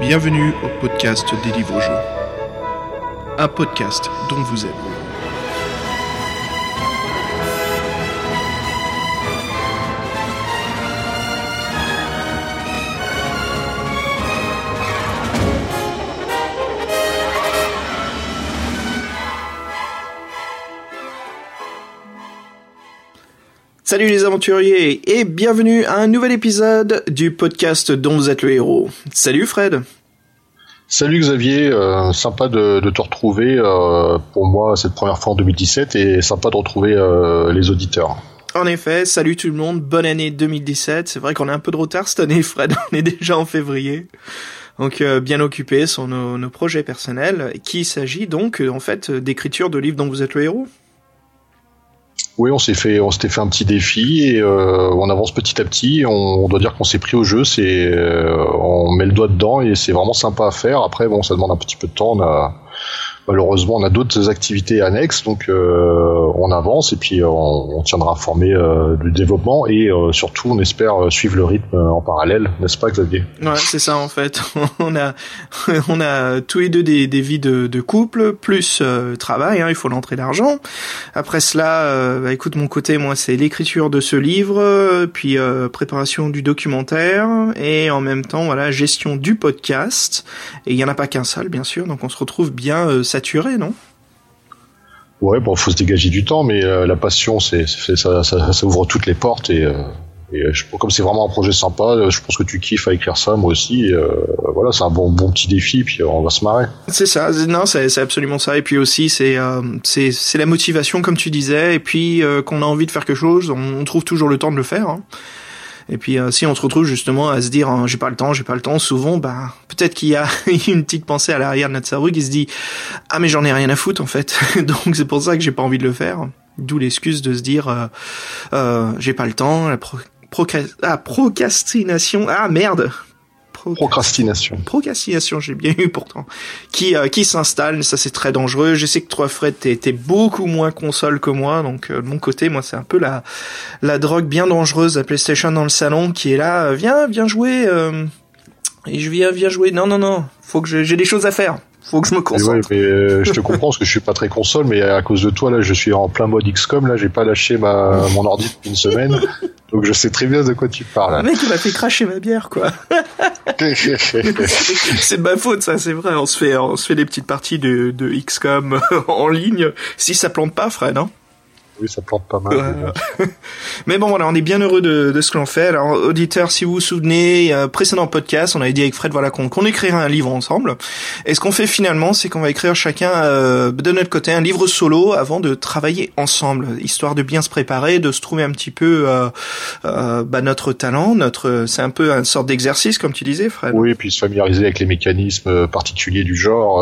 bienvenue au podcast des livres jeux. Un podcast dont vous êtes. Salut les aventuriers et bienvenue à un nouvel épisode du podcast dont vous êtes le héros. Salut Fred. Salut Xavier, euh, sympa de, te retrouver euh, pour moi cette première fois en 2017 et sympa de retrouver euh, les auditeurs. En effet, salut tout le monde, bonne année 2017. C'est vrai qu'on a un peu de retard cette année Fred, on est déjà en février. Donc bien occupé sur nos, nos projets personnels, qui s'agit donc en fait d'écriture de livres dont vous êtes le héros? Oui, on s'est fait, on s'était fait un petit défi et euh, on avance petit à petit. On, doit dire qu'on s'est pris au jeu. C'est, euh, on met le doigt dedans et c'est vraiment sympa à faire. Après, bon, ça demande un petit peu de temps. On malheureusement, on a d'autres activités annexes, donc euh, on avance et puis euh, on, tiendra informé euh, du développement et surtout, on espère suivre le rythme en parallèle, n'est-ce pas, Xavier? Ouais, c'est ça en fait. on a, on a tous les deux des, des vies de, de couple plus travail. Hein, il faut l'entrée d'argent. Après cela, bah, écoute, mon côté, moi, c'est l'écriture de ce livre, puis préparation du documentaire et en même temps, voilà, gestion du podcast. Et il y en a pas qu'un seul, bien sûr. Donc on se retrouve bien saturé, non? Ouais, bon, faut se dégager du temps, mais euh, la passion, c'est, ça, ça, ouvre toutes les portes et, euh, et je, comme c'est vraiment un projet sympa, euh, je pense que tu kiffes à écrire ça, moi aussi. voilà, c'est un bon, bon petit défi, puis on va se marrer. C'est ça, non, c'est, absolument ça. Et puis aussi, c'est, c'est, c'est la motivation, comme tu disais, et puis qu'on a envie de faire quelque chose, on, trouve toujours le temps de le faire. Hein. Et puis euh, si on se retrouve justement à se dire hein, j'ai pas le temps, j'ai pas le temps, souvent bah peut-être qu'il y a une petite pensée à l'arrière de notre cerveau qui se dit ah mais j'en ai rien à foutre en fait. Donc c'est pour ça que j'ai pas envie de le faire. D'où l'excuse de se dire euh, euh, j'ai pas le temps, la ah, procrastination. Ah merde, procrastination. Procrastination, j'ai bien eu pourtant. Qui euh, qui s'installe, ça c'est très dangereux. Je sais que toi Fred t'es es beaucoup moins console que moi, donc euh, de mon côté moi c'est un peu la la drogue bien dangereuse, la PlayStation dans le salon qui est là, euh, viens viens jouer. et je viens viens jouer. Non non non, faut que j'ai des choses à faire faut que je me concentre. mais je te comprends parce que je suis pas très console, mais à cause de toi là, je suis en plein mode XCOM là, j'ai pas lâché ma mon ordi depuis une semaine. Donc je sais très bien de quoi tu parles. Le mec il m'a fait cracher ma bière quoi. c'est de ma faute ça, c'est vrai. On se fait on se fait des petites parties de, de XCOM en ligne. Si ça plante pas, Fred, hein oui, ça plante pas mal. Mais bon, voilà, on est bien heureux de, de ce que l'on fait. Alors, auditeur, si vous vous souvenez, euh, précédent podcast, on avait dit avec Fred, voilà, qu'on qu'on écrirait un livre ensemble. Et ce qu'on fait finalement, c'est qu'on va écrire chacun euh, de notre côté un livre solo avant de travailler ensemble, histoire de bien se préparer, de se trouver un petit peu euh, euh bah, notre talent, notre. C'est un peu une sorte d'exercice, comme tu disais, Fred. Oui, et puis se familiariser avec les mécanismes particuliers du genre.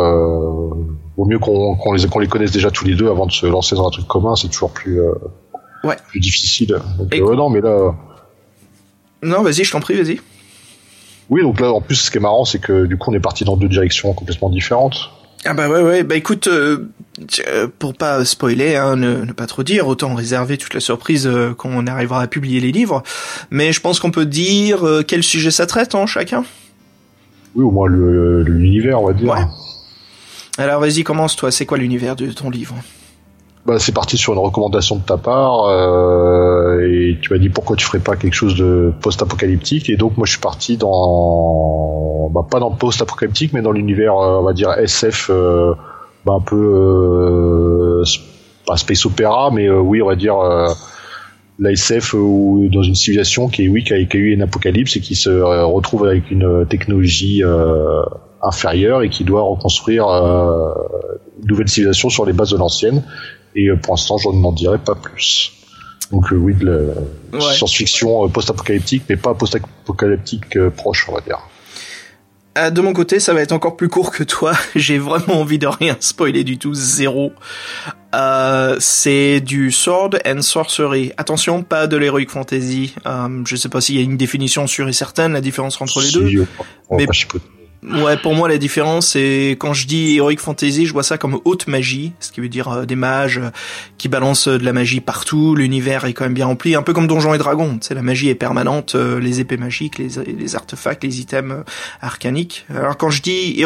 Euh, vaut mieux qu'on les, qu'on les connaisse déjà tous les deux avant de se lancer dans un truc commun. C'est toujours plus euh, ouais. plus difficile. Euh, non, mais là. Non, vas-y, je t'en prie, vas-y. Oui, donc là, en plus, ce qui est marrant, c'est que du coup, on est parti dans deux directions complètement différentes. Ah bah ouais, ouais. Bah écoute, euh, pour pas spoiler, hein, ne, pas trop dire, autant réserver toute la surprise quand on arrivera à publier les livres. Mais je pense qu'on peut dire quel sujet ça traite, hein, chacun? Oui, au moins l'univers, on va dire. Alors vas-y, commence toi. C'est quoi l'univers de ton livre bah, c'est parti sur une recommandation de ta part euh, et tu m'as dit pourquoi tu ferais pas quelque chose de post-apocalyptique et donc moi je suis parti dans bah, pas dans le post-apocalyptique mais dans l'univers euh, on va dire SF euh, bah, un peu euh, pas space opéra mais euh, oui on va dire la SF ou dans une civilisation qui oui qui a, qui a, eu une apocalypse et qui se retrouve avec une technologie inférieure et qui doit reconstruire une nouvelle civilisation sur les bases de l'ancienne et euh, pour l'instant, je n'en dirai pas plus. Donc euh, oui, de la science-fiction euh, post-apocalyptique, mais pas post-apocalyptique proche, on va dire. de mon côté, ça va être encore plus court que toi. J'ai vraiment envie de rien spoiler du tout, zéro. Euh, c'est du sword and sorcery. Attention, pas de l'heroic fantasy. Euh, je sais pas s'il y a une définition sûre et certaine, la différence entre les deux. mais Ouais, pour moi la différence c'est quand je dis heroic fantasy, je vois ça comme haute magie, ce qui veut dire euh, des mages euh, qui balancent de la magie partout, l'univers est quand même bien rempli, un peu comme Donjons et Dragons, c'est la magie est permanente, euh, les épées magiques, les, les artefacts, les items arcaniques. Alors quand je dis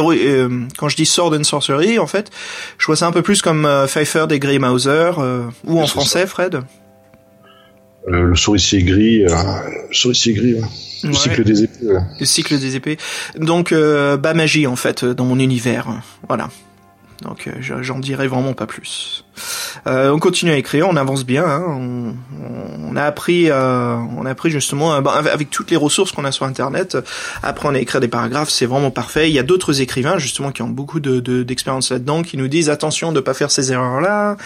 quand je dis sword and sorcery, en fait, je vois ça un peu plus comme Pfeiffer des Grey Mauser ou en français, Fred. Le souricier gris, le souricier gris. Ouais. Le cycle des épées. Le cycle des épées. Donc, euh, bas magie en fait dans mon univers. Voilà. Donc euh, j'en dirai vraiment pas plus. Euh, on continue à écrire, on avance bien. Hein, on, on, a appris, euh, on a appris justement euh, avec toutes les ressources qu'on a sur Internet. Apprendre à écrire des paragraphes, c'est vraiment parfait. Il y a d'autres écrivains justement qui ont beaucoup de d'expérience là-dedans, qui nous disent attention de pas faire ces erreurs-là.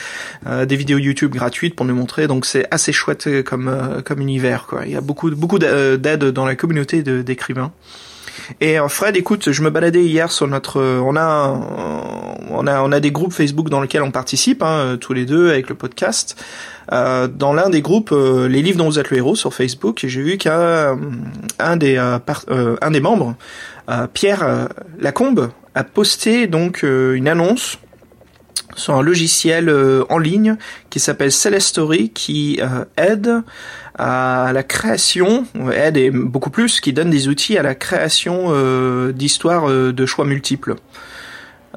Des vidéos YouTube gratuites pour nous montrer. Donc c'est assez chouette comme comme univers. Quoi. Il y a beaucoup beaucoup d'aide dans la communauté d'écrivains. Et euh, Fred, écoute, je me baladais hier sur notre, euh, on a, on a, on a des groupes Facebook dans lesquels on participe, hein, tous les deux avec le podcast. Euh, dans l'un des groupes, euh, les livres dont vous êtes le héros sur Facebook, j'ai vu qu'un un des, un des membres, Pierre Lacombe, a posté donc une annonce sur un logiciel en ligne qui s'appelle Celestory qui aide à la création, aide et beaucoup plus, qui donne des outils à la création euh, d'histoires euh, de choix multiples.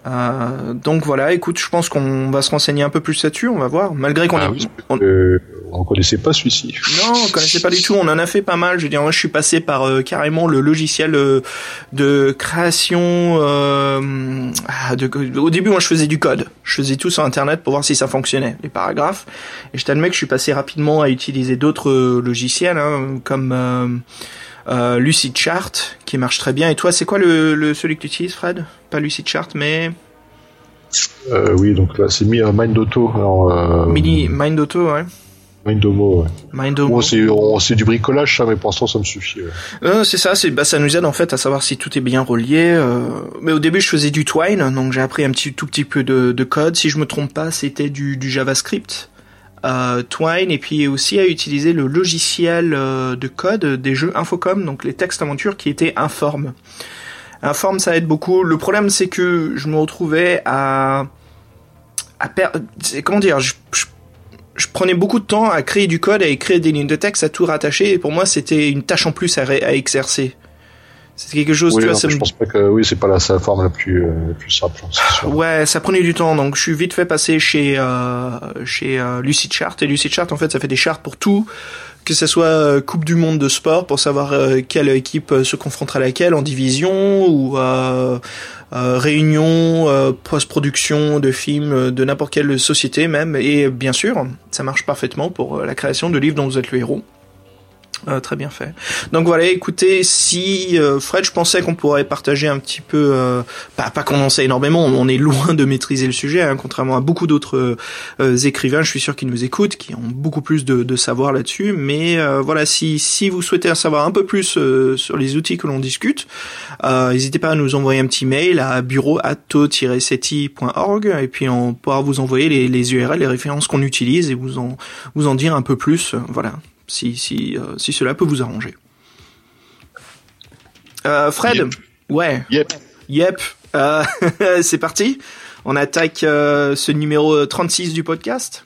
Euh, donc voilà, écoute, je pense qu'on va se renseigner un peu plus là-dessus, on va voir. Malgré qu'on ah on... Euh, on connaissait pas celui-ci. Non, on connaissait pas du tout. On en a fait pas mal. Je veux dire, moi, je suis passé par euh, carrément le logiciel de création. Ah, de... Au début, moi, je faisais du code. Je faisais tout sur Internet pour voir si ça fonctionnait, les paragraphes. Et je t'admets que je suis passé rapidement à utiliser d'autres logiciels, hein, comme euh, Lucid Chart qui marche très bien. Et toi, c'est quoi le, le, celui que tu utilises, Fred? Pas Lucid Chart, mais euh, oui, donc là c'est mis à Mindoto. Euh... Mini Mindoto, ouais. Mindomo, ouais. Mindomo. c'est du bricolage, ça, mais pour l'instant, ça me suffit. Euh, c'est ça, c'est bah, ça nous aide en fait à savoir si tout est bien relié. Euh... Mais au début, je faisais du Twine, donc j'ai appris un petit tout petit peu de, de code. Si je me trompe pas, c'était du, du JavaScript. Euh, Twine et puis aussi à utiliser le logiciel euh, de code des jeux Infocom, donc les textes aventures qui étaient Inform. Inform ça aide beaucoup. Le problème c'est que je me retrouvais à à perdre comment dire je, prenais beaucoup de temps à créer du code, à écrire des lignes de texte, à tout rattacher et pour moi c'était une tâche en plus à exercer. C'est quelque chose, oui, tu vois. ça je pense pas que, oui, c'est pas la, forme la plus, euh, plus simple. Ouais, ça prenait du temps, donc je suis vite fait passer chez, euh, chez euh, Lucid Chart. Et Lucid Chart, en fait, ça fait des charts pour tout, que ce soit euh, Coupe du Monde de sport, pour savoir quelle équipe se confrontera à laquelle en division, ou réunion, post-production de films de n'importe quelle société même. Et bien sûr, ça marche parfaitement pour la création de livres dont vous êtes le héros. Euh, très bien fait. Donc voilà, écoutez, si euh, Fred, je pensais qu'on pourrait partager un petit peu, euh, pas, pas qu'on en sait énormément, on est loin de maîtriser le sujet, hein, contrairement à beaucoup d'autres écrivains, je suis sûr qu'ils nous écoutent, qui ont beaucoup plus de, de savoir là-dessus. Mais voilà, si si vous souhaitez en savoir un peu plus sur les outils que l'on discute, n'hésitez pas à nous envoyer un petit mail à bureau@to-seti.org et puis on pourra vous envoyer les, les URL, les références qu'on utilise et vous en vous en dire un peu plus. Voilà si, si, euh, si cela peut vous arranger. Euh, Fred? Ouais. Yep. Yep. Euh, c'est parti. On attaque ce numéro 36 du podcast.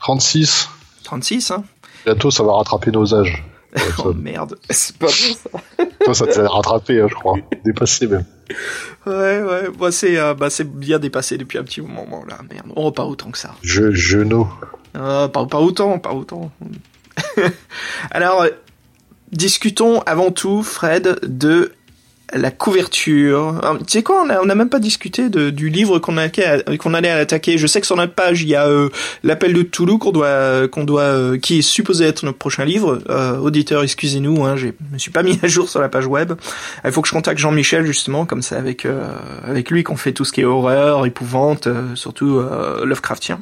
36. 36, hein. Bientôt, ça va rattraper nos âges. oh merde, c'est pas bon ça. Toi, ça t'a rattrapé, hein, je crois. Dépassé même. Ouais, ouais. Bah, c'est bah, bien dépassé depuis un petit moment là. Merde. Oh, pas autant que ça. Je, genou. pas, pas autant, pas autant. Alors, discutons avant tout, Fred, de la couverture. tu sais quoi, on n'a même pas discuté du livre qu'on allait attaquer. Je sais que sur notre page, il y a euh, l'appel de Toulouse qu'on doit, doit, euh, qui est supposé être notre prochain livre. Euh, auditeur, excusez-nous, hein, je me suis pas mis à jour sur la page web. Il faut que je contacte Jean-Michel justement, comme ça avec avec lui qu'on fait tout ce qui est horreur, épouvante, surtout Lovecraftien.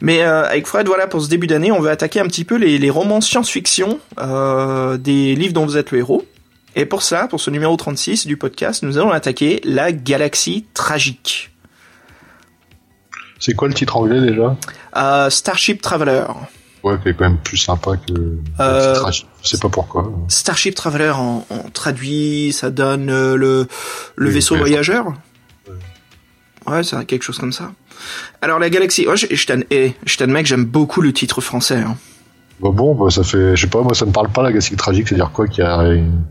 Mais euh, avec Fred, voilà, pour ce début d'année, on veut attaquer un petit peu les, les romans science-fiction euh, des livres dont vous êtes le héros. Et pour ça, pour ce numéro 36 du podcast, nous allons attaquer la galaxie tragique. C'est quoi le titre anglais déjà? Euh, Starship Traveler. Ouais, qui est quand même plus sympa que Euh, Starship. Je sais pas pourquoi. Starship Traveler en, en traduit, ça donne le, le vaisseau voyageur. Ouais, c'est quelque chose comme ça. Alors la galaxie, ouais, je, t'admets, que j'aime beaucoup le titre français. hein. Bah bon, bah ça fait, je sais pas, moi ça me parle pas la galaxie tragique, c'est-à-dire quoi qu'il y a une,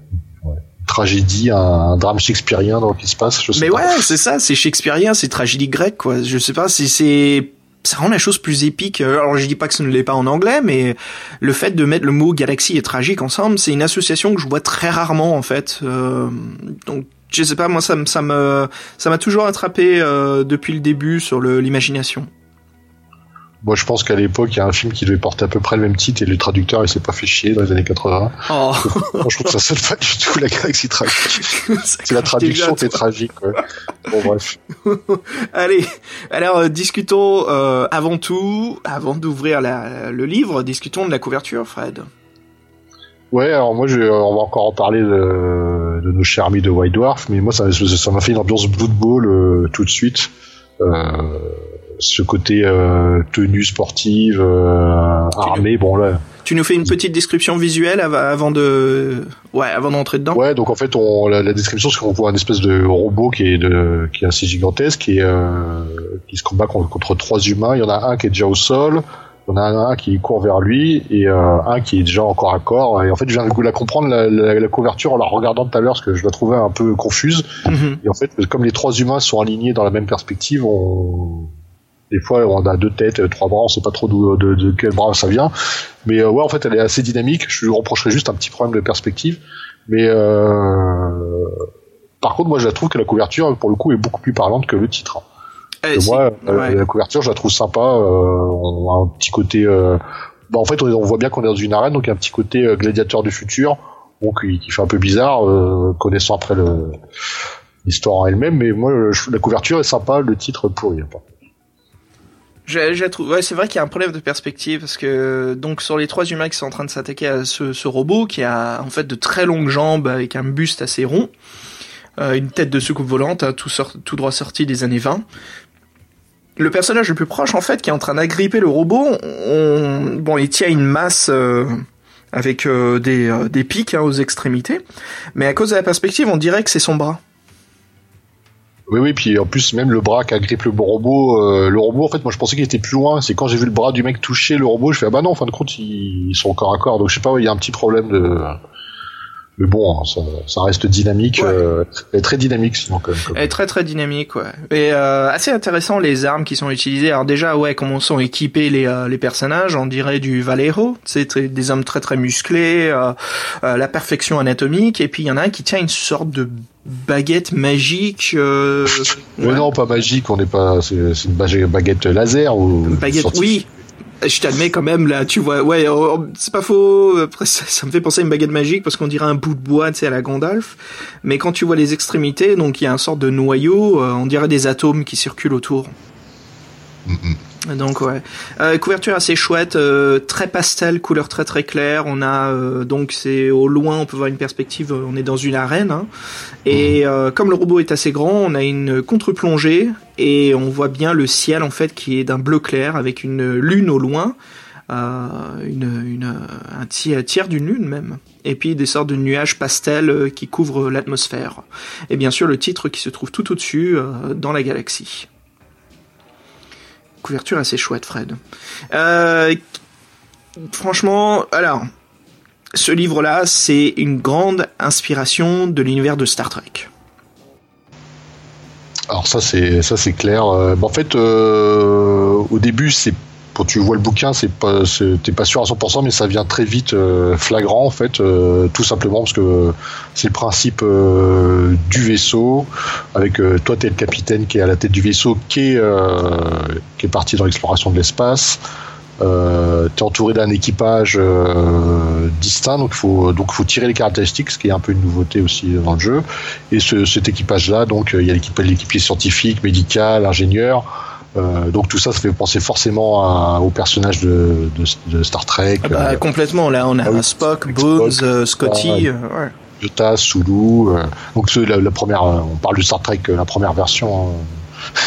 ouais, une tragédie, un, un drame shakespearien dans qui se passe, je sais Mais pas. ouais, c'est ça, c'est shakespearien, c'est tragédie grecque, quoi. Je sais pas, c'est, c'est, ça rend la chose plus épique. Alors je dis pas que ce ne l'est pas en anglais, mais le fait de mettre le mot galaxie et tragique ensemble, c'est une association que je vois très rarement en fait. Euh, donc je sais pas, moi ça me, ça me, ça m'a toujours attrapé euh, depuis le début sur l'imagination. Moi je pense qu'à l'époque, il y a un film qui devait porter à peu près le même titre et le traducteur il s'est pas fait chier dans les années 80. Oh, Moi je trouve que ça sonne pas du tout la galaxie tragique. C'est la traduction qui est tragique, ouais. Bon bref. Allez, alors euh, discutons euh, avant tout, avant d'ouvrir le livre, discutons de la couverture, Fred. Ouais, alors moi, je, on va encore en parler de, de nos chers amis de White Dwarf, mais moi, ça ça m'a fait une ambiance Blood Bowl euh, tout de suite. Euh, ce côté euh, tenue sportive, euh, armée, bon là. Tu nous fais une petite description visuelle av- avant de, ouais, avant d'entrer dedans? Ouais, donc en fait, on, la, la description, c'est qu'on voit une espèce de robot qui est de, qui est assez gigantesque, euh, qui se combat contre, contre trois humains. Il y en a un qui est déjà au sol. En a un qui court vers lui et euh, un qui est déjà encore à corps. Et en fait, je viens de la comprendre la, la, la couverture en la regardant tout à l'heure, parce que je la trouvais un peu confuse. Mhm. Et en fait, comme les trois humains sont alignés dans la même perspective, on... des fois on a deux têtes, trois bras, on sait pas trop de, de quel bras ça vient. Mais euh, ouais, en fait, elle est assez dynamique. Je lui reprocherais juste un petit problème de perspective. Mais euh... par contre, moi, je la trouve que la couverture, pour le coup, est beaucoup plus parlante que le titre. Eh, si. moi, euh, Ouais. la couverture, je la trouve sympa. Euh, on a un petit côté. Euh... Bah, en fait, on, on voit bien qu'on est dans une arène, donc il y a un petit côté gladiateur du futur, donc qui, qui fait un peu bizarre, connaissant après le l'histoire en elle-même. Mais moi, la couverture est sympa, le titre pourri. Je, trouve, ouais, c'est vrai qu'il y a un problème de perspective parce que donc sur les trois humains qui sont en train de s'attaquer à ce, ce robot qui a en fait de très longues jambes avec un buste assez rond, euh, une tête de soucoupe volante, hein, tout, sort- tout droit sorti des années 20. Le personnage le plus proche en fait qui est en train d'agripper le robot, on, bon, il tient une masse euh, avec euh, des, euh, des pics hein, aux extrémités, mais à cause de la perspective, on dirait que c'est son bras. Oui, oui, puis en plus, même le bras qui agrippe le robot, le robot, en fait, moi je pensais qu'il était plus loin. C'est quand j'ai vu le bras du mec toucher le robot, je fais, ah bah non, en fin de compte, ils, ils sont corps à corps. Donc je sais pas, il y a un petit problème de. Mais bon, ça, ça reste dynamique, Ouais. euh, très dynamique sinon quand même. comme- est très très dynamique, ouais. Et euh, assez intéressant les armes qui sont utilisées. Alors déjà, ouais, comment sont équipés les euh, les personnages? On dirait du Valero, c'est des hommes très très musclés, euh, euh, la perfection anatomique. Et puis il y en a un qui tient une sorte de baguette magique. Euh, Mais non, pas magique, on n'est pas. C'est une bague- baguette laser ou. Une baguette, sortie- oui. Je t'admets quand même là, tu vois, ouais, oh, oh, c'est pas faux. Après, ça, me fait penser à une baguette magique parce qu'on dirait un bout de bois, tu sais, à la Gandalf. Mais quand tu vois les extrémités, donc il y a un sorte de noyau, euh, on dirait des atomes qui circulent autour. Donc ouais, euh, couverture assez chouette, euh, très pastel, couleur très très claire. On a euh, donc c'est au loin, on peut voir une perspective. euh, On est dans une arène hein. et euh, comme le robot est assez grand, on a une contre-plongée et on voit bien le ciel en fait qui est d'un bleu clair avec une lune au loin, euh, une, une un tiers, tiers d'une lune même. Et puis des sortes de nuages pastels qui couvrent l'atmosphère. Et bien sûr le titre qui se trouve tout au-dessus euh, dans la galaxie. Couverture assez chouette, Fred. Euh, franchement, alors, ce livre-là, c'est une grande inspiration de l'univers de Star Trek. Alors ça c'est ça c'est clair. Euh, bah, en fait, euh, au début c'est quand tu vois le bouquin, c'est pas t'es pas sûr à 100%, mais ça vient très vite euh, flagrant en fait, euh, tout simplement parce que c'est le principe euh, du vaisseau. Avec toi t'es le capitaine qui est à la tête du vaisseau, qui est parti dans l'exploration de l'espace. Euh, t'es entouré d'un équipage distinct, donc il faut donc faut tirer les caractéristiques, ce qui est un peu une nouveauté aussi dans le jeu. Et ce, cet équipage-là, donc il y a l'équipier scientifique, médical, ingénieur. Euh, donc tout ça, ça fait penser forcément à- au personnage de, de, de Star Trek, Ah bah, euh, complètement, là, on a ah. Spock, Bones, Spock. euh, Scotty. Ouais. Jota, Sulu. donc la, la première, on parle de Star Trek, la première version,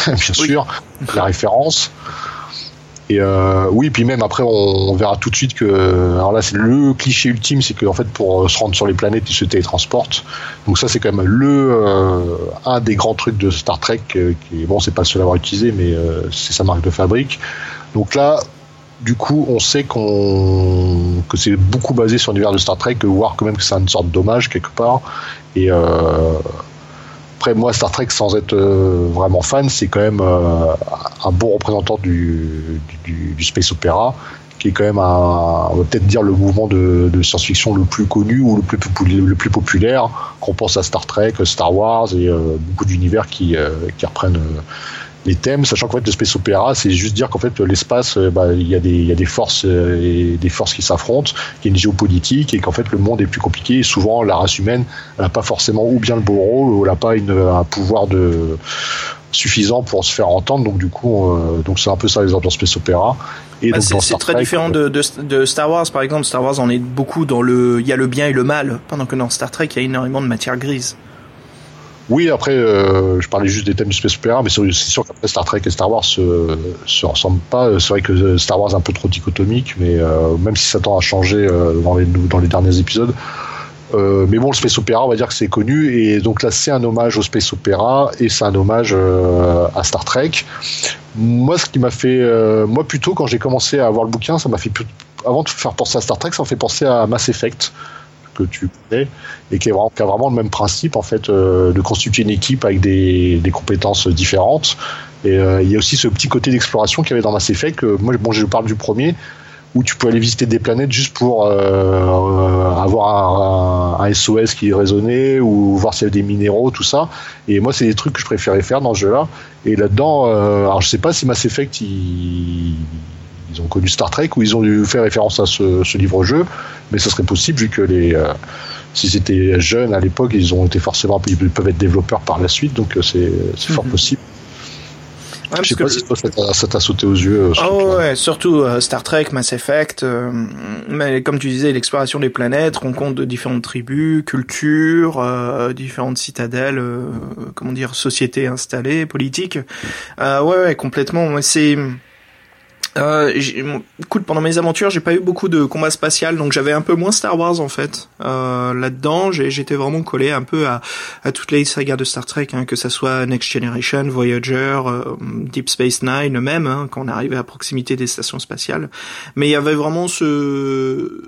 euh, bien Oui. sûr, la référence. Et euh, oui, puis même après, on, verra tout de suite que. Alors là, c'est le cliché ultime, c'est qu'en fait, pour se rendre sur les planètes, ils se télétransportent. Donc ça, c'est quand même le euh, un des grands trucs de Star Trek. Euh, qui bon, c'est pas le seul à avoir utilisé, mais c'est sa marque de fabrique. Donc là, du coup, on sait qu'on que c'est beaucoup basé sur l'univers de Star Trek, voire quand même que c'est une sorte d'hommage quelque part. Et après, moi, Star Trek, sans être euh, vraiment fan, c'est quand même euh, un bon représentant du, du, space opéra, qui est quand même, un, on va peut-être dire, le mouvement de, science-fiction le plus connu ou le plus, le plus populaire, qu'on pense à Star Trek, Star Wars et euh, beaucoup d'univers qui, qui reprennent les thèmes, sachant qu'en fait le space opéra, c'est juste dire qu'en fait l'espace, euh, bah, il y, a des, y a des forces euh, et des forces qui s'affrontent, qu'il y a une géopolitique et qu'en fait le monde est plus compliqué. Et souvent la race humaine n'a pas forcément ou bien le beau rôle ou n'a pas une, un pouvoir de suffisant pour se faire entendre. Donc du coup, euh, donc c'est un peu ça les ambiances space opéra. Et bah, c'est très différent de, de, de, Star Wars par exemple. Star Wars, on est beaucoup dans le, il y a le bien et le mal, pendant que dans Star Trek, il y a énormément de matière grise. Oui, après, euh, je parlais juste des thèmes du space opéra, mais c'est sûr qu'après Star Trek et Star Wars se, se ressemblent pas. C'est vrai que Star Wars est un peu trop dichotomique, mais euh, même si ça tend à changer euh, dans, les, dans les derniers épisodes. mais bon, le space opéra, on va dire que c'est connu, et donc là, c'est un hommage au space opéra et c'est un hommage à Star Trek. Moi, ce qui m'a fait, moi plutôt, quand j'ai commencé à voir le bouquin, ça m'a fait avant de faire penser à Star Trek, ça m'a fait penser à Mass Effect que tu connais et qui, a vraiment le même principe en fait euh, de constituer une équipe avec des, compétences différentes. Et euh, il y a aussi ce petit côté d'exploration qu'il y avait dans Mass Effect. Que, moi, bon, je parle du premier où tu peux aller visiter des planètes juste pour euh, avoir un, SOS qui résonnait ou voir s'il y avait des minéraux, tout ça. Et moi, c'est des trucs que je préférais faire dans ce jeu-là. Et là-dedans, alors je sais pas si Mass Effect il ils ont connu Star Trek où ils ont dû faire référence à ce, livre-jeu, mais ce serait possible vu que les euh, s'ils étaient jeunes à l'époque, ils ont été forcément ils peuvent être développeurs par la suite, donc euh, c'est fort mhm. possible. je sais pas si toi, ça t'a sauté aux yeux. Euh, oh ouais, surtout Star Trek, Mass Effect. mais comme tu disais, l'exploration des planètes, rencontre de différentes tribus, cultures, différentes citadelles, comment dire, sociétés installées, politiques. ouais, ouais, complètement. C'est euh, écoute, pendant mes aventures, j'ai pas eu beaucoup de combats spatial, donc j'avais un peu moins Star Wars en fait. Euh, Là-dedans, j'étais vraiment collé un peu à, à toutes les sagas de Star Trek, hein, que ça soit Next Generation, Voyager, euh, Deep Space Nine, même, hein, quand on arrivait à proximité des stations spatiales. Mais il y avait vraiment ce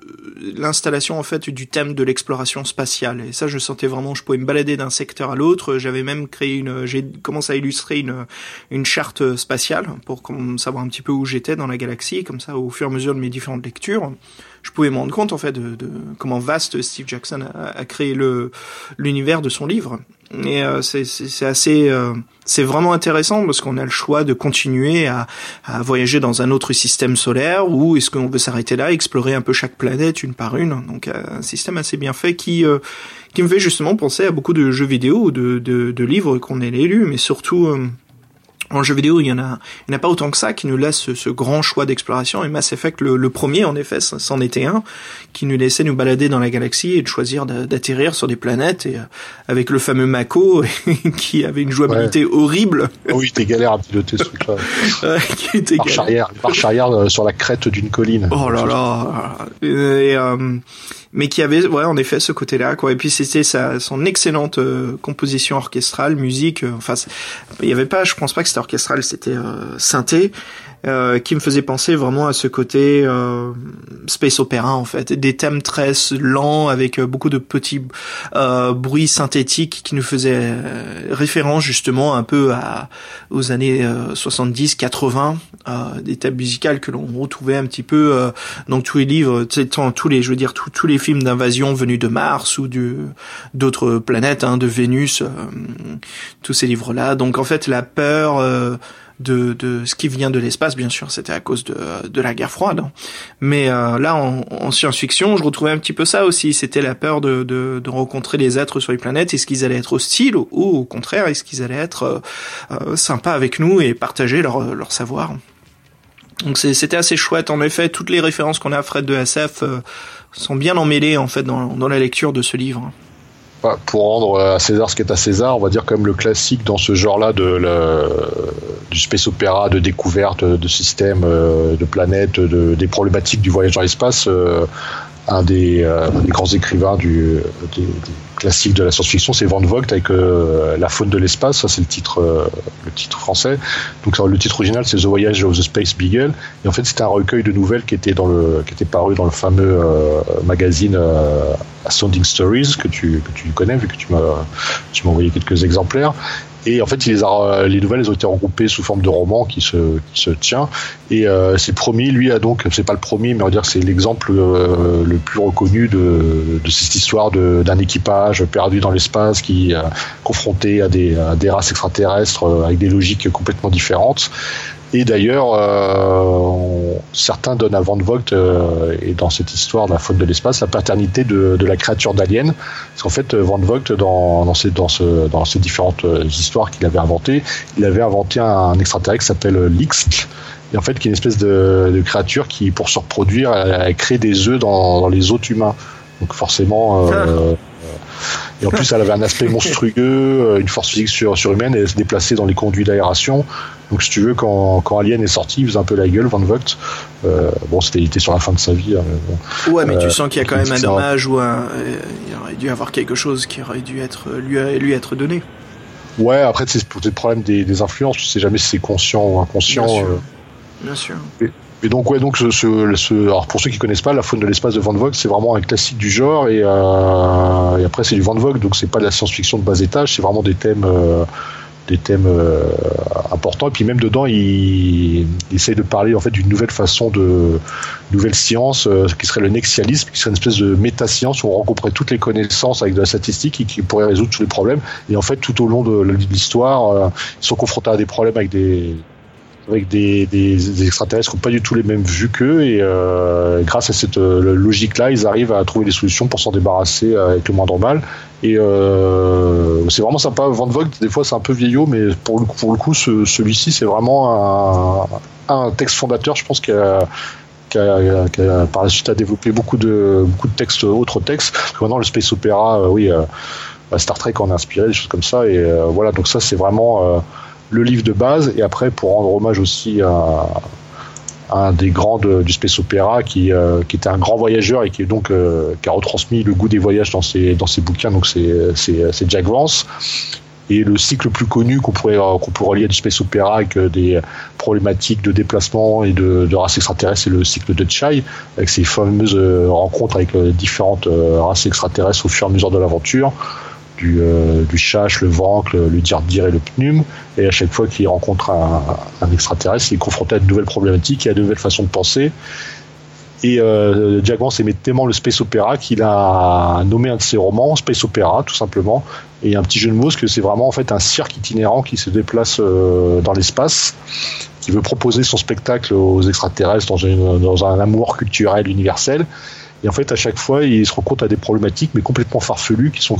l'installation en fait du thème de l'exploration spatiale, et ça, je sentais vraiment, je pouvais me balader d'un secteur à l'autre. J'avais même créé une, j'ai commencé à illustrer une une charte spatiale pour savoir un petit peu où j'étais dans la galaxie, comme ça, au fur et à mesure de mes différentes lectures, je pouvais me rendre compte en fait de, de comment vaste Steve Jackson a, a créé le l'univers de son livre. Et euh, c'est assez, euh, c'est vraiment intéressant parce qu'on a le choix de continuer à, à, voyager dans un autre système solaire ou est-ce qu'on veut s'arrêter là, explorer un peu chaque planète une par une. Donc euh, un système assez bien fait qui qui me fait justement penser à beaucoup de jeux vidéo ou de, de, de livres qu'on ait lus, mais surtout en jeu vidéo, il y en a, il n'y a pas autant que ça qui nous laisse ce, grand choix d'exploration. Et Mass Effect, le, premier, en effet, c'en était un qui nous laissait nous balader dans la galaxie et de choisir d'atterrir sur des planètes et euh, avec le fameux Mako qui avait une jouabilité horrible. Ah oui, t'es galère à piloter ce truc-là. qui était marche arrière, marche arrière euh, sur la crête d'une colline. Oh là là. Et, euh, mais qui avait ouais en effet ce côté-là quoi. Et puis c'était sa son excellente euh, composition orchestrale musique euh, enfin il y avait pas je pense pas que c'était orchestral c'était euh, synthé euh, qui me faisait penser vraiment à ce côté euh, space opéra en fait, des thèmes très lents avec euh, beaucoup de petits euh, bruits synthétiques qui nous faisaient référence justement un peu à aux années 70-80, des thèmes musicales que l'on retrouvait un petit peu dans tous les livres, tous les, je veux dire tous, les films d'invasion venus de Mars ou de d'autres planètes, hein, de Vénus, tous ces livres-là. Donc en fait la peur de, de ce qui vient de l'espace, bien sûr, c'était à cause de, de la guerre froide. Mais euh, là, en, en science-fiction, je retrouvais un petit peu ça aussi. C'était la peur de, de, de, rencontrer les êtres sur les planètes. Est-ce qu'ils allaient être hostiles ou, au contraire, est-ce qu'ils allaient être euh, euh, sympas avec nous et partager leur, leur savoir? Donc c'était assez chouette. En effet, toutes les références qu'on a à Fred de SF sont bien emmêlées en fait dans, dans la lecture de ce livre pour rendre à César ce qui est à César, on va dire même le classique dans ce genre-là de du space opéra, de découverte de systèmes, de planètes, de, des problématiques du voyage dans l'espace. Un des, grands écrivains du, des, classique de la science-fiction, c'est Van Vogt avec euh, La faune de l'espace, ça c'est le titre, euh, le titre français. Donc le titre original c'est The Voyage of the Space Beagle. Et en fait c'était un recueil de nouvelles qui était dans le, qui était paru dans le fameux euh, magazine Sounding Stories que tu, que tu connais vu que tu m'as envoyé quelques exemplaires. Et en fait, il les, a, les nouvelles elles ont été regroupées sous forme de roman qui se, qui se tient. Et euh, c'est premier, lui a donc, c'est pas le premier, mais on va dire que c'est l'exemple euh, le plus reconnu de, de cette histoire d'un équipage perdu dans l'espace qui est confronté à des, à des races extraterrestres euh, avec des logiques complètement différentes. Et d'ailleurs, euh, certains donnent à Van Vogt, euh, et dans cette histoire de la faute de l'espace, la paternité de, la créature d'Alien. Parce qu'en fait, Van Vogt, dans, dans, ces, dans, ce, dans ces différentes euh, histoires qu'il avait inventées, il avait inventé un, extraterrestre qui s'appelle Lix, et en fait, qui est une espèce de, créature qui, pour se reproduire, elle, crée des œufs dans, les hôtes humains. Donc forcément, et en plus, elle avait un aspect monstrueux, une force physique sur, surhumaine, et elle se déplaçait dans les conduits d'aération. Donc, si tu veux, quand, quand, Alien est sorti, il faisait un peu la gueule, Van Vogt. Euh, bon, c'était il était sur la fin de sa vie. Hein, ouais, mais tu euh, sens qu'il y a quand même un dommage ou un, il aurait dû avoir quelque chose qui aurait dû être lui, lui être donné. Ouais, après, c'est peut-être le problème des, des, influences. Tu sais jamais si c'est conscient ou inconscient. Bien sûr. Euh. Bien sûr. Et, donc, ouais, donc, ce, ce, alors pour ceux qui connaissent pas, la faune de l'espace de Van Vogt, c'est vraiment un classique du genre. Et, euh, et après, c'est du Van Vogt, donc c'est pas de la science-fiction de bas étage, c'est vraiment des thèmes. Euh, des thèmes euh, importants. Et puis même dedans, il, il, essaye de parler en fait d'une nouvelle façon de nouvelle science euh, qui serait le nexialisme, qui serait une espèce de méta-science où on regrouperait toutes les connaissances avec de la statistique et qui pourrait résoudre tous les problèmes. Et en fait, tout au long de l'histoire, euh, ils sont confrontés à des problèmes avec des avec des, des, extraterrestres qui n'ont pas du tout les mêmes vues qu'eux et euh, grâce à cette euh, logique-là, ils arrivent à trouver des solutions pour s'en débarrasser avec le moindre mal. Et euh, c'est vraiment sympa. Van Vogt, des fois, c'est un peu vieillot, mais pour le, pour le coup, ce, celui-ci, c'est vraiment un, un, texte fondateur, je pense, qui a, qui a, qui a, par la suite a développé beaucoup de, beaucoup de textes, autres textes. Parce que maintenant, le space opéra, euh, oui, euh, Star Trek en a inspiré, des choses comme ça. Et euh, voilà, donc ça, c'est vraiment le livre de base, et après pour rendre hommage aussi à, un des grands du space opéra qui, euh, qui était un grand voyageur et qui donc euh, qui a retransmis le goût des voyages dans ses dans ses bouquins donc c'est Jack Vance. Et le cycle le plus connu qu'on pourrait qu'on pourrait relier à du space opéra avec euh, des problématiques de déplacement et de, de races extraterrestres c'est le cycle de Chai avec ses fameuses rencontres avec différentes races extraterrestres au fur et à mesure de l'aventure du, euh, du le ventre, le, dire et le pnum. Et à chaque fois qu'il rencontre un, un, extraterrestre, il est confronté à de nouvelles problématiques et à de nouvelles façons de penser. Et euh, Vance aimait tellement le space opéra qu'il a nommé un de ses romans Space Opera, tout simplement. Et un petit jeu de mots, que c'est vraiment en fait un cirque itinérant qui se déplace euh, dans l'espace, qui veut proposer son spectacle aux extraterrestres dans, une, dans un amour culturel universel. Et en fait, à chaque fois, il se rend compte à des problématiques, mais complètement farfelues, qui sont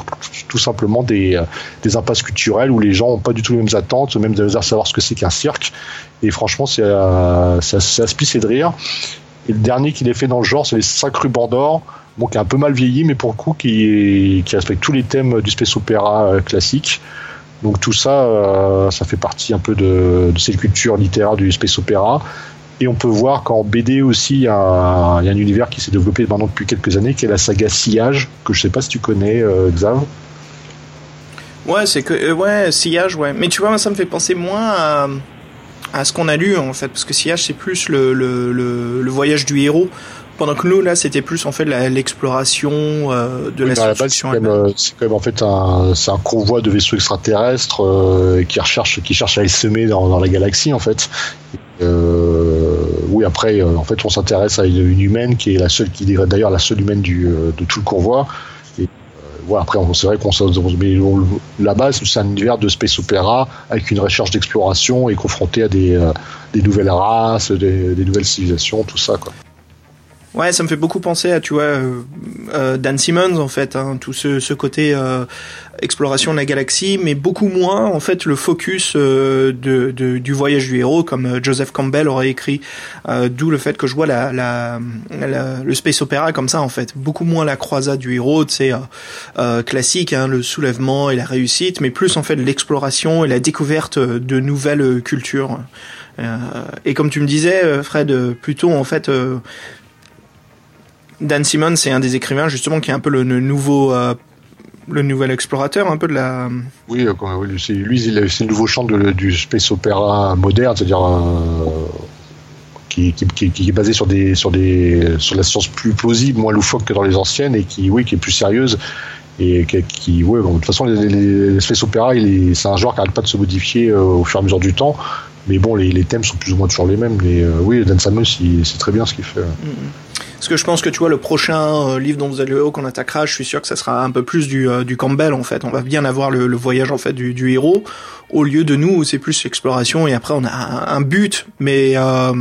tout simplement des, euh, des impasses culturelles où les gens n'ont pas du tout les mêmes attentes, même de savoir ce que c'est qu'un cirque. Et franchement, c'est à, se pisser de rire. Et le dernier qu'il ait fait dans le genre, c'est les 5 rubans d'or, bon, qui est un peu mal vieilli, mais pour le coup, qui, qui respecte tous les thèmes du space opéra euh, classique. Donc tout ça, euh, ça fait partie un peu de, de cette culture littéraire du space opéra. Et on peut voir qu'en BD aussi, il y, a un, univers qui s'est développé maintenant depuis quelques années, qui est la saga Sillage, que je sais pas si tu connais, euh, Xav. Ouais, c'est que euh, ouais, Sillage, ouais. Mais tu vois, ça me fait penser moins à, à ce qu'on a lu en fait, parce que Sillage c'est plus le, le, le, voyage du héros. Pendant que nous là, c'était plus en fait l'exploration euh, de la science-fiction. C'est quand, même en fait un, c'est un convoi de vaisseaux extraterrestres euh, qui recherche, qui cherche à essaimer dans, dans la galaxie en fait. Euh, oui, après, euh, en fait, on s'intéresse à une, humaine qui est la seule, qui est d'ailleurs la seule humaine du, euh, de tout le convoi. Et voilà, après, c'est vrai qu'on mais la base, c'est un univers de space opéra avec une recherche d'exploration et confronté à des, des nouvelles races, des, des, nouvelles civilisations, tout ça, quoi. Ouais, ça me fait beaucoup penser à, tu vois, euh, euh, Dan Simmons, en fait, hein, tout ce, ce côté euh, exploration de la galaxie, mais beaucoup moins, en fait, le focus de, de, du voyage du héros, comme Joseph Campbell aurait écrit, d'où le fait que je vois la, la, le space opéra comme ça, en fait. Beaucoup moins la croisade du héros, c'est classique, hein, le soulèvement et la réussite, mais plus, en fait, l'exploration et la découverte de nouvelles cultures. et comme tu me disais, Fred, plutôt, en fait Dan Simmons, c'est un des écrivains justement qui est un peu le, nouveau euh, le nouvel explorateur un peu de la. Oui, euh, lui, c'est le nouveau champ du space opéra moderne, c'est-à-dire euh, qui, qui, est basé sur des sur des sur la science plus plausible, moins loufoque que dans les anciennes et qui oui qui est plus sérieuse et qui, ouais, de toute façon les, space opéra c'est un genre qui n'arrête pas de se modifier au fur et à mesure du temps mais bon les, thèmes sont plus ou moins toujours les mêmes mais oui Dan Simmons c'est très bien ce qu'il fait mm-hmm. Parce que je pense que tu vois le prochain euh, livre dont vous allez qu'on attaquera, je suis sûr que ça sera un peu plus du, euh, du Campbell en fait. On va bien avoir le, voyage en fait du, du, héros au lieu de nous où c'est plus l'exploration et après on a un, but, mais euh,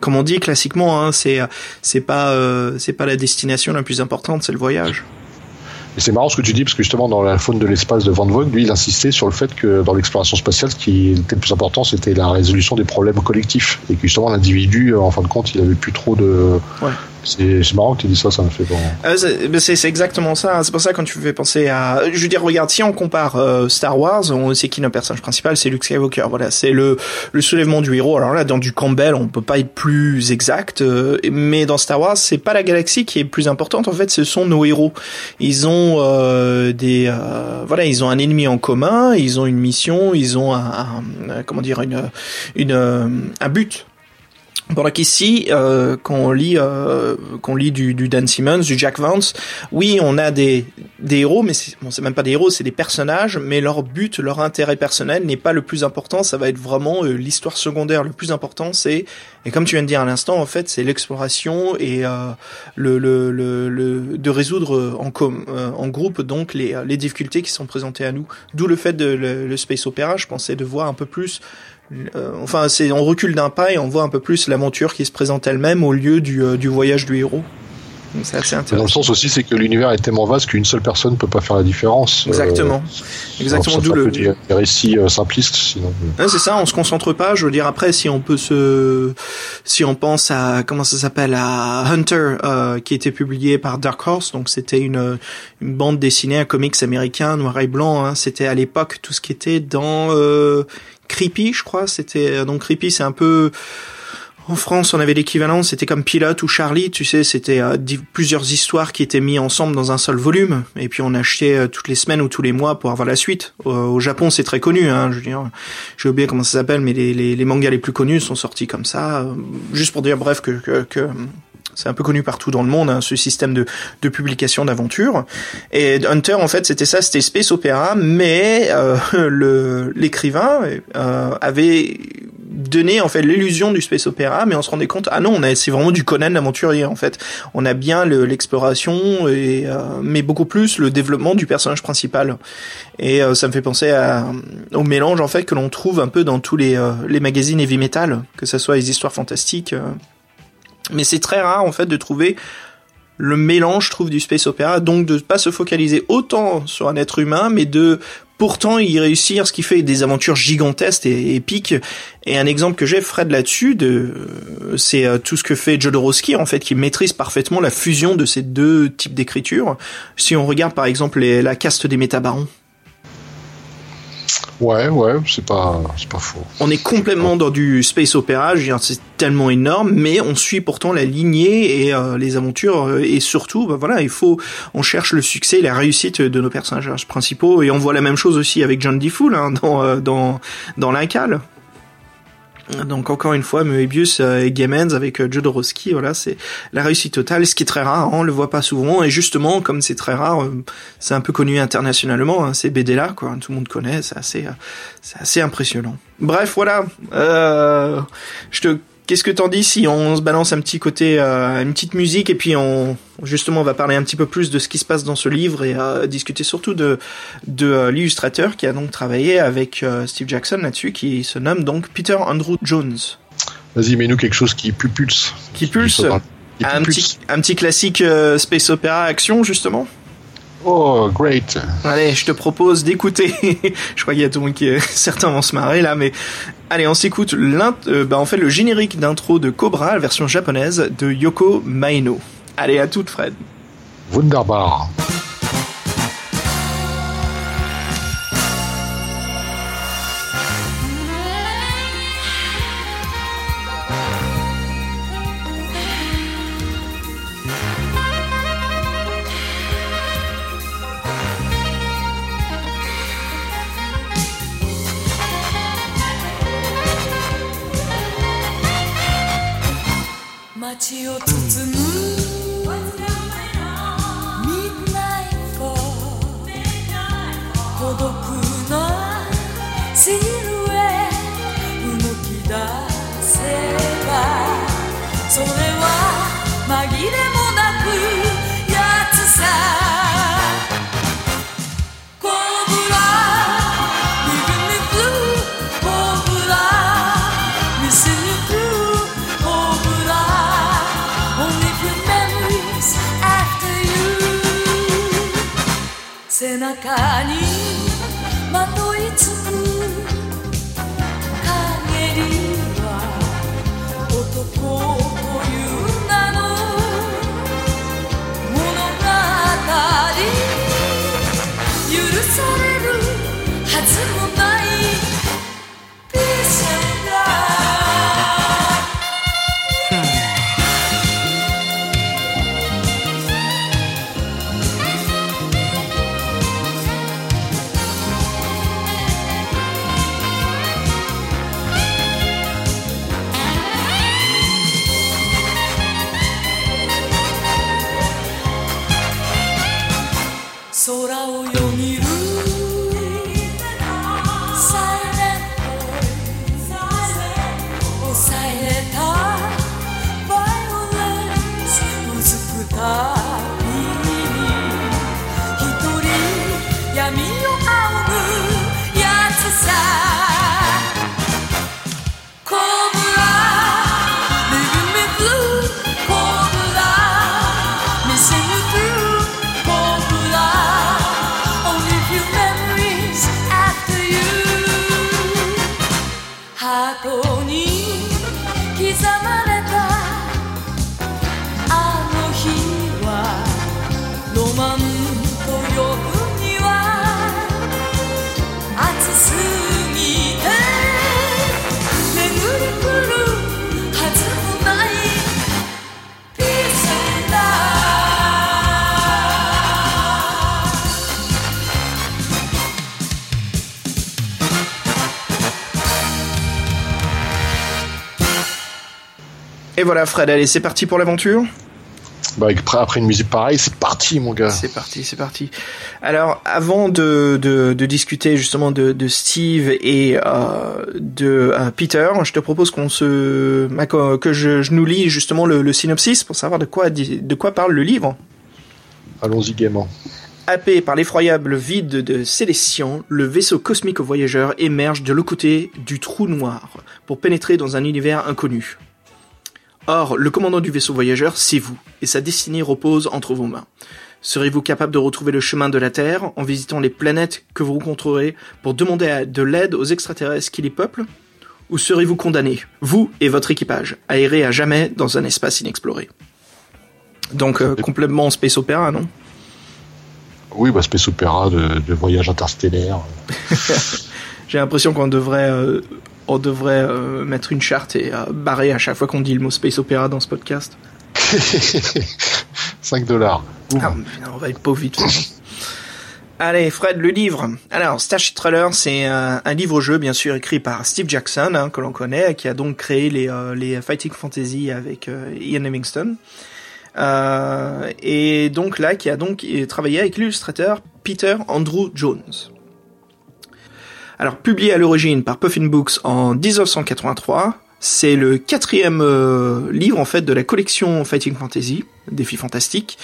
comme on dit classiquement, hein, c'est c'est pas c'est pas la destination la plus importante, c'est le voyage. Et c'est marrant ce que tu dis, parce que justement, dans la faune de l'espace de Van Vogt, lui, il insistait sur le fait que dans l'exploration spatiale, ce qui était le plus important, c'était la résolution des problèmes collectifs. Et que justement, l'individu, en fin de compte, il avait plus trop de, ouais. C'est marrant que tu dis ça, ça me fait bon. Euh, c'est exactement ça. Hein. C'est pour ça quand tu fais penser à, je veux dire, regarde, si on compare euh, Star Wars, on sait qui notre personnage principal, c'est Luke Skywalker. Voilà, c'est le le soulèvement du héros. Alors là, dans du Campbell, on peut pas être plus exact, euh, mais dans Star Wars, c'est pas la galaxie qui est plus importante. En fait, ce sont nos héros. Ils ont euh, des, voilà, ils ont un ennemi en commun, ils ont une mission, ils ont un, un comment dire, une une un but voilà qu'ici, euh, quand lit, euh, qu'on lit du, du, Dan Simmons, du Jack Vance, oui, on a des, des héros, mais c'est bon, même pas des héros, c'est des personnages, mais leur but, leur intérêt personnel n'est pas le plus important. Ça va être vraiment euh, l'histoire secondaire. Le plus important, c'est et comme tu viens de dire à l'instant, en fait, c'est l'exploration et euh, le, le, le, de résoudre en, com, euh, en groupe donc les, les difficultés qui sont présentées à nous. D'où le fait de le, le space opéra. Je pensais de voir un peu plus euh, enfin, c'est on recule d'un pas et on voit un peu plus l'aventure qui se présente elle-même au lieu du, euh, du voyage du héros. C'est assez intéressant. Dans le sens aussi, c'est que l'univers est tellement vaste qu'une seule personne ne peut pas faire la différence. Euh, Exactement. Exactement. D'où le des, récits simplistes. Sinon. c'est ça. On se concentre pas. Je veux dire après, si on peut se, si on pense à comment ça s'appelle à Hunter, euh, qui était publié par Dark Horse. Donc c'était une une bande dessinée, un comics américain noir et blanc. Hein. C'était à l'époque tout ce qui était dans euh, Creepy, je crois. C'était donc Creepy, c'est un peu en France, on avait l'équivalent, c'était comme Pilote ou Charlie, tu sais, c'était euh, plusieurs histoires qui étaient mises ensemble dans un seul volume, et puis on achetait euh, toutes les semaines ou tous les mois pour avoir la suite. au Japon, c'est très connu, hein, je veux dire, j'ai oublié comment ça s'appelle, mais les, les, les, mangas les plus connus sont sortis comme ça. Euh, juste pour dire, bref, que, que, que c'est un peu connu partout dans le monde, hein, ce système de, de publication d'aventures. Et Hunter, en fait, c'était ça, c'était space opéra, mais euh, le l'écrivain euh, avait donné en fait l'illusion du space opéra, mais on se rendait compte, ah non, c'est vraiment du Conan l'aventurier en fait. On a bien l'exploration et euh, mais beaucoup plus le développement du personnage principal. Et euh, ça me fait penser à, au mélange en fait que l'on trouve un peu dans tous les les magazines heavy metal, que ce soit les histoires fantastiques. Mais c'est très rare en fait de trouver le mélange, je trouve, du space opéra, donc de pas se focaliser autant sur un être humain, mais de pourtant y réussir, ce qui fait des aventures gigantesques et épiques. Et un exemple que j'ai, Fred, là-dessus, de, c'est euh, tout ce que fait Jodorowsky, en fait, qui maîtrise parfaitement la fusion de ces deux types d'écriture. Si on regarde, par exemple, la caste des métabarons, Ouais, ouais, c'est pas, c'est pas faux. On est complètement dans du space opéra, c'est tellement énorme, mais on suit pourtant la lignée et euh, les aventures euh, et surtout, bah voilà, il faut, on cherche le succès, la réussite de nos personnages principaux et on voit la même chose aussi avec John D. hein, dans euh, dans dans. Donc encore une fois, Moebius euh, et Gamens avec euh, Jodorowsky, voilà, c'est la réussite totale, ce qui est très rare, hein, on le voit pas souvent, et justement, comme c'est très rare, euh, c'est un peu connu internationalement, hein, ces BD là, quoi, tout le monde connaît, c'est assez, c'est assez impressionnant. Bref, voilà, euh, je te Qu'est-ce que t'en dis si on se balance un petit côté, euh, une petite musique et puis on justement on va parler un petit peu plus de ce qui se passe dans ce livre et euh, discuter surtout de de euh, l'illustrateur qui a donc travaillé avec Steve Jackson là-dessus, qui se nomme donc Peter Andrew Jones. Vas-y, mets-nous quelque chose qui pulse. Qui pulse. Un petit, un petit classique space opéra action justement. Oh, great. Allez, je te propose d'écouter. je crois qu'il y a tout le monde qui, certains vont se marrer là, mais allez, on s'écoute euh, bah, en fait le générique d'intro de Cobra, la version japonaise de Yoko Maino. Allez, à toute Fred. Wunderbar. Voilà Fred, allez c'est parti pour l'aventure bah, après une musique pareille, c'est parti, mon gars. C'est parti, c'est parti. Alors, avant de, de, de discuter justement de, de Steve et euh, de euh, Peter, je te propose qu'on se que je, je, nous lis justement le, le, synopsis pour savoir de quoi de quoi parle le livre. Allons-y gaiement. Happé par l'effroyable vide de Célestian, le vaisseau cosmique aux voyageurs émerge de l'autre côté du trou noir pour pénétrer dans un univers inconnu. Or, le commandant du vaisseau voyageur, c'est vous, et sa destinée repose entre vos mains. Serez-vous capable de retrouver le chemin de la Terre en visitant les planètes que vous rencontrerez pour demander de l'aide aux extraterrestres qui les peuplent? Ou serez-vous condamné, vous et votre équipage, à errer à jamais dans un espace inexploré? Donc, euh, complètement space opéra, non? Oui, bah space opéra de, de voyage interstellaire. J'ai l'impression qu'on devrait euh, on devrait euh, mettre une charte et euh, barrer à chaque fois qu'on dit le mot space opéra dans ce podcast. 5 dollars. Ah, on va être pauvre vite. Allez, Fred, le livre. Alors, Starship Trailer, c'est un, livre-jeu, bien sûr, écrit par Steve Jackson, hein, que l'on connaît, qui a donc créé les, euh, les Fighting Fantasy avec Ian Livingstone. et donc là, qui a donc travaillé avec l'illustrateur Peter Andrew Jones. Alors, publié à l'origine par Puffin Books en 1983, c'est le quatrième euh, livre en fait de la collection Fighting Fantasy, Défi Fantastique,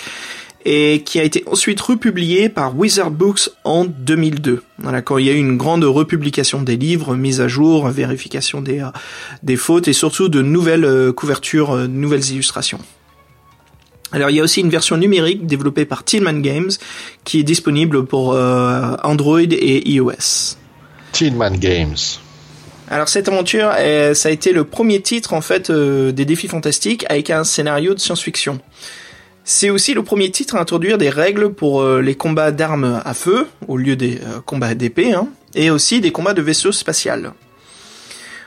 et qui a été ensuite republié par Wizard Books en 2002. Voilà, quand il y a eu une grande republication des livres, mise à jour, vérification des, euh, des fautes et surtout de nouvelles euh, couvertures, nouvelles illustrations. Alors il y a aussi une version numérique développée par Tillman Games qui est disponible pour euh, Android et iOS. Tillman Games. Alors cette aventure, euh, ça a été le premier titre en fait euh, des défis fantastiques avec un scénario de science-fiction. C'est aussi le premier titre à introduire des règles pour euh, les combats d'armes à feu au lieu des combats d'épée, hein, et aussi des combats de vaisseaux spatials.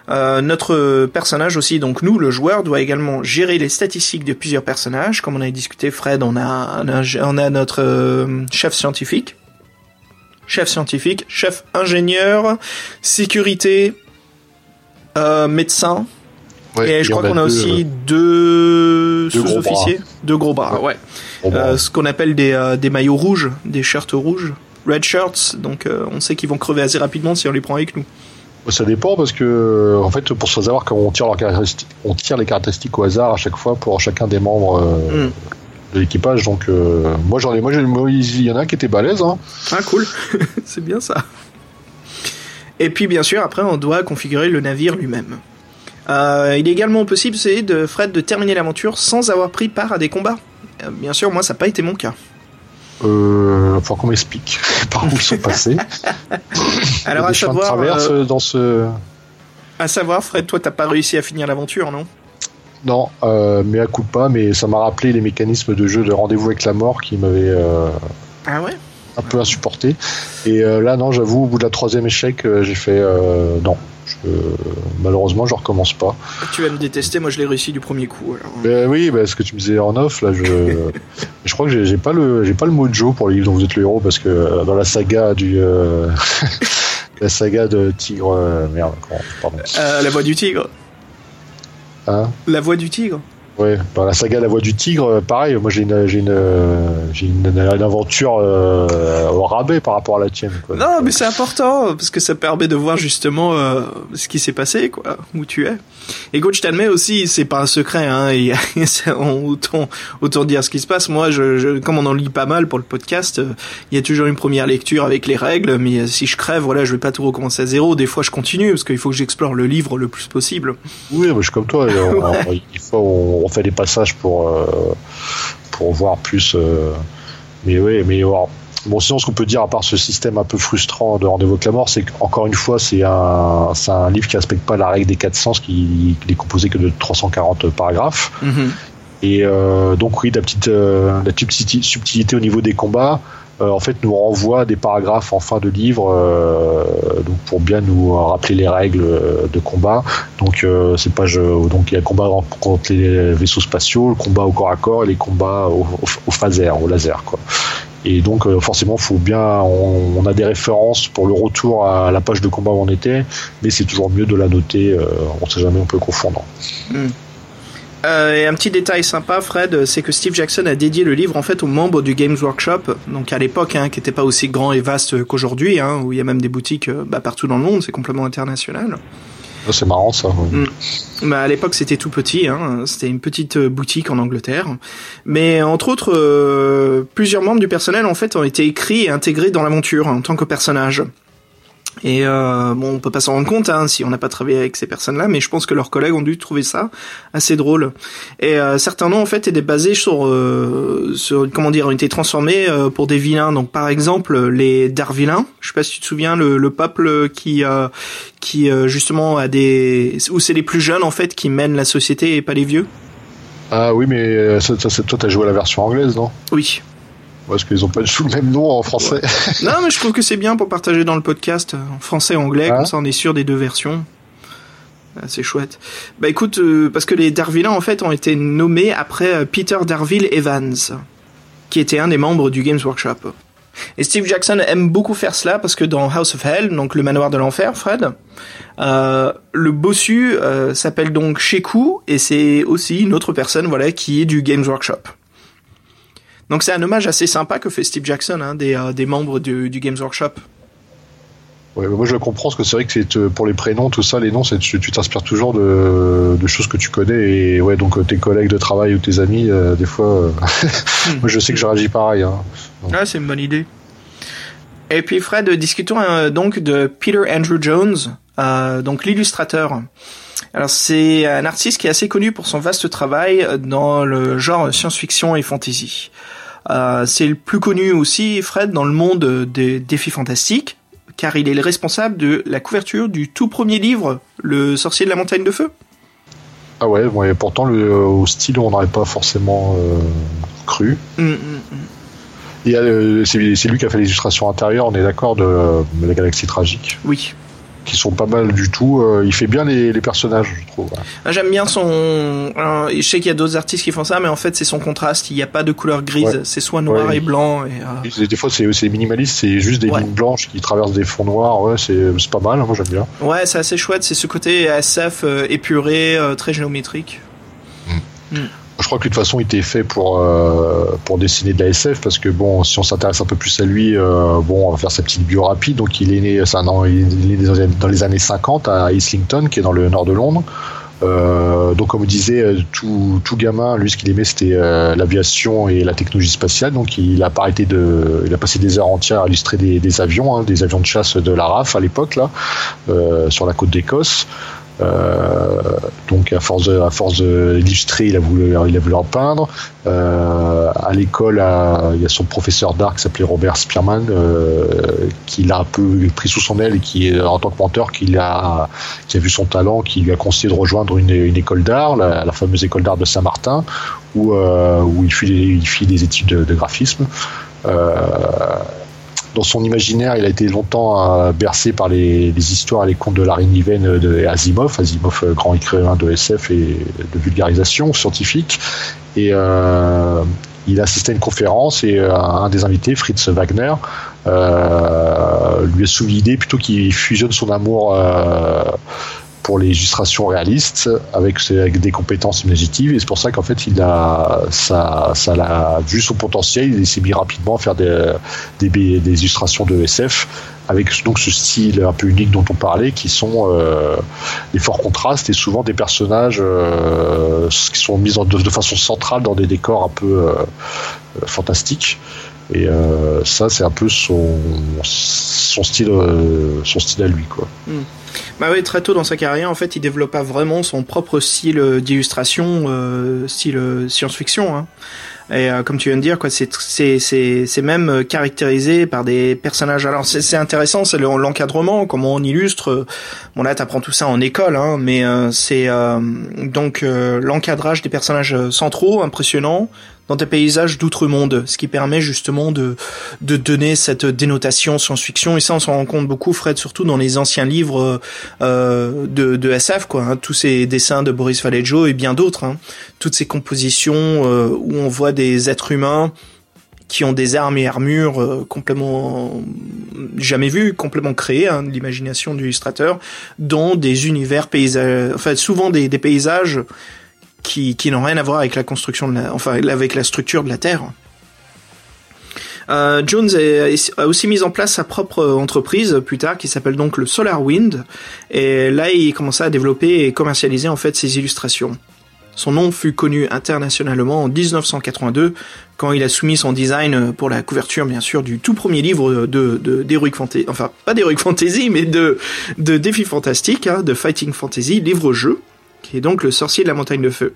Euh, notre personnage aussi, donc nous, le joueur, doit également gérer les statistiques de plusieurs personnages. Comme on a discuté, Fred, on a, on a, notre chef scientifique, chef scientifique, chef ingénieur, sécurité, euh, médecin, Ouais, et je crois qu'on a deux, aussi deux, deux sous-officiers, deux gros bras, ouais. euh, Euh, ce qu'on appelle des, euh, des maillots rouges, des shirts rouges, red shirts. Donc euh, on sait qu'ils vont crever assez rapidement si on les prend avec nous. Ça dépend parce que, en fait, pour savoir comment on tire, leurs caractéristiques, on tire les caractéristiques au hasard à chaque fois pour chacun des membres euh, Mm. De l'équipage. Donc, euh, moi, j'en ai, moi, il y en a un qui était balèze. Hein. Ah cool, c'est bien ça. Et puis bien sûr après on doit configurer le navire lui-même. Euh, il est également possible c'est de Fred de terminer l'aventure sans avoir pris part à des combats. Euh, bien sûr moi ça n'a pas été mon cas. Euh, faut qu'on m'explique par où ils sont passés. Alors à savoir, traverse dans ce. à savoir Fred toi t'as pas réussi à finir l'aventure non? Non, euh, mais à coup de pas, mais ça m'a rappelé les mécanismes de jeu de rendez-vous avec la mort qui m'avaient euh, Ah ouais un peu insupporté. Et euh, là, non, j'avoue, au bout de la troisième échec, j'ai fait non. Je- malheureusement, je recommence pas. Tu vas me détester, moi je l'ai réussi du premier coup. Alors. Mais oui, bah, ce que tu me disais en off, là, je, je crois que j'ai pas le, j'ai pas le mojo pour les livres dont vous êtes le héros parce que dans la saga du, la saga de Tigre, merde, pardon, la voix du tigre. Hein, La voix du tigre. Ouais, dans la saga La Voix du Tigre, euh, pareil, moi j'ai une, j'ai une, j'ai une, une aventure euh, au rabais par rapport à la tienne. Quoi. Non, mais c'est important parce que ça permet de voir justement euh, ce qui s'est passé, quoi, où tu es. Et coach, je t'admets aussi, c'est pas un secret, hein. Et, on- autant, autant dire ce qui se passe. Moi, je, je, comme on en lit pas mal pour le podcast, euh, il y a toujours une première lecture avec les règles. Mais euh, si je crève, voilà, je vais pas tout recommencer à zéro. Des fois, je continue parce qu'il faut que j'explore le livre le plus possible. Oui, moi, je suis comme toi. et on- on- Des fois, on, on fait des passages pour euh, pour voir plus. euh, mais oui, mais alors, bon, sinon, ce qu'on peut dire à part ce système un peu frustrant de rendez-vous avec la mort, c'est qu'encore une fois, c'est un un livre qui respecte pas la règle des 400, qui, qui n'est composé que de 340 paragraphes. Mhm. Et euh, donc oui, la petite, euh, la subtilité au niveau des combats, en fait, nous renvoie des paragraphes en fin de livre, euh, donc pour bien nous rappeler les règles euh, de combat. Donc euh, c'est pas je, donc il y a combat contre les vaisseaux spatiaux, le combat au corps à corps et les combats au, phaser, au laser, quoi. Et donc euh, forcément, faut bien, on, on a des références pour le retour à la page de combat où on était, mais c'est toujours mieux de la noter. euh, on sait jamais, on peut confondre. Euh, et un petit détail sympa, Fred, c'est que Steve Jackson a dédié le livre en fait aux membres du Games Workshop, donc à l'époque, hein, qui n'était pas aussi grand et vaste qu'aujourd'hui, hein, où il y a même des boutiques euh, bah, partout dans le monde, c'est complètement international. Ça, C'est marrant ça. ouais. Bah, à l'époque, c'était tout petit, hein, c'était une petite euh, boutique en Angleterre. Mais entre autres, euh, plusieurs membres du personnel en fait ont été écrits et intégrés dans l'aventure en tant que personnages. Et euh, bon, on peut pas s'en rendre compte hein, si on n'a pas travaillé avec ces personnes-là, mais je pense que leurs collègues ont dû trouver ça assez drôle. Et euh, certains noms en fait étaient basés sur, euh, sur comment dire, ont été transformés euh, pour des vilains. Donc par exemple les Darvilains. Je sais pas si tu te souviens le, le peuple qui euh, qui euh, justement a des où c'est les plus jeunes en fait qui mènent la société et pas les vieux. Ah oui, mais euh, ça, ça, c'est- toi, t'as joué à la version anglaise, non? Oui. Parce qu'ils ont pas du tout le même nom en français. non mais je trouve que c'est bien pour partager dans le podcast euh, en français et anglais, Ah. comme ça on est sûr des deux versions. Ah, C'est chouette. Bah écoute, euh, parce que les Darvillains en fait ont été nommés après euh, Peter Darville Evans, qui était un des membres du Games Workshop. Et Steve Jackson aime beaucoup faire cela parce que dans House of Hell, donc le manoir de l'enfer, Fred, euh, le bossu euh, s'appelle donc Sheku et c'est aussi une autre personne, voilà, qui est du Games Workshop. Donc c'est un hommage assez sympa que fait Steve Jackson, hein, des, euh, des membres du, du Games Workshop. Ouais, mais moi je comprends parce que c'est vrai que c'est euh, pour les prénoms, tout ça, les noms, c'est tu t'inspires toujours de, de choses que tu connais et ouais donc euh, tes collègues de travail ou tes amis, euh, des fois, euh, moi je sais que je réagis pareil. Hein. Ah, c'est une bonne idée. Et puis Fred, discutons donc de Peter Andrew Jones, donc l'illustrateur. Alors c'est un artiste qui est assez connu pour son vaste travail dans le genre science-fiction et fantasy. Euh, c'est le plus connu aussi, Fred, dans le monde des défis fantastiques, car il est le responsable de la couverture du tout premier livre, Le sorcier de la montagne de feu. Ah ouais, ouais pourtant le, au style on n'aurait pas forcément euh, cru. Mm, mm, mm. Et euh, c'est lui qui a fait les illustrations intérieures, on est d'accord, de, euh, de la galaxie tragique, Oui. Qui sont pas mal du tout. euh, il fait bien les, les personnages, je trouve. Ah, J'aime bien son. alors, je sais qu'il y a d'autres artistes qui font ça, mais en fait c'est son contraste. Il n'y a pas de couleur grise. Ouais. C'est soit noir Ouais. et blanc. Et, euh, Et Des fois c'est minimaliste, c'est juste des Ouais. lignes blanches qui traversent des fonds noirs. Ouais, c'est c'est pas mal, hein, moi j'aime bien. Ouais, c'est assez chouette. C'est ce côté SF euh, épuré, euh, très géométrique. Je crois que de toute façon, il était fait pour euh, pour dessiner de la SF parce que bon, si on s'intéresse un peu plus à lui, euh, bon, on va faire sa petite bio rapide. Donc, il est né, un il est né dans les- années 50 à Islington, qui est dans le nord de Londres. Euh, donc, comme on disait, euh, tout, tout gamin, lui, ce qu'il aimait, c'était euh, l'aviation et la technologie spatiale. Donc, il a arrêté de, il a passé des heures entières à illustrer des, des avions, hein, des avions de chasse de la RAF à l'époque là, euh, sur la côte d'Écosse. Euh, donc à force de, à force d'illustrer, il a voulu il a voulu en peindre. Euh, à l'école, il y a son professeur d'art qui s'appelait Robert Spearman, euh, qui l'a un peu pris sous son aile et qui, en tant que menteur, qui a qui a vu son talent, qui lui a conseillé de rejoindre une, une école d'art, la, fameuse école d'art de Saint-Martin, où euh, où il fit il fit des études de, de graphisme. Euh, dans son imaginaire, il a été longtemps euh, bercé par les, histoires et les contes de Larry Niven de Asimov, Asimov, euh, grand écrivain de SF et de vulgarisation scientifique. Et euh, il a assisté à une conférence et euh, un des invités, Fritz Wagner, euh, lui a soumis l'idée plutôt qu'il fusionne son amour euh, pour les illustrations réalistes avec, ses- avec des compétences imaginatives et c'est pour ça qu'en fait il a vu son potentiel. Il s'est mis rapidement à faire des, illustrations de SF avec donc ce style un peu unique dont on parlait qui sont euh, des forts contrastes et souvent des personnages euh, qui sont mis en- de, de façon centrale dans des décors un peu euh, euh, fantastiques et euh, ça c'est un peu son son style euh, son style à lui quoi Bah oui, très tôt dans sa carrière, en fait, il développa vraiment son propre style euh, d'illustration, euh, style euh, science-fiction. Hein. Et euh, comme tu viens de dire, quoi, c'est même euh, caractérisé par des personnages. Alors c'est intéressant, c'est le- l'encadrement, comment on illustre. Bon là, t'apprends tout ça en école, hein, mais euh, c'est euh, donc l'encadrage des personnages centraux, impressionnant, dans des paysages d'outre-monde, ce qui permet justement de de donner cette dénotation science-fiction. Et ça, on s'en rend compte beaucoup, Fred, surtout dans les anciens livres euh, de, de SF, quoi. hein, tous ces dessins de Boris Vallejo et bien d'autres. hein, toutes ces compositions euh, où on voit des êtres humains qui ont des armes et armures euh, complètement jamais vues, complètement créées, hein, de l'imagination de l'illustrateur, dans des univers paysages, enfin souvent des, des paysages qui, qui n'ont rien à voir avec la construction de enfin avec la structure de la Terre. Euh, Jones a, aussi mis en place sa propre entreprise plus tard qui s'appelle donc le Solar Wind et là il commença à développer et commercialiser en fait ses illustrations. Son nom fut connu internationalement en 1982 quand il a soumis son design pour la couverture bien sûr du tout premier livre de de- d'Heroic Fantasy, enfin pas d'Heroic Fantasy mais de de défi fantastique, hein, de Fighting Fantasy, livre-jeu, qui est donc le sorcier de la montagne de feu.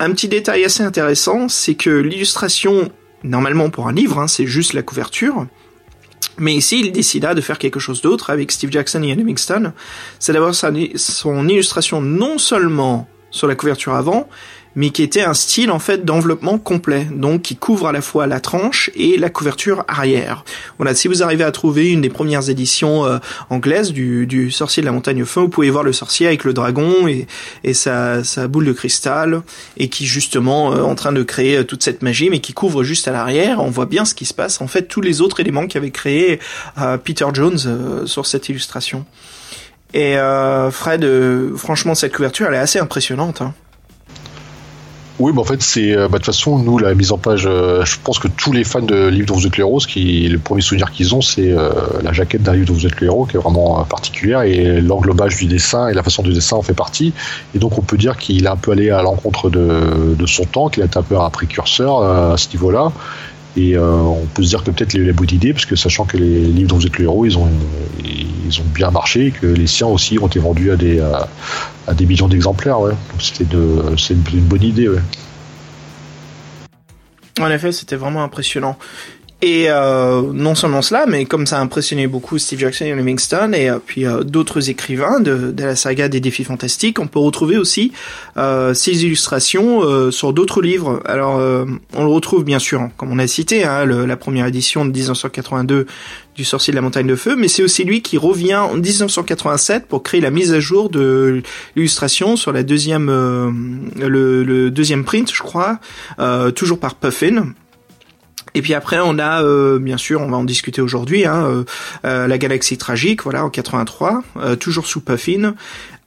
Un petit détail assez intéressant, c'est que l'illustration, normalement pour un livre, hein, c'est juste la couverture. Mais ici, il décida de faire quelque chose d'autre avec Steve Jackson et Ian. C'est d'avoir son illustration non seulement sur la couverture avant, mais qui était un style en fait d'enveloppement complet, donc qui couvre à la fois la tranche et la couverture arrière. Voilà, si vous arrivez à trouver une des premières éditions euh, anglaises du, du Sorcier de la Montagne Feu, vous pouvez voir le sorcier avec le dragon et, et sa, sa boule de cristal, et qui justement euh, en train de créer euh, toute cette magie, mais qui couvre juste à l'arrière. On voit bien ce qui se passe. En fait, tous les autres éléments qu'avait créé euh, Peter Jones euh, sur cette illustration. Et euh, Fred, franchement, cette couverture, elle est assez impressionnante. Hein. Oui, bah en fait, c'est euh, bah, de toute façon, nous, la mise en page, euh, je pense que tous les fans de Livre dont vous êtes le héros, ce qui, le premier souvenir qu'ils ont, c'est euh, la jaquette d'un livre dont vous êtes le héros, qui est vraiment euh, particulière, et l'englobage du dessin et la façon du dessin en fait partie. Et donc, on peut dire qu'il est un peu allé à l'encontre de, de son temps, qu'il a été un peu un précurseur euh, à ce niveau-là. Et on peut se dire que peut-être il a eu la bonne idée, parce que sachant que les livres dont vous êtes le héros, ils ont, ils ont bien marché que les siens aussi ont été vendus à des, à, à des millions d'exemplaires. C'était de, c'est une, bonne idée. En effet, c'était vraiment impressionnant. Et euh, non seulement cela, mais comme ça a impressionné beaucoup Steve Jackson et Livingston et euh, puis euh, d'autres écrivains de, de, la saga des défis fantastiques, on peut retrouver aussi euh, ces illustrations euh, sur d'autres livres. Alors, euh, on le retrouve bien sûr, comme on a cité, hein, la première édition de 1982 du Sorcier de la Montagne de Feu, mais c'est aussi lui qui revient en 1987 pour créer la mise à jour de l'illustration sur la deuxième, le, le, deuxième print, je crois, toujours par Puffin. Et puis après, on a, euh, bien sûr, on va en discuter aujourd'hui, hein, euh, euh, la Galaxie Tragique, voilà, en 83, toujours sous Puffin.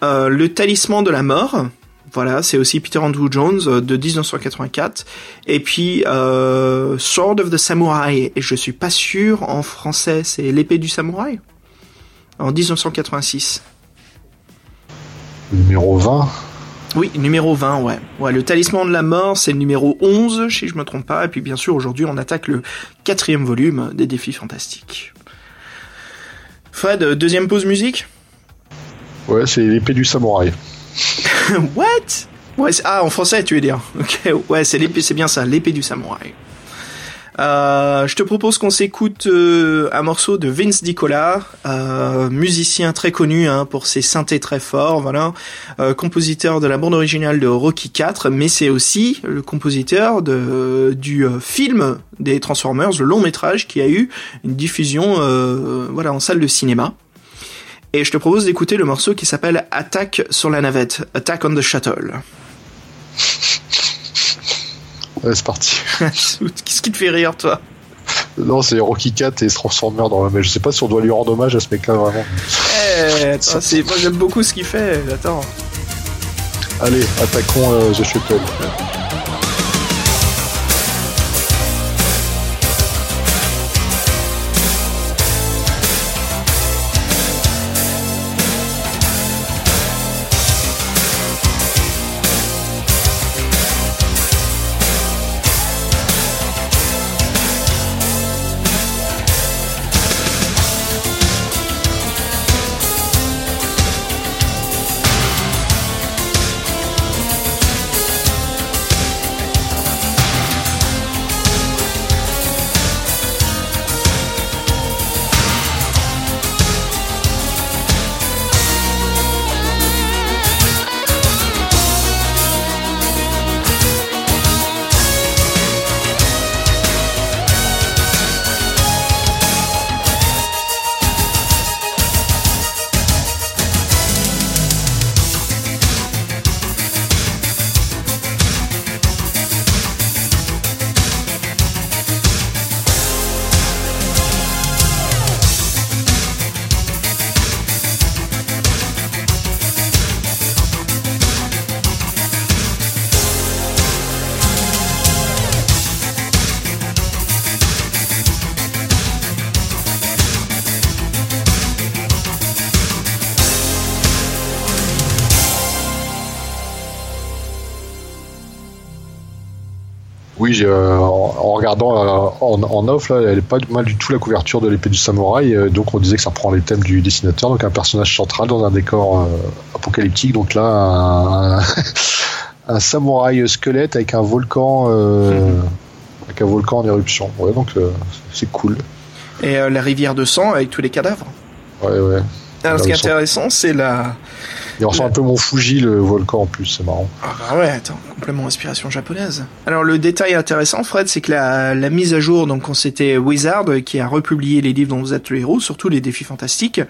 le Talisman de la Mort, voilà, c'est aussi Peter Andrew Jones de 1984. Et puis Sword of the Samurai, et je suis pas sûr en français, c'est l'épée du samouraï? En 1986. Numéro 20 oui, numéro 20, ouais. Ouais, le talisman de la mort, c'est le numéro 11, si je me trompe pas. Et puis bien sûr, aujourd'hui, on attaque le quatrième volume des défis fantastiques. Fred, deuxième pause musique? Ouais, c'est l'épée du samouraï. What? Ouais, ah, en français, tu veux dire. Ok, ouais, c'est l'épée, c'est bien ça, l'épée du samouraï. Euh, je te propose qu'on s'écoute euh, un morceau de Vince Dicola, euh, musicien très connu hein, pour ses synthés très forts, voilà, euh, compositeur de la bande originale de Rocky 4, mais c'est aussi le compositeur de, du euh, film des Transformers, le long métrage qui a eu une diffusion voilà en salle de cinéma. Et je te propose d'écouter le morceau qui s'appelle Attaque sur la navette, Attack on the Shuttle. Ouais, c'est parti. Qu'est-ce qui te fait rire, toi? Non, c'est Rocky Cat et Transformer dans le. Mais je sais pas si on doit lui rendre hommage à ce mec-là vraiment. Eh, attends, c'est... moi j'aime beaucoup ce qu'il fait. Attends. Allez, attaquons euh, The Shuttle. Oui, euh, en, en, regardant euh, en, en, off, là, elle est pas mal du tout la couverture de l'épée du samouraï. Euh, donc on disait que ça prend les thèmes du dessinateur, donc un personnage central dans un décor apocalyptique. Donc là, un, un, samouraï squelette avec un volcan, mmh. avec un volcan en éruption. Ouais, donc c'est cool. Et la rivière de sang avec tous les cadavres. Ouais, ouais. Alors, ce qui est intéressant, c'est la il ressemble un peu mon Fuji, le volcan en plus, c'est marrant. Ah bah ouais, attends, complètement inspiration japonaise. Alors le détail intéressant, Fred, c'est que la, la, mise à jour, donc quand c'était Wizard qui a republié les livres dont vous êtes le héros, surtout les défis fantastiques,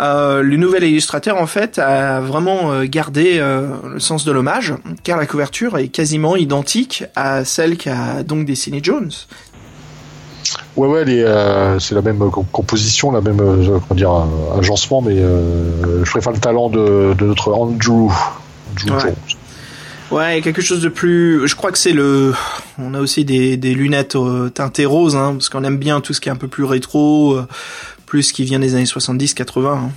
euh, le nouvel illustrateur en fait a vraiment euh, gardé euh, le sens de l'hommage, car la couverture est quasiment identique à celle qu'a donc dessiné Jones. Ouais, ouais, euh, c'est la même composition, la même euh, comment dire, agencement, mais euh, je préfère le talent de, de notre Andrew, Andrew ouais. Jones. Ouais, quelque chose de plus. Je crois que c'est le. On a aussi des, des lunettes teintées roses, hein, parce qu'on aime bien tout ce qui est un peu plus rétro, plus ce qui vient des années 70-80. Hein.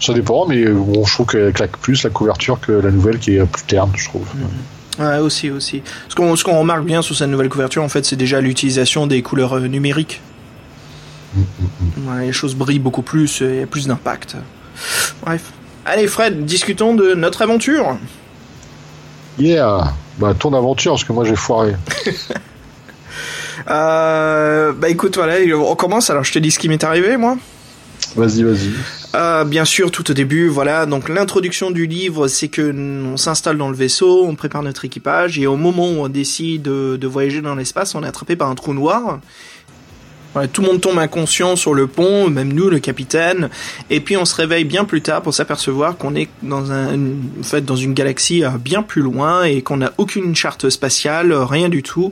Ça dépend, mais bon, je trouve qu'elle claque plus la couverture que la nouvelle qui est plus terne, je trouve. Mm -hmm. Ouais, aussi, aussi. Ce qu'on, remarque bien sur cette nouvelle couverture, en fait, c'est déjà l'utilisation des couleurs euh, numériques. Ouais, les choses brillent beaucoup plus, il y a plus d'impact. Bref. Allez Fred, discutons de notre aventure. Yeah Bah ton aventure, parce que moi j'ai foiré. Euh, bah écoute, voilà, on commence. Alors je te dis ce qui m'est arrivé, moi. Vas-y, vas-y. Euh, bien sûr, tout au début, voilà. Donc l'introduction du livre, c'est que on s'installe dans le vaisseau, on prépare notre équipage, et au moment où on décide de, de voyager dans l'espace, on est attrapé par un trou noir. Tout le monde tombe inconscient sur le pont, même nous, le capitaine. Et puis on se réveille bien plus tard pour s'apercevoir qu'on est dans un, en fait, dans une galaxie euh, bien plus loin et qu'on n'a aucune charte spatiale, rien du tout.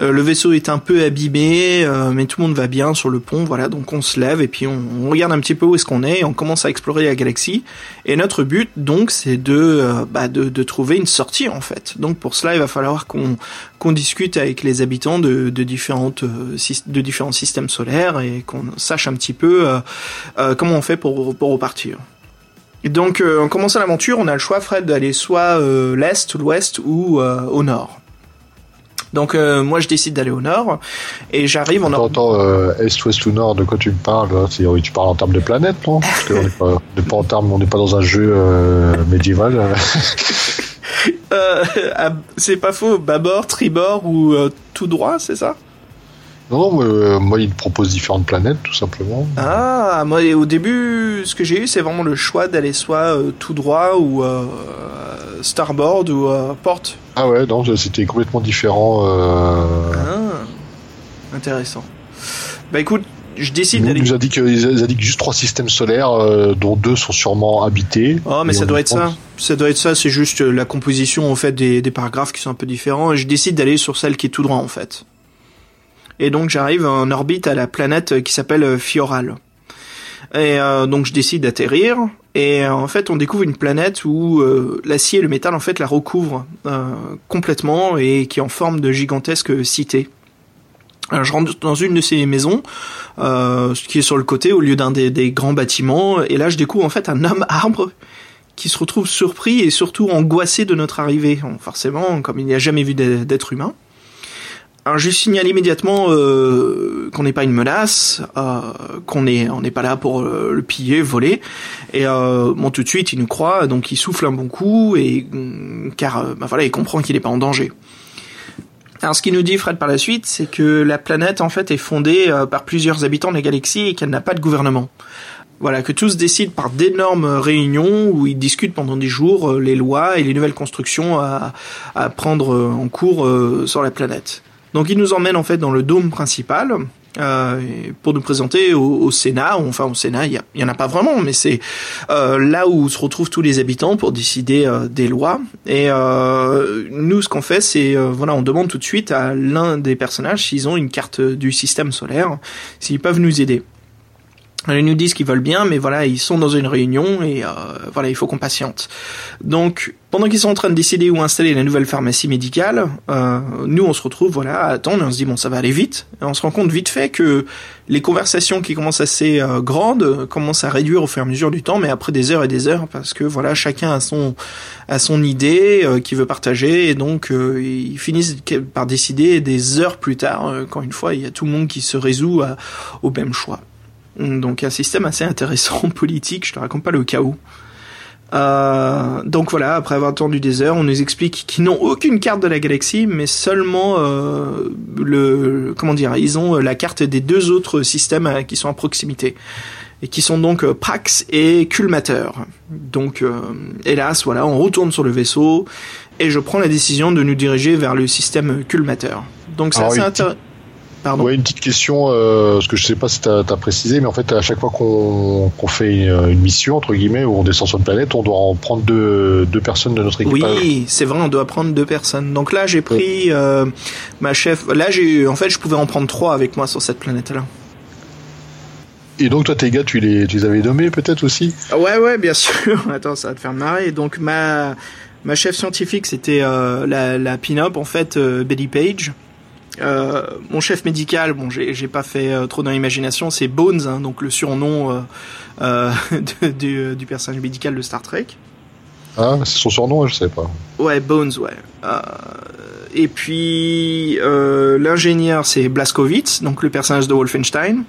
Euh, le vaisseau est un peu abîmé, euh, mais tout le monde va bien sur le pont. Voilà, donc on se lève et puis on, on regarde un petit peu où est-ce qu'on est. Et on commence à explorer la galaxie. Et notre but, donc, c'est de, euh, bah, de, de trouver une sortie en fait. Donc pour cela, il va falloir qu'on qu'on discute avec les habitants de, de différentes euh, de différents systèmes solaires et qu'on sache un petit peu euh, euh, comment on fait pour pour repartir. Et donc euh, en commençant l'aventure, on a le choix Fred d'aller soit euh, l'est, l'ouest ou euh, au nord. Donc moi je décide d'aller au nord et j'arrive en attends, euh, est, ouest ou nord, de quoi tu me parles oui, Tu parles en termes de planète, non? Parce qu'on n'est pas, on n'est pas en termes, on n'est pas dans un jeu médiéval. Euh, c'est pas faux, bâbord, tribord ou euh, tout droit, c'est ça? Non, euh, moi, il propose différentes planètes, tout simplement. Ah, moi au début, ce que j'ai eu, c'est vraiment le choix d'aller soit tout droit ou starboard ou porte. Ah ouais, non, c'était complètement différent. Ah, intéressant. Bah écoute, je décide d'aller. nous a dit que ils indiquent juste trois systèmes solaires, euh, dont deux sont sûrement habités. Oh, mais ça doit être ça. Ça doit être ça. C'est juste euh, la composition en fait des, des paragraphes qui sont un peu différents. Et je décide d'aller sur celle qui est tout droit en fait. Et donc j'arrive en orbite à la planète euh, qui s'appelle euh, Fioral. Et euh, donc je décide d'atterrir. Et euh, en fait, on découvre une planète où euh, l'acier et le métal en fait la recouvrent euh, complètement et qui est en forme de gigantesque cité. Je rentre dans une de ces maisons, euh, qui est sur le côté au lieu d'un des, grands bâtiments, et là je découvre en fait un homme arbre qui se retrouve surpris et surtout angoissé de notre arrivée. Forcément, comme il n'y a jamais vu d'être humain. Alors je signale immédiatement euh, qu'on n'est pas une menace, euh, qu'on est on n'est pas là pour le piller, voler. Et euh, bon tout de suite il nous croit, donc il souffle un bon coup et mm, car bah, voilà il comprend qu'il n'est pas en danger. Alors ce qu'il nous dit Fred par la suite, c'est que la planète en fait est fondée euh, par plusieurs habitants de la galaxie et qu'elle n'a pas de gouvernement. Voilà, que tous décident par d'énormes réunions où ils discutent pendant des jours euh, les lois et les nouvelles constructions à, prendre euh, en cours sur la planète. Donc il nous emmène en fait dans le dôme principal pour nous présenter au, au Sénat. Enfin au Sénat, il y, a- il y en a pas vraiment, mais c'est euh, là où se retrouvent tous les habitants pour décider euh, des lois. Et euh, nous, ce qu'on fait, c'est euh, voilà, on demande tout de suite à l'un des personnages s'ils ont une carte du système solaire, s'ils peuvent nous aider. Ils nous disent qu'ils veulent bien, mais voilà, ils sont dans une réunion et euh, voilà, il faut qu'on patiente. Donc, pendant qu'ils sont en train de décider où installer la nouvelle pharmacie médicale, euh, nous on se retrouve voilà à attendre et on se dit bon ça va aller vite. Et on se rend compte vite fait que les conversations qui commencent assez euh, grandes euh, commencent à réduire au fur et à mesure du temps, mais après des heures et des heures parce que voilà chacun a son a son idée euh, qu'il veut partager et donc euh, ils finissent par décider des heures plus tard quand une fois il y a tout le monde qui se résout à- au même choix. Donc un système assez intéressant politique, je te raconte pas le chaos. Euh, donc voilà, après avoir attendu des heures, on nous explique qu'ils n'ont aucune carte de la galaxie, mais seulement euh, le comment dire, ils ont la carte des deux autres systèmes euh, qui sont à proximité et qui sont donc euh, Prax et Culmateur. Donc euh, hélas, voilà, on retourne sur le vaisseau et je prends la décision de nous diriger vers le système Culmateur. Donc c'est Alors, assez une intéressant. Pardon. Ouais, une petite question, euh, parce que je sais pas si t'as as précisé, mais en fait, à chaque fois qu'on fait une, une mission, entre guillemets, où on descend sur une planète, on doit en prendre deux, deux personnes de notre équipage. Oui, c'est vrai, on doit prendre deux personnes. Donc là, j'ai pris euh, ma chef. Là, j'ai, en fait, je pouvais en prendre trois avec moi sur cette planète-là. Et donc, toi, tes gars, tu les, tu les avais nommés peut-être aussi? Ouais, ouais, bien sûr. Attends, ça va te faire marrer. Donc ma ma chef scientifique, c'était euh, la la pin-up en fait, euh, Betty Page. Euh, mon chef médical, bon, j'ai pas fait euh, trop dans l'imagination, c'est Bones, hein, donc le surnom euh, euh du, du, personnage médical de Star Trek. Ah, c'est son surnom, je sais pas. Ouais, Bones, ouais. et puis l'ingénieur, c'est Blaskowitz, donc le personnage de Wolfenstein.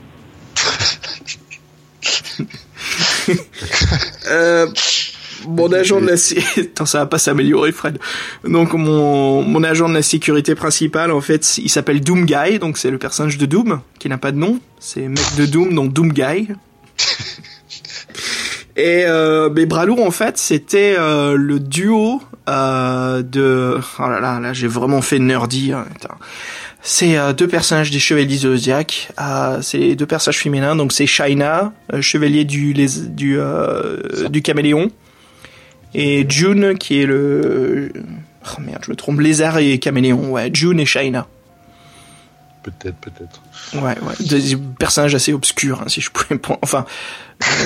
mon agent de la Attends, ça va pas s'améliorer, Fred. Donc mon mon agent de la sécurité principale, en fait, il s'appelle Doom Guy, donc c'est le personnage de Doom qui n'a pas de nom. C'est mec de Doom, donc Doom Guy. Et euh, mais bras lourd, en fait, c'était euh, le duo euh, de. Oh là là, là, j'ai vraiment fait nerdy. hein. C'est euh, deux personnages des Chevaliers du Zodiac. Euh, c'est les deux personnages féminins. Donc c'est Shaina, euh, chevalier du les, du euh, du caméléon, et June qui est le. Oh merde, je me trompe. Lézard et caméléon. Ouais, June et Shaina. Peut-être, peut-être. Ouais, ouais. Des personnages assez obscurs, hein, si je pouvais. Enfin,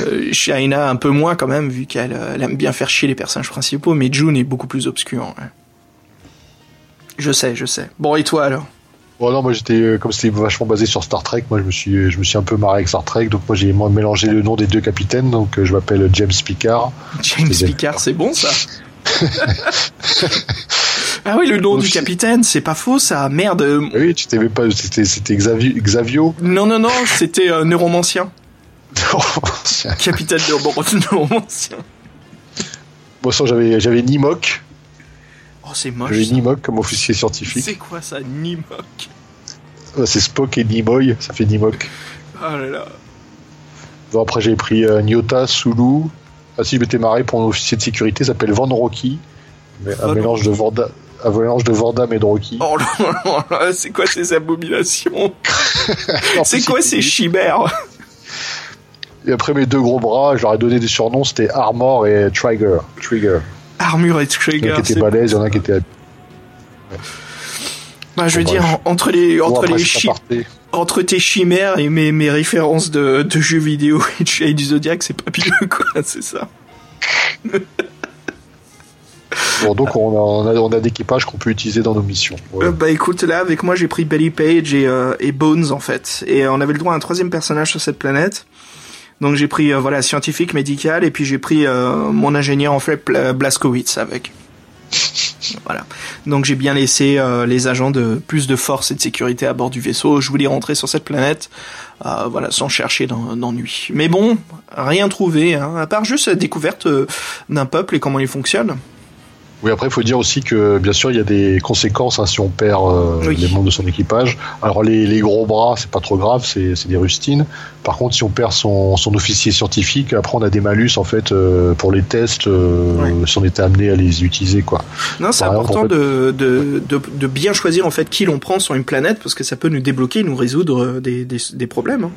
euh, Shaina un peu moins quand même, vu qu'elle euh, aime bien faire chier les personnages principaux, mais June est beaucoup plus obscur. ouais. Je sais, je sais. Bon, et toi alors? Bon non, moi j'étais euh, comme c'était vachement basé sur Star Trek, moi je me suis je me suis un peu marré avec Star Trek, donc moi j'ai mélangé le nom des deux capitaines, donc euh, je m'appelle James Picard. James. Picard, c'est bon ça Ah oui, le nom du capitaine, c'est pas faux ça. Merde. euh, Oui, tu t'aimais pas, c'était c'était Xavi- Xavio. Non, non, non, c'était euh, Neuromancien. Capitaine Neuro- Neuromancien. Moi ça j'avais j'avais Nimok, Oh, c'est moche. ça. Nimok comme officier scientifique. C'est quoi ça, Ouais, C'est Spock et Nimoy, ça fait Nimok. Oh là là. Bon, après j'ai pris euh, Nyota, Sulu. Ah si, je m'étais marré pour un officier de sécurité, ça s'appelle Van Rocky. Mais un mélange de Vorda, un mélange de Vordam et de Rocky. Oh là là là, c'est quoi ces abominations? C'est quoi ces chimères? Et après mes deux gros bras, je leur ai donné des surnoms, c'était Armor et Trigger. Trigger. Armure et Il y en a qui étaient balèzes, il y en a qui étaient. Bah, je veux Bon, dire, bref. entre les, Bon, entre après, les chi- entre tes chimères et mes, mes références de, de jeux vidéo et de du Zodiac, c'est papilleux, quoi, c'est ça. Bon, donc on a, on a, on a qu'on peut utiliser dans nos missions. Euh, bah écoute, là, avec moi, j'ai pris Belly Page et, euh, et Bones, en fait. Et euh, on avait le droit à un troisième personnage sur cette planète. Donc j'ai pris, euh, voilà, scientifique, médical, et puis j'ai pris euh, mon ingénieur, en fait, Bla- Blaskowitz, avec. Voilà. Donc j'ai bien laissé euh, les agents de plus de force et de sécurité à bord du vaisseau. Je voulais rentrer sur cette planète, euh, voilà, sans chercher d'en- d'ennui. Mais bon, rien trouvé, hein, à part juste la découverte euh, d'un peuple et comment il fonctionne. Oui, après, il faut dire aussi que, bien sûr, il y a des conséquences hein, si on perd euh, Oui. les membres de son équipage. Alors, les, les gros bras, c'est pas trop grave, c'est des rustines. Par contre, si on perd son, son officier scientifique, après, on a des malus, en fait, euh, pour les tests, euh, si on était amené à les utiliser, quoi. Non, c'est important en fait- de, de, de, de bien choisir en fait qui l'on prend sur une planète parce que ça peut nous débloquer, nous résoudre des, des, des problèmes. hein.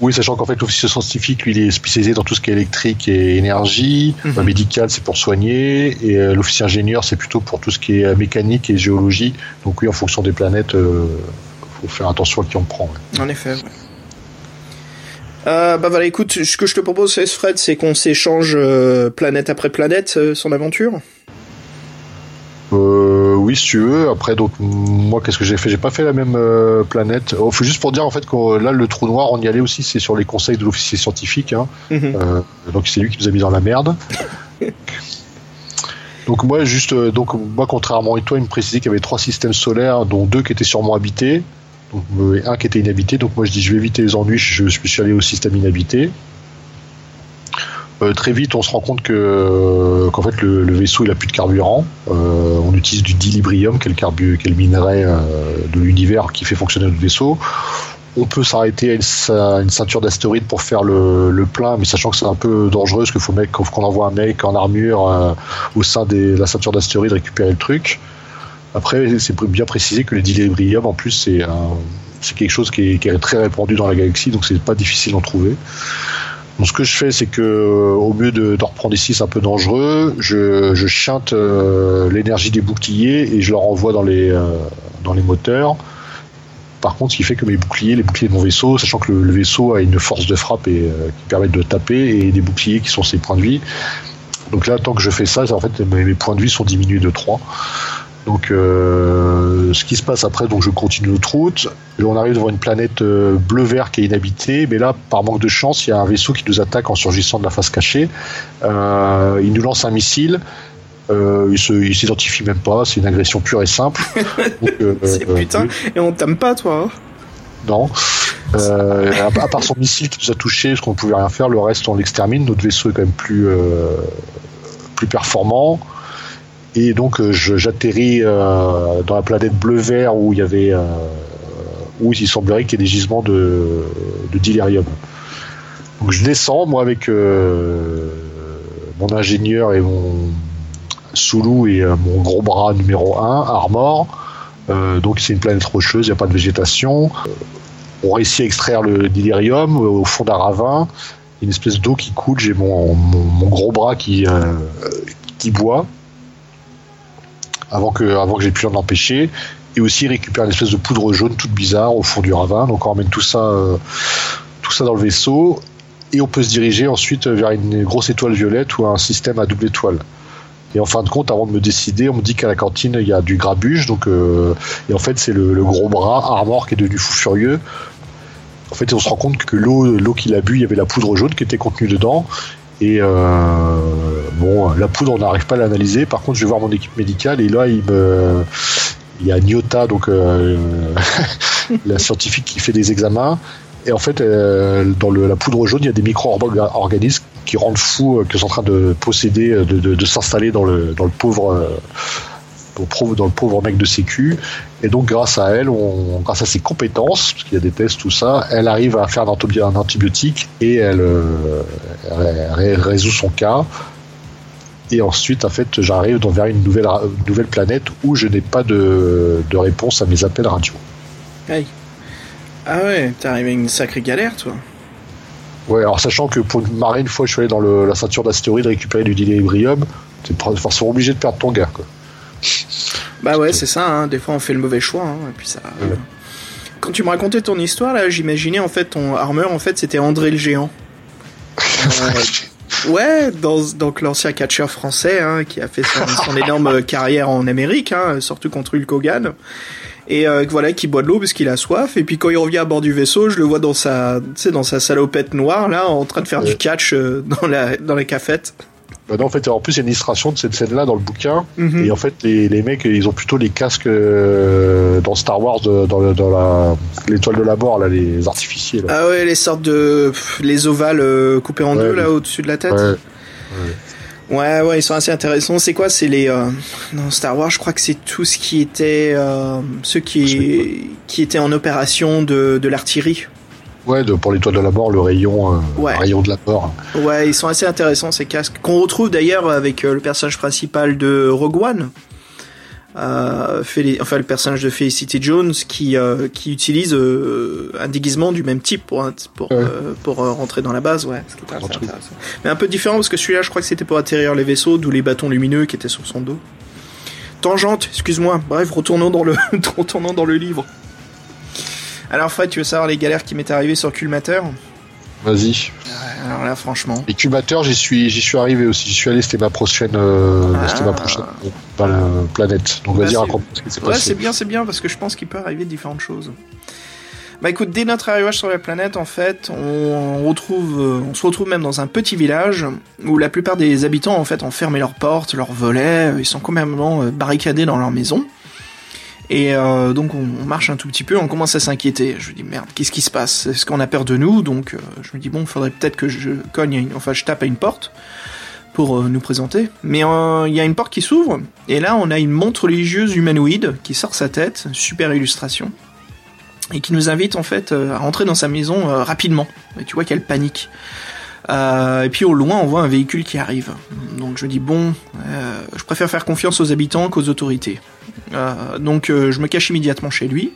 Oui, sachant qu'en fait, l'officier scientifique, lui, il est spécialisé dans tout ce qui est électrique et énergie. Mhm. Le médical, c'est pour soigner. Et euh, l'officier ingénieur, c'est plutôt pour tout ce qui est euh, mécanique et géologie. Donc oui, en fonction des planètes, euh, faut faire attention à qui on prend. ouais. En effet. ouais. Euh, bah voilà, écoute, ce que je te propose, Fred, c'est qu'on s'échange euh, planète après planète euh, son aventure. Oui, si tu veux. Après, donc moi, qu'est-ce que j'ai fait? J'ai pas fait la même euh, planète. Oh, faut juste pour dire en fait que là, le trou noir, on y allait aussi. C'est sur les conseils de l'officier scientifique. Hein. Mhm. Euh, donc c'est lui qui nous a mis dans la merde. donc moi, juste, euh, donc moi, contrairement à toi, il me précisait qu'il y avait trois systèmes solaires, dont deux qui étaient sûrement habités. Donc, et un qui était inhabité. Donc moi, je dis, je vais éviter les ennuis. Je, je suis allé au système inhabité. Euh, très vite, on se rend compte que euh, qu'en fait le, vaisseau il a plus de carburant. Euh, on utilise du dilibrium, qui est le, minerai de l'univers qui fait fonctionner notre vaisseau. On peut s'arrêter à une, ce- une ceinture d'astéroïdes pour faire le, le plein, mais sachant que c'est un peu dangereux, parce qu'il faut mec- qu'on envoie un mec en armure au sein de la ceinture d'astéroïdes récupérer le truc. Après, c'est bien précisé que le dilibrium, en plus, c'est c'est quelque chose qui est, qui est très répandu dans la galaxie, donc c'est pas difficile d'en trouver. Donc ce que je fais, c'est que euh, au mieux de, reprendre ici, c'est un peu dangereux. Je, je euh, l'énergie des boucliers et je leur envoie dans les euh, dans les moteurs. Par contre, ce qui fait que mes boucliers, les boucliers de mon vaisseau, sachant que le, vaisseau a une force de frappe et qui permet de taper et des boucliers qui sont ses points de vie. Donc là, tant que je fais ça, en fait, mes, mes points de vie sont diminués de 3. Donc, euh, ce qui se passe après, donc je continue notre route. Et on arrive devant une planète euh, bleu-vert qui est inhabitée, mais là, par manque de chance, il y a un vaisseau qui nous attaque en surgissant de la face cachée. Euh, il nous lance un missile. Il s'identifie même pas. C'est une agression pure et simple. Donc, C'est putain. Et on t'aime pas, toi. hein Non. À, part son missile qui nous a touché, ce qu'on pouvait rien faire, le reste on l'extermine. Notre vaisseau est quand même plus plus performant. Et donc euh, j'atterris euh, dans la planète bleu-vert où il y avait euh, où il semblerait qu'il y ait des gisements de, de. Donc je descends moi avec mon ingénieur et mon Soulou et mon gros bras numéro 1, Armor. Donc c'est une planète rocheuse, il n'y a pas de végétation. On réussit à extraire le dilérium euh, au fond d'un ravin. Une espèce d'eau qui coule, j'ai mon, mon, gros bras qui, qui boit avant que, avant que j'ai pu l'en empêcher. Et aussi il récupère une espèce de poudre jaune toute bizarre au fond du ravin. Donc on emmène tout ça, euh, tout ça dans le vaisseau. Et on peut se diriger ensuite vers une grosse étoile violette ou un système à double étoile. Et en fin de compte, avant de me décider, on me dit qu'à la cantine, il y a du grabuge. Donc, euh, et en fait, c'est le, le gros bras, Armor, qui est devenu fou furieux. En fait, on se rend compte que l'eau, l'eau qu'il a bu, il y avait la poudre jaune qui était contenue dedans. Et euh, bon, la poudre, on n'arrive pas à l'analyser. Par contre, je vais voir mon équipe médicale et là, il me, il y a Nyota, donc euh, la scientifique qui fait des examens. Et en fait, euh, dans la poudre jaune, il y a des micro-organismes qui rendent fous, euh, qui sont en train de posséder, de, s'installer dans le, dans le pauvre. Au pauvre- dans le pauvre mec de sécu et donc grâce à elle on, grâce à ses compétences parce qu'il y a des tests tout ça elle arrive à faire un, antibi- un antibiotique et elle, euh, elle résout son cas et ensuite en fait j'arrive vers une nouvelle, une nouvelle planète où je n'ai pas de, de réponse à mes appels radio Aïe. Ah ouais, t'es arrivé à une sacrée galère, toi. Ouais, alors sachant que pour une marée, une fois je suis allé dans le- la ceinture d'astéroïdes récupérer du dilithium, t'es forcément obligé de perdre ton gars. Quoi. Bah ouais, c'est ça, hein. des fois on fait le mauvais choix, hein, et puis ça. Quand tu me racontais ton histoire, là, j'imaginais en fait ton armeur, en fait, c'était André le Géant. Euh, ouais, dans, donc l'ancien catcheur français, hein, qui a fait son, son énorme carrière en Amérique, surtout contre Hulk Hogan. Et euh, voilà, qui boit de l'eau parce qu'il a soif. Et puis quand il revient à bord du vaisseau, je le vois dans sa, tu sais, dans sa salopette noire, là, en train de faire du catch euh, dans la, dans la cafette. Bah non, en fait, en plus, il y a une illustration de cette scène-là dans le bouquin. Mhm. Et en fait, les, les mecs, ils ont plutôt les casques euh, dans Star Wars, de- dans, le- dans la- l'étoile de la mort, là, les artificiers. Là. Ah ouais, les sortes de les ovales euh, coupés en Ouais, deux les- là au-dessus de la tête. Ouais. Ouais, ouais, ils sont assez intéressants. C'est quoi C'est les euh, dans Star Wars, je crois que c'est tout ce qui était ceux qui qui étaient en opération de de l'artillerie. Ouais, de- pour l'étoile de la mort, le rayon, euh, Ouais. rayon de la mort. Ouais, ils sont assez intéressants ces casques qu'on retrouve d'ailleurs avec euh, le personnage principal de Rogue One. Euh, enfin le personnage de Felicity Jones qui qui utilise un déguisement du même type pour pour Ouais. pour rentrer dans la base ouais ce qui est assez Un truc. intéressant. mais un peu différent parce que celui-là je crois que c'était pour atterrir les vaisseaux d'où les bâtons lumineux qui étaient sur son dos tangente excuse-moi bref retournons dans le retournons dans le livre alors Fred tu veux savoir les galères qui m'est arrivé sur Culmater Vas-y. alors là franchement Et Cubateur, j'y suis, j'y suis arrivé aussi. J'y suis allé, c'était ma prochaine, euh, Ah. c'était ma prochaine euh, pla- planète. Donc Bah, vas-y, c'est- raconte ce qui s'est Ouais, passé. c'est bien, c'est bien, parce que je pense qu'il peut arriver différentes choses. Bah écoute, dès notre arrivage sur la planète, en fait, on retrouve, euh, on se retrouve même dans un petit village où la plupart des habitants, en fait, ont fermé leurs portes, leurs volets, ils sont complètement euh, barricadés dans leur maison. Et euh, donc on, marche un tout petit peu, on commence à s'inquiéter. Je me dis merde, qu'est-ce qui se passe? Est-ce qu'on a peur de nous? Donc euh, je me dis bon, faudrait peut-être que je cogne, une- enfin je tape à une porte pour euh, nous présenter. Mais il y a une porte qui s'ouvre et là on a une montre religieuse humanoïde qui sort sa tête, super illustration, et qui nous invite en fait à rentrer dans sa maison rapidement. Et tu vois qu'elle panique. Et puis au loin on voit un véhicule qui arrive. Donc je me dis bon, je préfère faire confiance aux habitants qu'aux autorités. Euh, donc euh, je me cache immédiatement chez lui.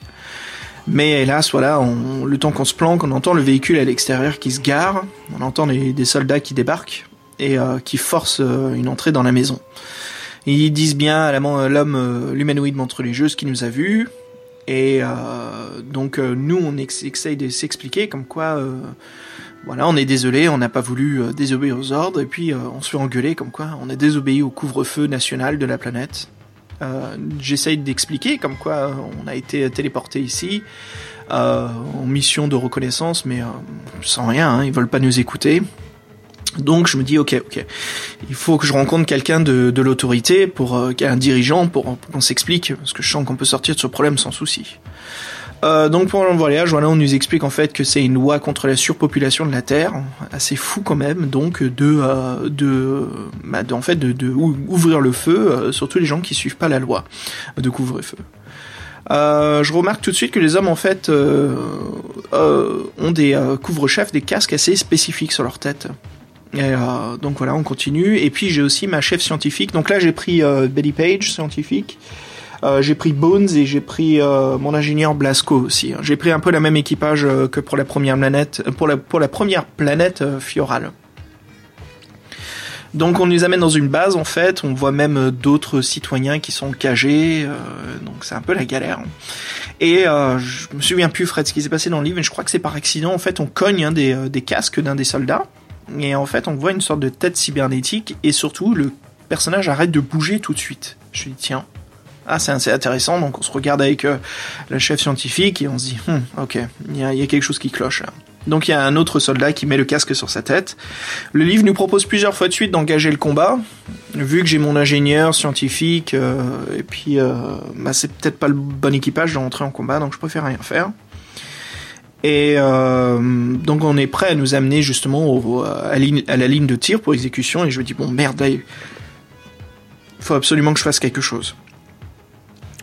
Mais hélas, voilà, le temps qu'on se planque, on entend le véhicule à l'extérieur qui se gare, on entend des soldats qui débarquent et euh, qui forcent euh, une entrée dans la maison. Ils disent bien à l'homme, l'humanoïde montre religieuse qui nous a vus. Et donc nous, on essaye de s'expliquer comme quoi, voilà, on est désolé, on n'a pas voulu désobéir aux ordres, et puis on se fait engueuler comme quoi on a désobéi au couvre-feu national de la planète. Euh, J'essaye d'expliquer comme quoi euh, on a été téléporté ici euh, en mission de reconnaissance, mais euh, sans rien, hein, ils veulent pas nous écouter. Donc je me dis ok ok, il faut que je rencontre quelqu'un de, de l'autorité pour euh, un dirigeant pour, pour qu'on s'explique parce que je sens qu'on peut sortir de ce problème sans souci. Euh, donc pendant le voyage, voilà, on nous explique en fait que c'est une loi contre la surpopulation de la Terre, assez fou quand même, donc de, euh, de, bah, en fait, de, de ou- ouvrir le feu euh, sur tous les gens qui suivent pas la loi de couvre-feu. Euh, je remarque tout de suite que les hommes en fait euh, euh, ont des couvre-chefs, des casques assez spécifiques sur leur tête. Et, euh, donc voilà, on continue. Et puis j'ai aussi ma chef scientifique. Donc là j'ai pris euh, Betty Page, scientifique. Euh, j'ai pris Bones et j'ai pris euh, mon ingénieur Blasco aussi. J'ai pris un peu la même équipage euh, que pour la première planète, pour la pour la première planète Fioral. Donc on nous amène dans une base en fait, on voit même d'autres citoyens qui sont cagés, donc c'est un peu la galère. Et euh, je me souviens plus Fred ce qui s'est passé dans le livre, mais je crois que c'est par accident en fait on cogne un des, des casques d'un des soldats, et en fait on voit une sorte de tête cybernétique, et surtout le personnage arrête de bouger tout de suite. Je lui dis tiens, ah c'est assez intéressant, donc on se regarde avec euh, le chef scientifique et on se dit Hum, ok, il y a, quelque chose qui cloche là. Donc il y a un autre soldat qui met le casque sur sa tête. Le livre nous propose plusieurs fois de suite d'engager le combat. Vu que j'ai mon ingénieur scientifique, euh, et puis euh, bah, c'est peut-être pas le bon équipage d'entrer en combat, donc je préfère rien faire. Et donc on est prêt à nous amener justement à, la ligne, de tir pour exécution, et je me dis bon merde, il faut absolument que je fasse quelque chose.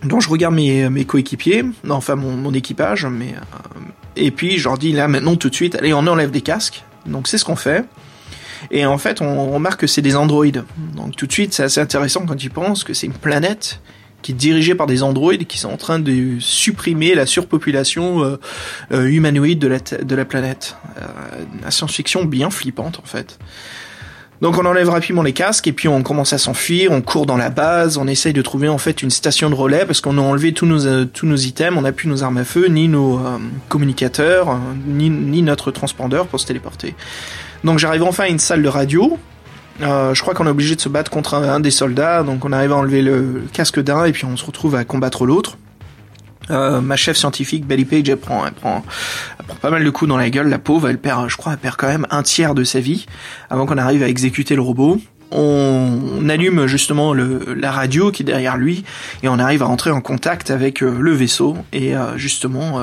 Donc je regarde mes, mes coéquipiers, enfin mon, équipage, mais euh, et puis je leur dis là maintenant tout de suite, allez on enlève des casques. Donc c'est ce qu'on fait. Et en fait on remarque que c'est des androïdes. Donc tout de suite c'est assez intéressant quand tu penses que c'est une planète qui est dirigée par des androïdes qui sont en train de supprimer la surpopulation euh, euh, humanoïde de la, de la planète. La science-fiction bien flippante en fait. Donc on enlève rapidement les casques et puis on commence à s'enfuir, on court dans la base, on essaye de trouver en fait une station de relais parce qu'on a enlevé tous nos euh, tous nos items, on n'a plus nos armes à feu, ni nos euh, communicateurs, euh, ni, ni notre transpondeur pour se téléporter. Donc j'arrive enfin à une salle de radio. Je crois qu'on est obligé de se battre contre un, des soldats, donc on arrive à enlever le, le casque d'un et puis on se retrouve à combattre l'autre. Euh, ma chef scientifique, Belly Page, elle prend, elle prend, elle prend pas mal de coups dans la gueule. La pauvre, elle perd, je crois, elle perd quand même un tiers de sa vie avant qu'on arrive à exécuter le robot. On, allume justement le, la radio qui est derrière lui et on arrive à entrer en contact avec euh, le vaisseau et euh, justement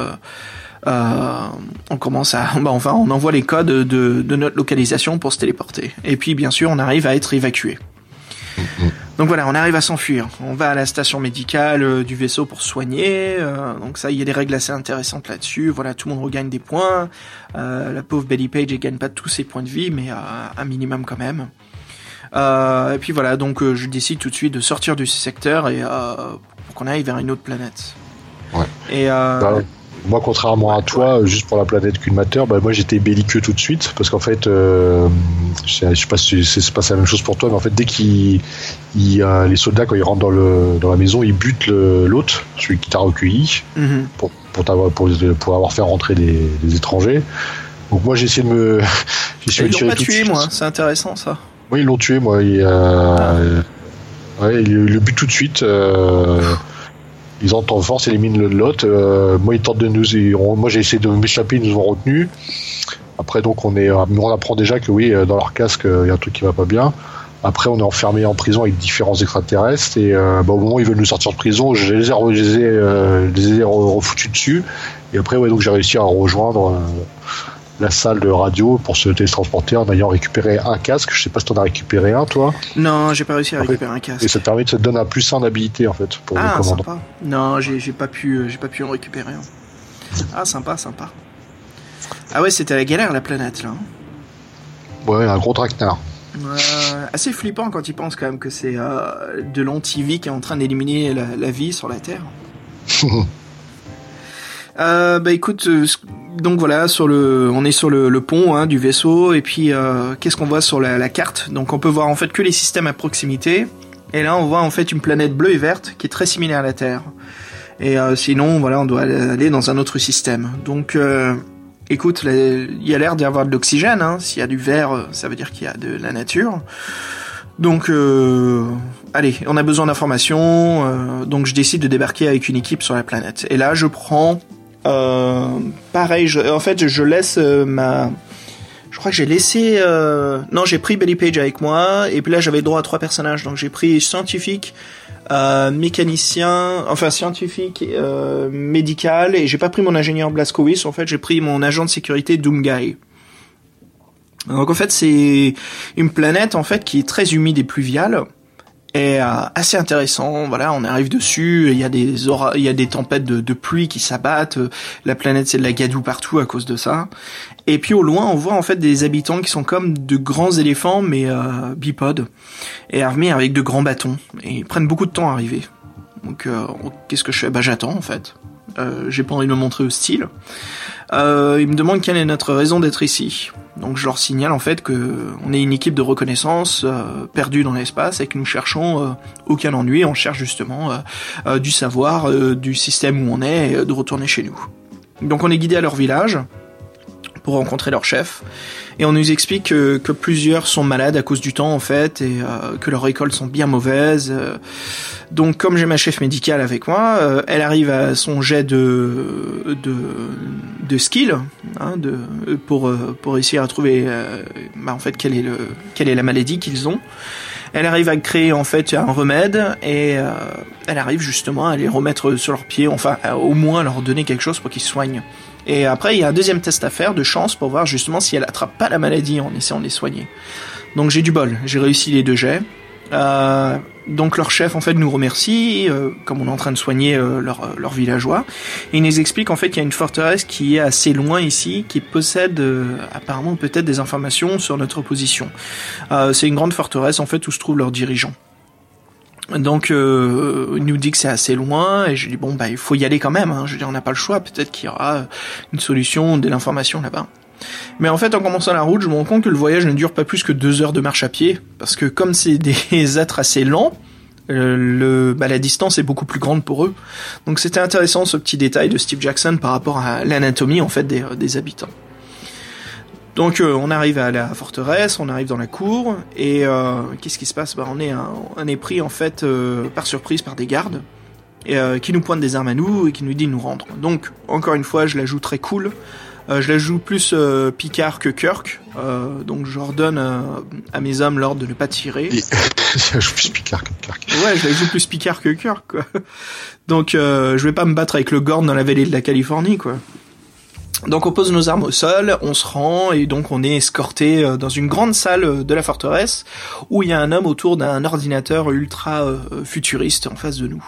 euh, on commence à, bah enfin, on envoie les codes de, de notre localisation pour se téléporter. Et puis bien sûr, on arrive à être évacué. Donc voilà, on arrive à s'enfuir. On va à la station médicale euh, du vaisseau pour soigner. euh, donc ça, il y a des règles assez intéressantes là-dessus. Voilà, tout le monde regagne des points. Euh, la pauvre Betty Page, elle gagne pas tous ses points de vie, mais un minimum quand même. Euh, et puis voilà, donc euh, je décide tout de suite de sortir du secteur et euh, pour qu'on aille vers une autre planète. Ouais. Et Bah, moi, contrairement à toi, juste pour la planète Culmateur, bah, moi j'étais belliqueux tout de suite parce qu'en fait, euh, je sais pas si c'est pas la même chose pour toi, mais en fait, dès qu'ils, ils, les soldats quand ils rentrent dans le dans la maison, ils butent l'autre, celui qui t'a recueilli, mhm. pour pour, t'avoir- pour pour avoir fait rentrer des, des étrangers. Donc moi j'ai essayé de me, essayé ils de l'ont tirer pas tout tué, moi. C'est intéressant ça. Oui, ils l'ont tué, moi. Il, euh, ouais, il le but tout de suite. euh, ils entrent en force, éliminent le lot. Euh, moi, ils tentent de nous. ils moi, j'ai essayé de m'échapper, ils nous ont retenu. Après, donc, on est, on apprend déjà que oui, euh, dans leur casque, euh, il y a un truc qui va pas bien. Après, on est enfermé en prison avec différents extraterrestres et euh, bah, au moment où ils veulent nous sortir de prison, je les ai, re- je les ai, euh, refoutus dessus. Et après, ouais, donc j'ai réussi à rejoindre la salle de radio pour se télétransporter en ayant récupéré un casque. Je sais pas si t'en as récupéré un, toi. Non, j'ai pas réussi à récupérer un casque. Et ça te permet de te donner un plus 1 d'habilité en fait pour le Ah, commandant. sympa. Non, j'ai pas pu, euh, j'ai pas pu en récupérer un. Ah, sympa, sympa. Ah ouais, c'était la galère la planète là. hein. Ouais, un gros traquenard. Ouais, assez flippant quand il pense quand même que c'est euh, de l'anti-vie qui est en train d'éliminer la, la vie sur la Terre. Euh, bah écoute, euh, donc voilà, on est sur le, pont hein, du vaisseau et puis euh, qu'est-ce qu'on voit sur la, carte? Donc on peut voir en fait que les systèmes à proximité et là on voit en fait une planète bleue et verte qui est très similaire à la Terre. Et euh, sinon voilà, on doit aller dans un autre système. Donc euh, écoute, il y a l'air d'y avoir de l'oxygène. Hein. S'il y a du vert, ça veut dire qu'il y a de la nature. Donc, allez, on a besoin d'informations. donc, je décide de débarquer avec une équipe sur la planète. Et là, je prends, pareil. Je, en fait, je laisse euh, ma. Je crois que j'ai laissé. euh, Non, j'ai pris Belly Page avec moi. Et puis là, j'avais droit à trois personnages. Donc, j'ai pris scientifique, euh, mécanicien, enfin scientifique, euh, médical, et j'ai pas pris mon ingénieur Blaskowitz, en fait j'ai pris mon agent de sécurité Doomguy. Donc en fait c'est une planète en fait qui est très humide et pluviale et euh, assez intéressant. Voilà, on arrive dessus, il y a des aura, il y a des tempêtes de, de pluie qui s'abattent. La planète c'est de la gadoue partout à cause de ça. Et puis au loin, on voit en fait des habitants qui sont comme de grands éléphants mais euh, bipodes et armés avec de grands bâtons. Et ils prennent beaucoup de temps à arriver. Donc euh, qu'est-ce que je fais? Bah j'attends en fait. Euh, J'ai pas envie de me montrer hostile. Euh, ils me demandent quelle est notre raison d'être ici. Donc je leur signale en fait que on est une équipe de reconnaissance euh, perdue dans l'espace et que nous cherchons euh, aucun ennui, on cherche justement euh, euh, du savoir du système où on est et de retourner chez nous. Donc on est guidé à leur village pour rencontrer leur chef et on nous explique que, plusieurs sont malades à cause du temps en fait et que leurs récoltes sont bien mauvaises. Donc comme j'ai ma chef médicale avec moi, euh, elle arrive à son jet de de, skill hein, pour pour réussir à trouver euh, bah, en fait quelle est le quelle est la maladie qu'ils ont. Elle arrive à créer en fait un remède et euh, elle arrive justement à les remettre sur leurs pieds, enfin au moins leur donner quelque chose pour qu'ils soignent. Et après il y a un deuxième test à faire de chance pour voir justement si elle attrape pas la maladie en essayant de les soigner. Donc j'ai du bol, j'ai réussi les deux jets. Euh, donc leur chef en fait nous remercie, euh, comme on est en train de soigner euh, leurs leur villageois, et il nous explique en fait qu'il y a une forteresse qui est assez loin ici, qui possède euh, apparemment peut-être des informations sur notre position. Euh, c'est une grande forteresse en fait où se trouve leur dirigeant. Donc euh, il nous dit que c'est assez loin et je dis bon bah il faut y aller quand même. Hein. Je dis on n'a pas le choix. Peut-être qu'il y aura une solution, de l'information là-bas. Mais en fait, en commençant la route, je me rends compte que le voyage ne dure pas plus que deux heures de marche à pied, parce que comme c'est des êtres assez lents, euh, le, bah, la distance est beaucoup plus grande pour eux. Donc c'était intéressant ce petit détail de Steve Jackson par rapport à l'anatomie en fait des, des habitants. Donc euh, on arrive à la forteresse, on arrive dans la cour et euh, qu'est-ce qui se passe? Bah, on est on est pris en fait euh, par surprise par des gardes et, qui nous pointent des armes à nous et qui nous disent de nous rendre. Donc encore une fois, je la joue très cool. Je la joue plus Picard que Kirk, donc je ordonne à mes hommes l'ordre de ne pas tirer. je la joue plus Picard que Kirk. Ouais, je la joue plus Picard que Kirk, quoi. Donc je vais pas me battre avec le Gorn dans la vallée de la Californie, quoi. Donc on pose nos armes au sol, on se rend et donc on est escorté dans une grande salle de la forteresse où il y a un homme autour d'un ordinateur ultra futuriste en face de nous.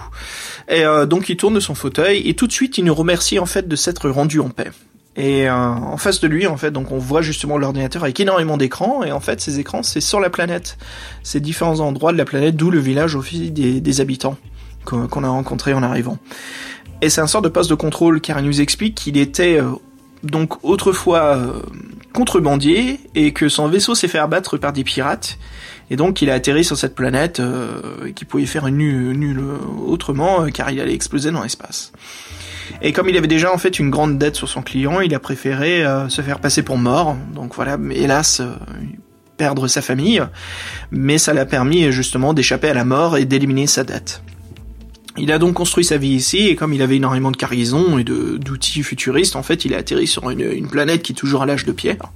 Et euh, donc il tourne de son fauteuil et tout de suite il nous remercie en fait de s'être rendu en paix. Et euh, en face de lui, en fait, donc on voit justement l'ordinateur avec énormément d'écrans, et en fait, ces écrans, c'est sur la planète. C'est différents endroits de la planète, d'où le village office des, des habitants qu'on a rencontré en arrivant. Et c'est un sort de poste de contrôle, car il nous explique qu'il était euh, donc autrefois euh, contrebandier, et que son vaisseau s'est fait abattre par des pirates, et donc il a atterri sur cette planète, euh, qui pouvait faire nul, nul autrement, car il allait exploser dans l'espace. Et comme il avait déjà en fait une grande dette sur son client, il a préféré euh, se faire passer pour mort. Donc voilà, hélas, euh, perdre sa famille. Mais ça l'a permis justement d'échapper à la mort et d'éliminer sa dette. Il a donc construit sa vie ici, et comme il avait énormément de cargaisons et d'outils futuristes, en fait, il a atterri sur une, une planète qui est toujours à l'âge de pierre.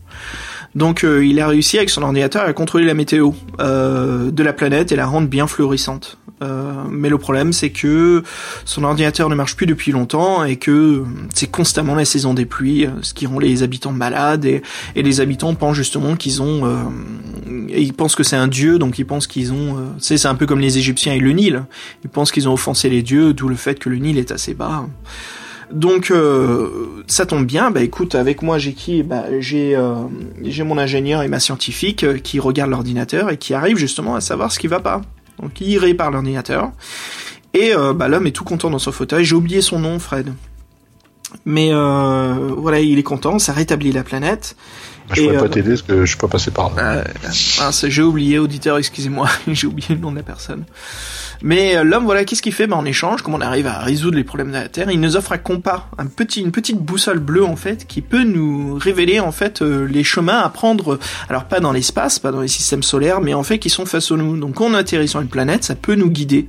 Donc euh, il a réussi avec son ordinateur à contrôler la météo euh, de la planète et la rendre bien fluorescente. Euh, mais le problème c'est que son ordinateur ne marche plus depuis longtemps et que c'est constamment la saison des pluies, ce qui rend les habitants malades et, et les habitants pensent justement qu'ils ont, euh, ils pensent que c'est un dieu donc ils pensent qu'ils ont, euh, c'est un peu comme les Égyptiens et le Nil, ils pensent qu'ils ont offensé les dieux, d'où le fait que le Nil est assez bas. Donc euh, ça tombe bien, bah écoute, avec moi j'ai qui? Bah, j'ai euh, mon ingénieur et ma scientifique euh, qui regardent l'ordinateur et qui arrivent justement à savoir ce qui va pas. Donc il répare l'ordinateur et bah, l'homme est tout content dans son fauteuil. J'ai oublié son nom, Fred. Mais voilà, il est content, ça rétablit la planète. Je pourrais pas t'aider parce que je suis pas passé par là. Ah, j'ai oublié, auditeur, excusez-moi, j'ai oublié le nom de la personne. Mais euh, l'homme, voilà, qu'est-ce qu'il fait? Ben, En échange, comme on arrive à résoudre les problèmes de la Terre, il nous offre un compas, un petit, une petite boussole bleue en fait, qui peut nous révéler en fait euh, les chemins à prendre. Alors pas dans l'espace, pas dans les systèmes solaires, mais en fait qui sont face à nous. Donc quand on atterrit sur une planète, ça peut nous guider.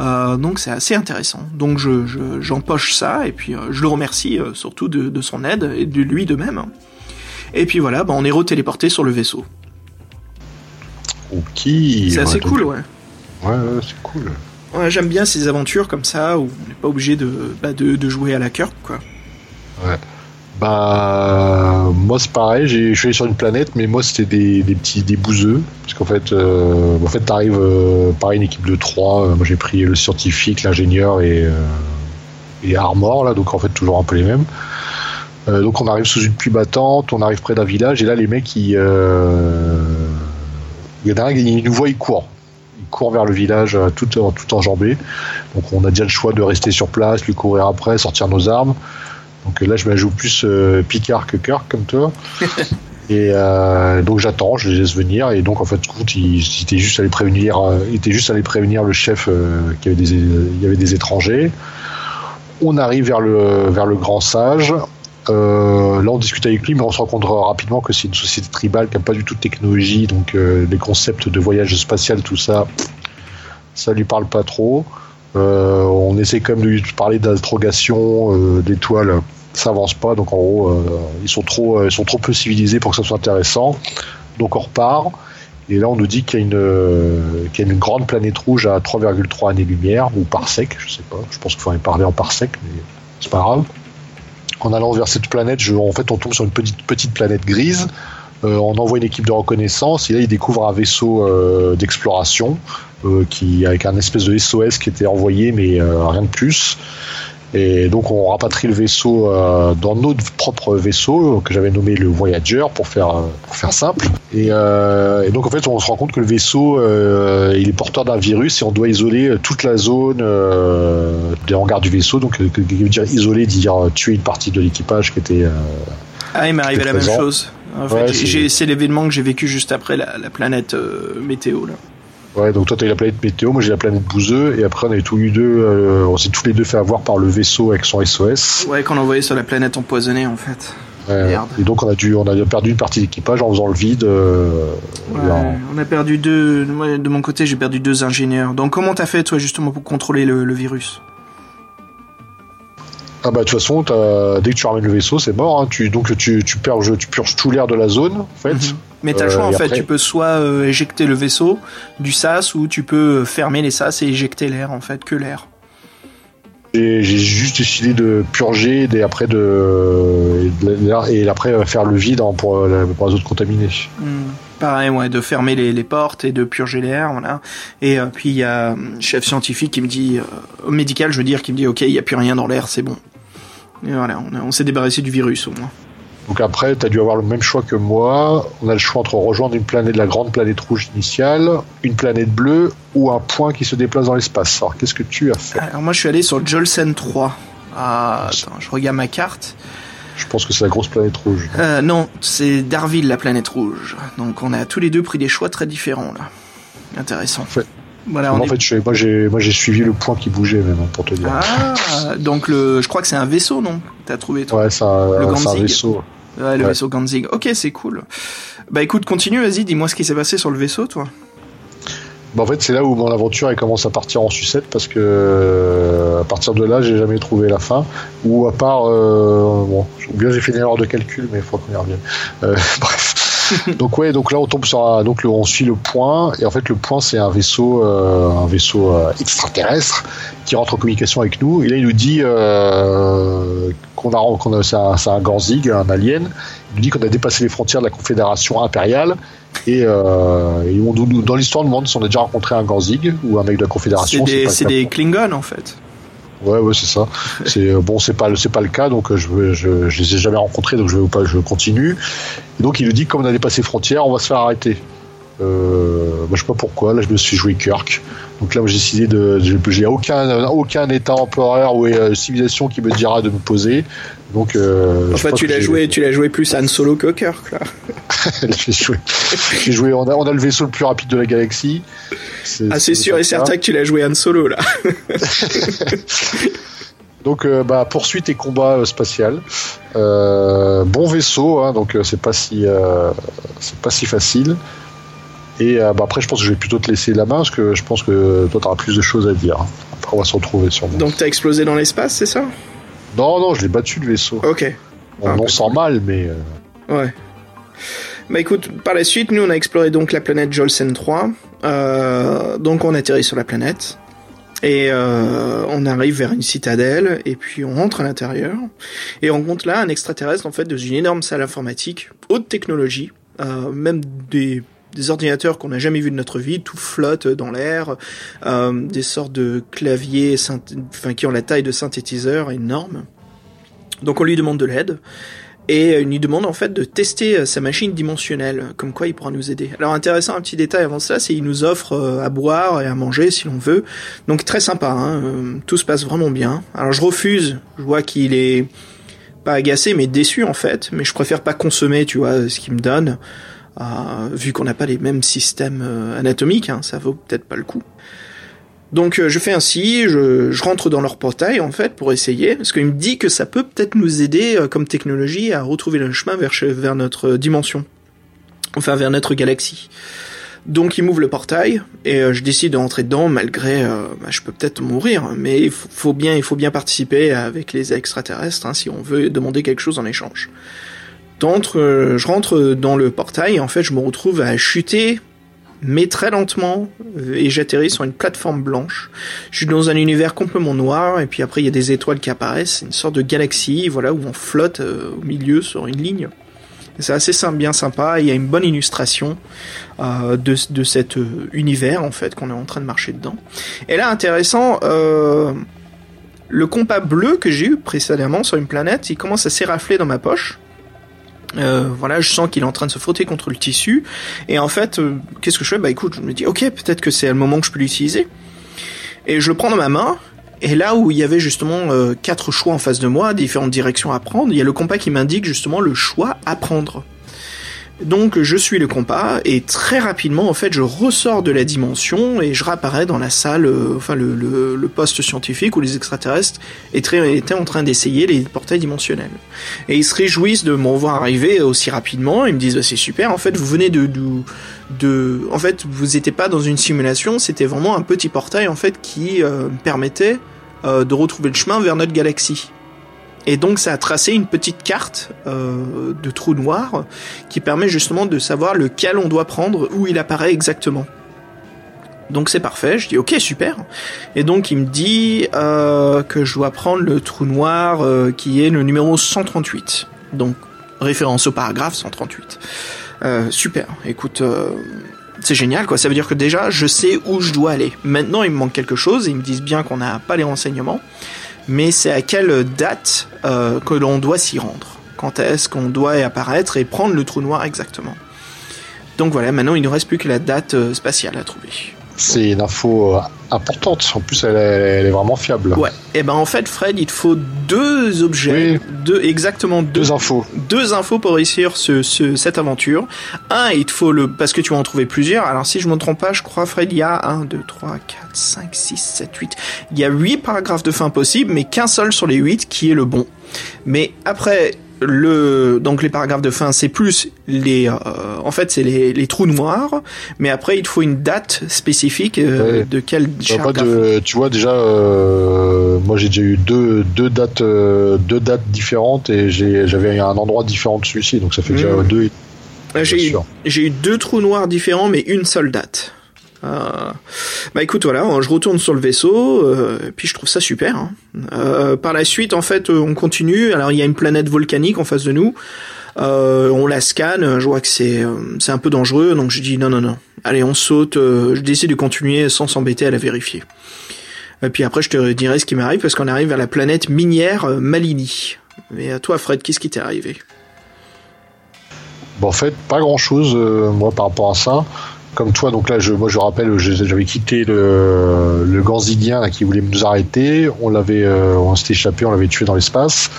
Euh, donc c'est assez intéressant. Donc je, j'empoche je, ça et puis je le remercie surtout de, de, son aide et de lui de même. Et puis voilà, ben, on est retéléporté sur le vaisseau. Ok. C'est assez ouais, cool, ouais. Ouais, ouais c'est cool. Ouais, J'aime bien ces aventures comme ça où on n'est pas obligé de, bah, de, de jouer à la cœur, quoi. Bah, moi c'est pareil, je suis allé sur une planète, mais moi c'était des, des petits des bouseux. Parce qu'en fait, euh, en fait t'arrives, euh, pareil, une équipe de trois. euh, moi j'ai pris le scientifique, l'ingénieur et, et Armor, là, donc en fait toujours un peu les mêmes. Euh, donc on arrive sous une pluie battante, on arrive près d'un village, et là les mecs, ils, euh, il y en a un, il nous voit, il court. Il court vers le village euh, tout, en- tout enjambé. Donc on a déjà le choix de rester sur place, lui courir après, sortir nos armes. Donc là, je me joue plus euh, Picard que Kirk, comme toi. et euh, donc j'attends, je les laisse venir. Et donc en fait, compte, il, il était juste allé prévenir, euh, il était juste allé prévenir le chef euh, qu'il y avait des, il y avait des étrangers. On arrive vers le vers le grand sage. Euh, là, on discute avec lui, mais on se rend compte rapidement que c'est une société tribale qui n'a pas du tout de technologie, donc euh, les concepts de voyage spatial, tout ça, ça lui parle pas trop. Euh, on essaie quand même de lui parler d'interrogation, euh, d'étoiles, ça avance pas. Donc en gros, ils sont trop, ils sont trop peu civilisés pour que ça soit intéressant. Donc on repart. Et là, on nous dit qu'il y a une, qu'il y a une grande planète rouge à 3,3 années-lumière ou parsec, je sais pas. Je pense qu'il faudrait parler en parsec, mais c'est pas grave. En allant vers cette planète, en fait, on tombe sur une petite petite planète grise. Euh, on envoie une équipe de reconnaissance et là, ils découvrent un vaisseau euh, d'exploration euh, qui avec un espèce de SOS qui était envoyé, mais rien de plus. Et donc on rapatrie le vaisseau euh, dans notre propre vaisseau que j'avais nommé le Voyager pour faire euh, pour faire simple. Et, euh, et donc en fait on se rend compte que le vaisseau euh, il est porteur d'un virus et on doit isoler toute la zone des hangars du vaisseau. Donc veut dire isoler, dire tuer une partie de l'équipage qui était. Ah, il m'est arrivé la même chose. En fait, Ouais, c'est- l'événement que j'ai vécu juste après la, la planète météo. Là. Ouais, donc toi t'as eu la planète météo, moi j'ai la planète bouseux, et après on a tous eu deux, euh, on s'est tous les deux fait avoir par le vaisseau avec son SOS. Ouais, qu'on envoyait sur la planète empoisonnée, en fait. Ouais, Merde. et donc on a dû, on a perdu une partie de l'équipage en faisant le vide. euh, Ouais, on a perdu deux. moi, de mon côté, j'ai perdu deux ingénieurs. Donc, comment t'as fait, toi, justement, pour contrôler le, le virus? Ah bah de toute façon, dès que tu ramènes le vaisseau, c'est mort. Hein. Tu, donc tu, tu purges, tu purges tout l'air de la zone, en fait. Mhm. Mais t'as le Euh, choix, en fait. après- Tu peux soit euh, éjecter le vaisseau du sas, ou tu peux fermer les sas et éjecter l'air, en fait, que l'air. J'ai juste décidé de purger et après de, et, après euh, faire le vide pour, euh, la zone contaminée. Hmm. Pareil, ouais, de fermer les, les portes et de purger l'air, voilà. Et euh, puis il y a un chef scientifique qui me dit, euh, médical, je veux dire, qui me dit, ok, il y a plus rien dans l'air, c'est bon. Et voilà, on s'est débarrassé du virus au moins. Donc après, tu as dû avoir le même choix que moi. On a le choix entre rejoindre une planète, la grande planète rouge initiale, une planète bleue ou un point qui se déplace dans l'espace. Alors qu'est-ce que tu as fait? Alors moi, je suis allé sur Jolsen 3. Ah, attends, je regarde ma carte. Je pense que c'est la grosse planète rouge. Euh, non, c'est Darville, la planète rouge. Donc on a tous les deux pris des choix très différents là. Intéressant. fait- Voilà, on en est- fait, je, moi j'ai moi j'ai suivi le point qui bougeait même pour te dire. Ah, donc le, je crois que c'est un vaisseau, non? T'as trouvé toi Ouais, c'est un, Le vaisseau. Ouais, le Ouais. vaisseau Ganzig. Ok, c'est cool. Bah écoute, continue, vas-y, dis-moi ce qui s'est passé sur le vaisseau, toi. Bah, en fait, c'est là où mon aventure elle commence à partir en sucette parce que euh, à partir de là, j'ai jamais trouvé la fin. Ou à part, euh, bon, ou bien j'ai fait une erreur de calcul, mais il faut qu'on y revienne. Euh, bref. donc ouais, donc là on tombe sur un, donc on suit le point et en fait le point c'est un vaisseau, euh, un vaisseau euh, extraterrestre qui rentre en communication avec nous et là il nous dit euh, qu'on a, qu'on a, c'est un, un Ganzig, un alien. Il nous dit qu'on a dépassé les frontières de la Confédération impériale et, euh, et on nous- dans l'histoire, on demande si on a déjà rencontré un Ganzig ou un mec de la C'est Confédération. des, pas c'est cas. des Klingons en fait. Ouais, ouais, c'est ça. C'est euh, bon, c'est pas le- c'est pas le cas, donc euh, je, veux- je je les ai jamais rencontrés, donc je vais pas, je continue. Et donc il nous dit que comme on a dépassé frontières, on va se faire arrêter. Euh, moi, je sais pas pourquoi. Là, je me suis joué Kirk. Donc là, j'ai décidé de, j'ai- aucun aucun état empereur ou euh, civilisation qui me dira de me poser. Donc, euh, Enfin, tu l'as joué, tu l'as joué plus Han Solo que Kirk là. j'ai joué. J'ai joué. On a, on a le vaisseau le plus rapide de la galaxie. Ah, c'est sûr et certain que tu l'as joué Han Solo là. Donc euh, bah, poursuite et combat euh, spatial. Euh, bon vaisseau, hein, donc euh, c'est pas si euh, c'est pas si facile. Et euh, bah, après, je pense que je vais plutôt te laisser la main parce que je pense que toi, tu auras plus de choses à dire. Après, on va se retrouver sûrement. Donc t'as explosé dans l'espace, c'est ça? Non, non, je l'ai battu le vaisseau. Ok. On Ah, pas sent mal, mais euh, Ouais. Bah écoute, par la suite, nous on a exploré donc la planète Jolsen 3. Euh, donc on atterrit sur la planète. Et euh, on arrive vers une citadelle et puis on rentre à l'intérieur et on rencontre là un extraterrestre en fait dans une énorme salle informatique haute technologie, euh, même des des ordinateurs qu'on n'a jamais vus de notre vie, tout flotte dans l'air, euh, des sortes de claviers enfin, qui ont la taille de synthétiseurs énormes. Donc on lui demande de l'aide et il nous demande en fait de tester euh, sa machine dimensionnelle, comme quoi il pourra nous aider. Alors intéressant, un petit détail avant ça, c'est qu'il nous offre euh, à boire et à manger si l'on veut. Donc très sympa, hein, euh, tout se passe vraiment bien. Alors je refuse, je vois qu'il est pas agacé mais déçu en fait, mais je préfère pas consommer, tu vois, ce qu'il me donne. Euh, vu qu'on n'a pas les mêmes systèmes euh, anatomiques, hein, ça vaut peut-être pas le coup. Donc euh, je fais ainsi, je, je, rentre dans leur portail en fait pour essayer, parce qu'il me dit que ça peut peut-être nous aider comme technologie à retrouver le chemin vers, vers notre dimension, enfin vers notre galaxie. Donc il m'ouvre le portail et je décide de rentrer dedans malgré bah, je peux peut-être mourir, mais il faut bien il faut bien participer avec les extraterrestres hein, si on veut demander quelque chose en échange. Euh, je rentre dans le portail et en fait je me retrouve à chuter mais très lentement et j'atterris sur une plateforme blanche. Je suis dans un univers complètement noir et puis après il y a des étoiles qui apparaissent, une sorte de galaxie, voilà où on flotte euh, au milieu sur une ligne. C'est assez bien sympa. Il y a une bonne illustration euh, de, de cet univers en fait qu'on est en train de marcher dedans. Et là intéressant. le compas bleu que j'ai eu précédemment sur une planète, il commence à s'érafler dans ma poche. Euh, voilà, je sens qu'il est en train de se frotter contre le tissu. Et en fait, euh, qu'est-ce que je fais? Bah écoute, je me dis, ok, peut-être que c'est le moment que je peux l'utiliser. Et je le prends dans ma main. Et là où il y avait justement euh, quatre choix en face de moi, différentes directions à prendre, il y a le compas qui m'indique justement le choix à prendre. Donc je suis le compas et très rapidement en fait je ressors de la dimension et je réapparais dans la salle, euh, enfin le, poste scientifique où les extraterrestres étaient, étaient en train d'essayer les portails dimensionnels. Et ils se réjouissent de m'en voir arriver aussi rapidement. Ils me disent bah, c'est super. En fait vous venez de, de, de en fait vous n'étiez pas dans une simulation, c'était vraiment un petit portail en fait qui euh, permettait euh, de retrouver le chemin vers notre galaxie. Et donc ça a tracé une petite carte euh, de trou noir qui permet justement de savoir lequel on doit prendre, où il apparaît exactement. Donc c'est parfait, je dis ok super. Et donc il me dit euh, que je dois prendre le trou noir euh, qui est le numéro 138. Donc référence au paragraphe 138. Euh, super, écoute, c'est génial quoi, ça veut dire que déjà je sais où je dois aller. Maintenant il me manque quelque chose, ils me disent bien qu'on n'a pas les renseignements mais c'est à quelle date euh, que l'on doit s'y rendre? Quand est-ce qu'on doit y apparaître et prendre le trou noir exactement? Donc voilà, maintenant il ne reste plus que la date euh, spatiale à trouver. C'est une info euh, importante. En plus, elle est, vraiment fiable. Ouais. Et eh ben en fait, Fred, il te faut deux objets, deux exactement deux, infos, deux infos pour réussir ce, cette aventure. Un, il te faut le parce que tu vas en trouver plusieurs. Alors si je me trompe pas, je crois Fred, il y a 1 2 3 4 5 6 7 8. Il y a huit paragraphes de fin possibles, mais qu'un seul sur les huit qui est le bon. Mais après, le donc les paragraphes de fin c'est plus les euh, en fait c'est les, les, trous noirs mais après il faut une date spécifique euh, de quel bah, tu vois déjà euh, moi j'ai déjà eu deux, deux dates deux dates différentes et j'avais un endroit différent de celui-ci donc ça fait déjà mmh. deux. J'ai eu deux trous noirs différents mais une seule date euh, bah écoute voilà, je retourne sur le vaisseau, euh, puis je trouve ça super. Hein. Euh, par la suite en fait on continue. Alors il y a une planète volcanique en face de nous. on la scanne, je vois que c'est un peu dangereux, donc je dis non non non. Allez on saute. je décide de continuer sans s'embêter à la vérifier. Et puis après je te dirai ce qui m'arrive parce qu'on arrive à la planète minière Malini. Mais à toi Fred, qu'est-ce qui t'est arrivé? Bon, en fait, pas grand chose, moi, par rapport à ça comme toi, donc là, je, moi je rappelle, j'avais quitté le, le qui voulait nous arrêter. On l'avait, euh, on s'était échappé, on l'avait tué dans l'espace.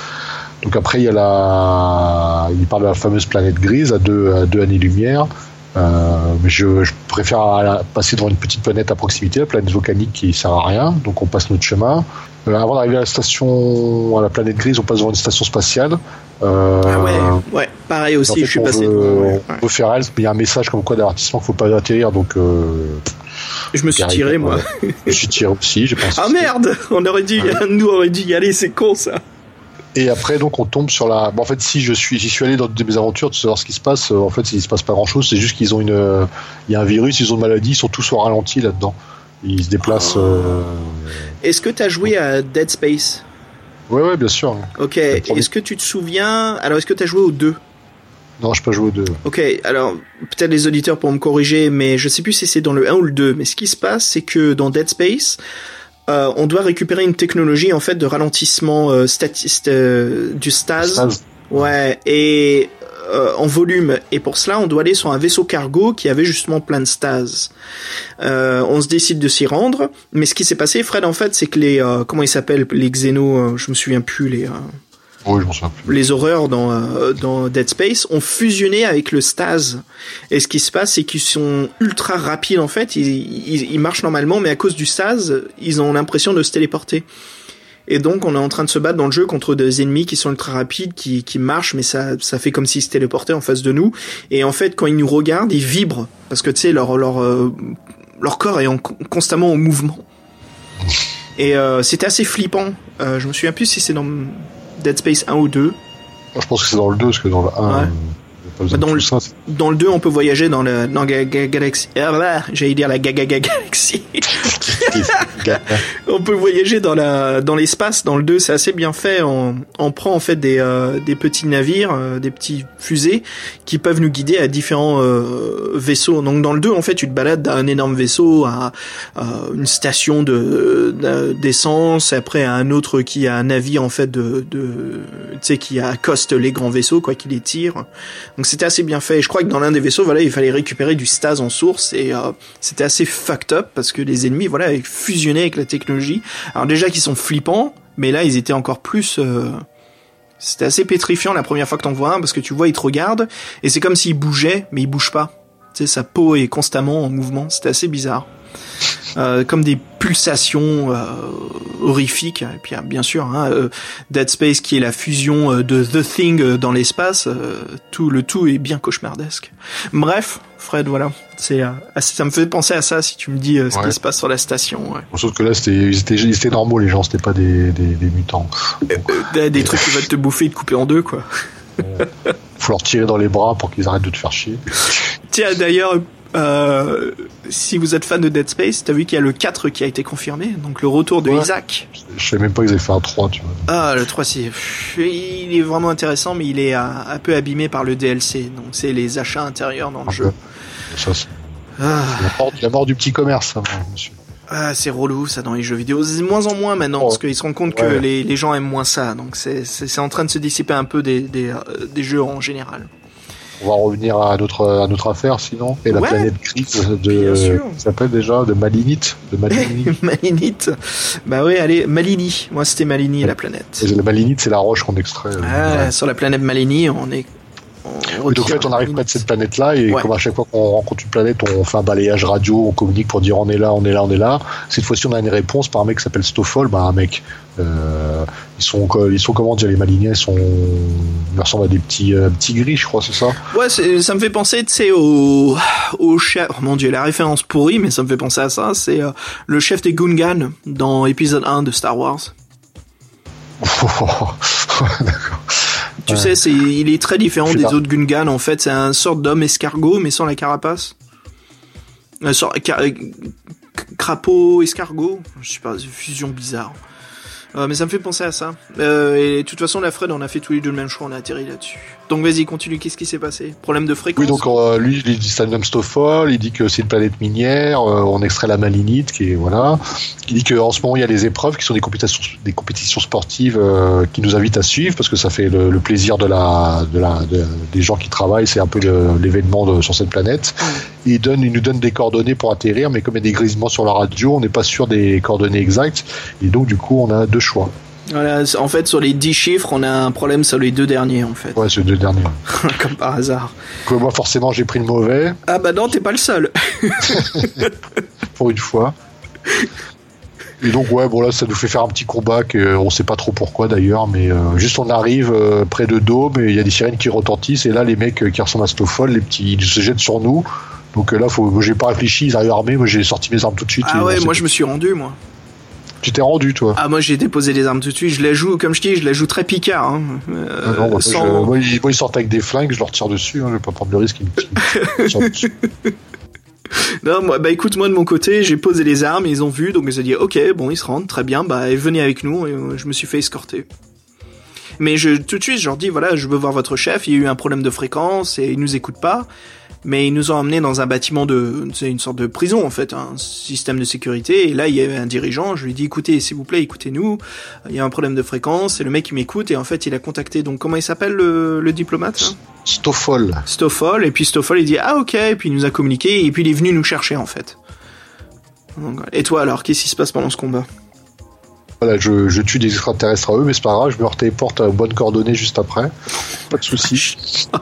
Donc après, il y a la, il parle de la fameuse planète grise à deux, à deux années-lumière. Euh, mais je, je, préfère passer devant une petite planète à proximité, la planète volcanique qui sert à rien. Donc on passe notre chemin. Euh, avant d'arriver à la station, à la planète grise, on passe devant une station spatiale. Euh, ah ouais, ouais, pareil aussi, je suis passé. Veut, on faire elle, mais il y a un message comme quoi d'avertissement qu'il faut pas atterrir, donc. Euh, je me suis tiré, moi. je suis tiré aussi, je pense. Ah merde, on aurait dû, nous aurait dû y aller, c'est con ça. Et après, donc, on tombe sur la. Bon, en fait, si je suis, j'y suis allé dans mes aventures de savoir ce qui se passe. En fait, il se passe pas grand chose. C'est juste qu'ils ont une, il y a un virus, ils ont une maladie, ils sont tous au ralenti là-dedans. Il se déplace. euh, Est-ce que t'as joué à Dead Space? Ouais, ouais, bien sûr. Ok. Est-ce que tu te souviens Alors, est-ce que t'as joué aux deux? Non, je peux pas jouer aux deux. Ok, alors peut-être les auditeurs pourront me corriger, mais je sais plus si c'est dans le 1 ou le 2. Mais ce qui se passe, c'est que dans Dead Space, euh, on doit récupérer une technologie en fait de ralentissement euh, statiste euh, du stase. Stase. Ouais, et euh, en volume. Et pour cela, on doit aller sur un vaisseau cargo qui avait justement plein de stase. Euh, on se décide de s'y rendre. Mais ce qui s'est passé, Fred, en fait, c'est que les euh, comment ils s'appellent les xénos, je me souviens plus les. Oui, je m'en souviens plus. les horreurs dans, euh, Dead Space ont fusionné avec le Stase. Et ce qui se passe, c'est qu'ils sont ultra rapides en fait. Ils, marchent normalement, mais à cause du Stase, ils ont l'impression de se téléporter. Et donc, on est en train de se battre dans le jeu contre des ennemis qui sont ultra rapides, qui, marchent, mais ça, ça fait comme s'ils se téléportaient en face de nous. Et en fait, quand ils nous regardent, ils vibrent parce que tu sais, leur leur euh, leur corps est en- constamment en mouvement. Et euh, c'était assez flippant. Je me souviens plus si c'est dans Dead Space 1 ou 2. Moi, je pense que c'est dans le 2, parce que dans le 1, Ouais. Dans le- Dans le 2, on peut voyager dans la dans ga- ga- galaxie. Ah, j'allais dire la gaga galaxie. on peut voyager dans la dans l'espace. Dans le 2, c'est assez bien fait. On, on prend en fait des euh, des petits navires, euh, des petits fusées qui peuvent nous guider à différents euh, vaisseaux. Donc dans le 2, en fait, tu te balades d'un énorme vaisseau à, à une station de de- d'essence, après à un autre qui a un navire en fait de de tu sais qui accoste les grands vaisseaux quoi, qui les tire. Donc c'était assez bien fait. Et je crois que dans l'un des vaisseaux, voilà, il fallait récupérer du stase en source et euh, c'était assez fucked up parce que les ennemis, voilà, fusionnaient avec la technologie. Alors déjà qu'ils sont flippants, mais là ils étaient encore plus. euh, C'était assez pétrifiant la première fois que t'en vois un parce que tu vois, il te regarde et c'est comme s'il bougeait, mais il bouge pas. Tu sais, sa peau est constamment en mouvement. C'était assez bizarre. Euh, comme des pulsations euh, horrifiques. Et puis ah, bien sûr, hein, euh, Dead Space qui est la fusion de The Thing dans l'espace, tout le tout est bien cauchemardesque. Bref, Fred, voilà, c'est ça me fait penser à ça si tu me dis ce Ouais. qui se passe sur la station. Ouais. Sauf que là, c'était, ils étaient, ils étaient normaux, les gens, c'était pas des, des, des mutants. Des, des trucs qui veulent te bouffer et te couper en deux, quoi. Faut leur tirer dans les bras pour qu'ils arrêtent de te faire chier. Tiens, d'ailleurs, euh, si vous êtes fan de Dead Space, t'as vu qu'il y a le 4 qui a été confirmé, donc le retour de Ouais. Isaac. Je savais même pas qu'ils avaient fait un 3, tu vois. Ah, le 3, c'est... Il est vraiment intéressant, mais il est un peu abîmé par le DLC, donc c'est les achats intérieurs dans le jeu. Ça, c'est Ah, la mort, la mort du petit commerce, ça, monsieur. ah, c'est relou ça dans les jeux vidéo. C'est moins en moins maintenant, Oh. parce qu'ils se rendent compte que les, les gens aiment moins ça, donc c'est, c'est, c'est en train de se dissiper un peu des, des, euh, des jeux en général. On va revenir à notre, à notre affaire, sinon. Et la Ouais. planète grise de, s'appelle déjà, de Malinite, de Malinite. Malinite. Bah ouais, allez, Malini. Moi, c'était Malini, la planète. Et la Malinite, c'est la roche qu'on extrait. euh, Ah, ouais. sur la planète Malini, on est. Oui, donc en fait, on la arrive près de cette planète-là et Ouais. comme à chaque fois qu'on rencontre une planète, on fait un balayage radio, on communique pour dire on est là, on est là, on est là. Cette fois-ci, on a une réponse par un mec qui s'appelle Stoffel, bah un mec. euh, ils sont, ils sont comment dire les Maliniens, ils sont, ils ressemblent à des petits, euh, petits gris, je crois, c'est ça? Ouais, ça me fait penser, tu sais, au, au chef. Oh mon dieu, la référence pourrie, mais ça me fait penser à ça. C'est euh, le chef des Gungans dans épisode 1 de Star Wars. D'accord. Tu Ouais. sais, c'est, il est très différent des pas- autres Gungans. En fait, c'est un sorte d'homme escargot, mais sans la carapace. Un sort car- crapaud escargot. Je sais pas, c'est une fusion bizarre. Euh, mais ça me fait penser à ça. Euh, et de toute façon, la Fred, on a fait tous les deux le même choix, on a atterri là-dessus. Donc vas-y, continue. Qu'est-ce qui s'est passé? Problème de fréquence? Oui, donc euh, lui, il dit ça nomme Stoffel, il dit que c'est une planète minière, euh, on extrait la malinite, qui est voilà. Il dit qu'en ce moment il y a des épreuves qui sont des compétitions, des compétitions sportives euh, qui nous invitent à suivre parce que ça fait le, le plaisir de la, de la, de- des gens qui travaillent, c'est un peu l'événement sur cette planète. Il donne, il nous donne des coordonnées pour atterrir, mais comme il y a des grésillements sur la radio, on n'est pas sûr des coordonnées exactes, et donc du coup on a deux choix. Voilà, en fait, sur les 10 chiffres, on a un problème sur les deux derniers, en fait. Ouais, c'est les deux derniers. Comme par hasard. Moi forcément j'ai pris le mauvais Ah bah non, t'es pas le seul. pour une fois. Et donc ouais, bon là ça nous fait faire un petit combat que euh, on sait pas trop pourquoi d'ailleurs, mais euh, juste on arrive euh, près de Dôme et il y a des sirènes qui retentissent et là les mecs euh, qui ressemblent à Stoffel, les petits, ils se jettent sur nous. Donc là, faut, j'ai pas réfléchi, ils arrivent armés, moi j'ai sorti mes armes tout de suite. et Ah ouais, moi je me suis rendu, moi. Tu t'es rendu toi Ah moi j'ai déposé les armes tout de suite. Je la joue, comme je dis, je la joue très picard. Hein. Euh, Ah non, sans- je- moi, ils, moi, ils sortent avec des flingues, je leur tire dessus, hein, je vais pas prendre le risque qu'ils me- dessus. non, moi, bah écoute, moi de mon côté, j'ai posé les armes, ils ont vu, donc ils ont dit, ok, bon, ils se rendent, très bien, bah venez avec nous, et euh, je me suis fait escorter. Mais je, tout de suite, je leur dis, voilà, je veux voir votre chef, il y a eu un problème de fréquence, et il nous écoute pas. Mais ils nous ont emmenés dans un bâtiment de, c'est une sorte de prison en fait, un système de sécurité. Et là, il y avait un dirigeant. Je lui ai dit, écoutez, s'il vous plaît, écoutez-nous. Il y a un problème de fréquence. Et le mec, il m'écoute. Et en fait, il a contacté. Donc, comment il s'appelle le, le diplomate là Stoffel. Stoffel. Et puis Stoffel, il dit, ah ok. Et puis il nous a communiqué. Et puis il est venu nous chercher en fait. Donc, et toi alors, qu'est-ce qui se passe pendant ce combat? Voilà, je, je tue des extraterrestres à eux, mais c'est pas grave, je me téléporte à bonnes coordonnées juste après. Pas de soucis.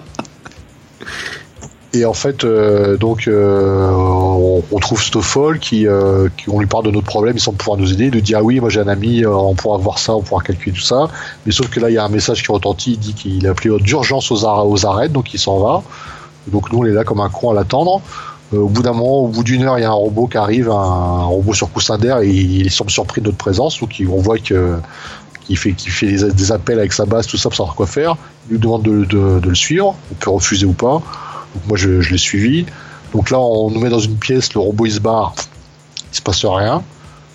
Et en fait, euh, donc, euh, on, on trouve Stoffel qui, euh, qui, on lui parle de notre problème, il semble pouvoir nous aider. Il nous dit ah oui, moi j'ai un ami, euh, on pourra voir ça, on pourra calculer tout ça. Mais sauf que là, il y a un message qui retentit, il dit qu'il a appelé d'urgence aux, aux donc il s'en va. Donc nous, on est là comme un con à l'attendre. Euh, au bout d'un moment, au bout d'une heure, il y a un robot qui arrive, un, robot sur coussin d'air, et il semble surpris de notre présence. Donc on voit que qu'il fait, fait des, des appels avec sa base, tout ça pour savoir quoi faire. Il nous demande de, de- de le suivre. On peut refuser ou pas. Moi, je, l'ai suivi. Donc là, on nous met dans une pièce, le robot il se barre, il se passe rien.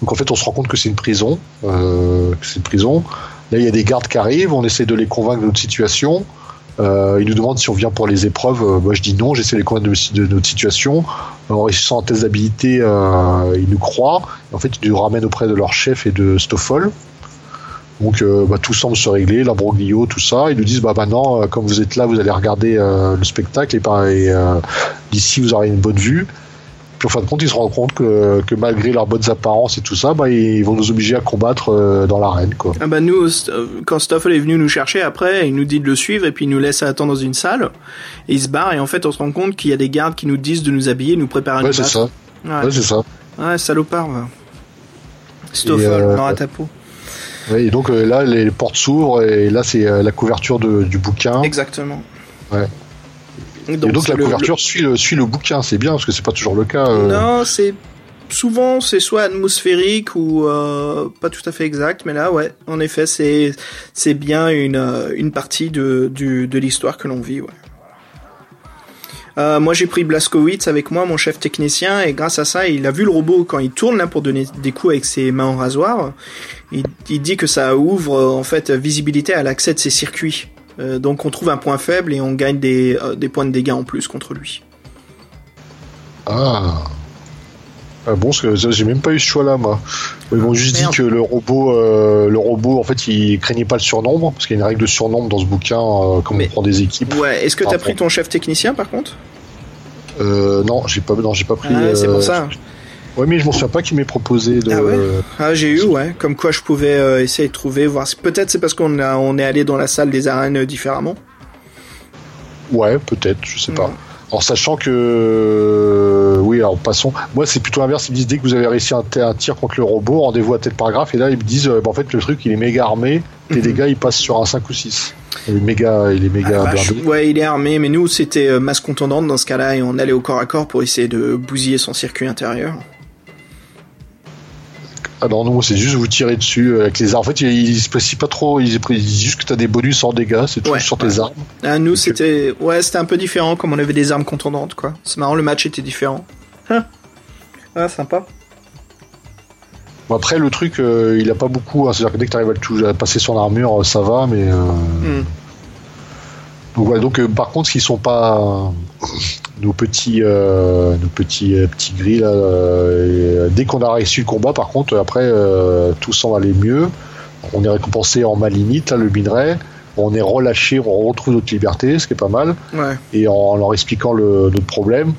Donc en fait, on se rend compte que c'est une prison. Euh, c'est une prison. Là, il y a des gardes qui arrivent, on essaie de les convaincre de notre situation. Euh, ils nous demandent si on vient pour les épreuves. Euh, moi, je dis non, j'essaie de les convaincre de, notre situation. En réussissant un test ils nous croient. En fait, ils nous ramènent auprès de leur chef et de Stoffel. Donc euh, bah, tout semble se régler, l'imbroglio, tout ça. Ils nous disent bah maintenant, euh, comme vous êtes là, vous allez regarder euh, le spectacle et, par- et, euh, d'ici vous aurez une bonne vue. Puis en fin de compte, ils se rendent compte que, que malgré leurs bonnes apparences et tout ça, bah, ils vont nous obliger à combattre euh, dans l'arène. Quoi. Ah bah nous, quand Stoffel est venu nous chercher après, il nous dit de le suivre et puis il nous laisse attendre dans une salle. Et il se barre et en fait on se rend compte qu'il y a des gardes qui nous disent de nous habiller, nous préparer à Ouais, c'est ça. Ouais, Ouais, c'est ça. ouais salopard. va. Stoffel, euh, dans ta peau. Et donc euh, là, les portes s'ouvrent et là, c'est euh, la couverture de- du bouquin. Exactement. Ouais. Donc, et donc la le- couverture suit, le, suit le bouquin, c'est bien parce que c'est pas toujours le cas. euh. Non, c'est souvent c'est soit atmosphérique ou euh, pas tout à fait exact, mais là ouais, en effet c'est c'est bien une une partie de du, de l'histoire que l'on vit. Ouais. Euh, moi j'ai pris Blaskowitz avec moi, mon chef technicien, et grâce à ça, il a vu le robot quand il tourne là pour donner des coups avec ses mains en rasoir. Il, il dit que ça ouvre euh, en fait visibilité à l'accès de ses circuits. Euh, donc on trouve un point faible et on gagne des, euh, des points de dégâts en plus contre lui. Ah. Ah bon, parce que ça, j'ai même pas eu ce choix-là, moi. Ils m'ont juste Merde. dit que le robot, euh, le robot, en fait, il craignait pas le surnombre, parce qu'il y a une règle de surnombre dans ce bouquin, comme Mais- on prend des équipes. Ouais, est-ce que t'as pris ton chef technicien par contre? Euh, non, j'ai pas, non, j'ai pas pris. Ah, c'est pour ça. Ouais, mais je m'en souviens pas qu'il m'ait proposé de. Ah ouais Ah, j'ai eu, ouais. Comme quoi je pouvais euh, essayer de trouver, voir. si- Peut-être c'est parce qu'on a, on est allé dans la salle des arènes euh, différemment. Ouais, peut-être, je sais pas. En sachant que. euh, Oui, alors passons. Moi, c'est plutôt l'inverse. Ils me disent dès que vous avez réussi un, un tir contre le robot, rendez-vous à tel paragraphe. Et là, ils me disent bah, en fait, le truc, il est méga armé. Les Mhm. dégâts, ils passent sur un 5 ou 6. Il est méga, il est Ah, méga blindé. ouais, il est armé, mais nous c'était masse contondante dans ce cas-là et on allait au corps à corps pour essayer de bousiller son circuit intérieur. Ah non, non, c'est juste vous tirer dessus euh, avec les armes. En fait, ils, se précisent pas trop. Ils, disent juste que t'as des bonus en dégâts. C'est tout Ouais, sur tes armes. Ah, nous c'était, ouais, c'était un peu différent comme on avait des armes contondantes quoi. C'est marrant, le match était différent. Hein. Ah, sympa. Bon, après, le truc, euh, il a pas beaucoup. hein. C'est-à-dire que dès que t'arrives à, le à passer son armure, ça va, mais. euh, Hmm. Donc voilà, donc euh, par contre, s'ils sont pas euh, nos petits euh, nos petits petits gris là, et, dès qu'on a réussi le combat, par contre, après tout semble aller mieux. On est récompensé en malinite, là, le minerai. On est relâché, on retrouve notre liberté, ce qui est pas mal. Ouais. Et en leur expliquant le, notre problème,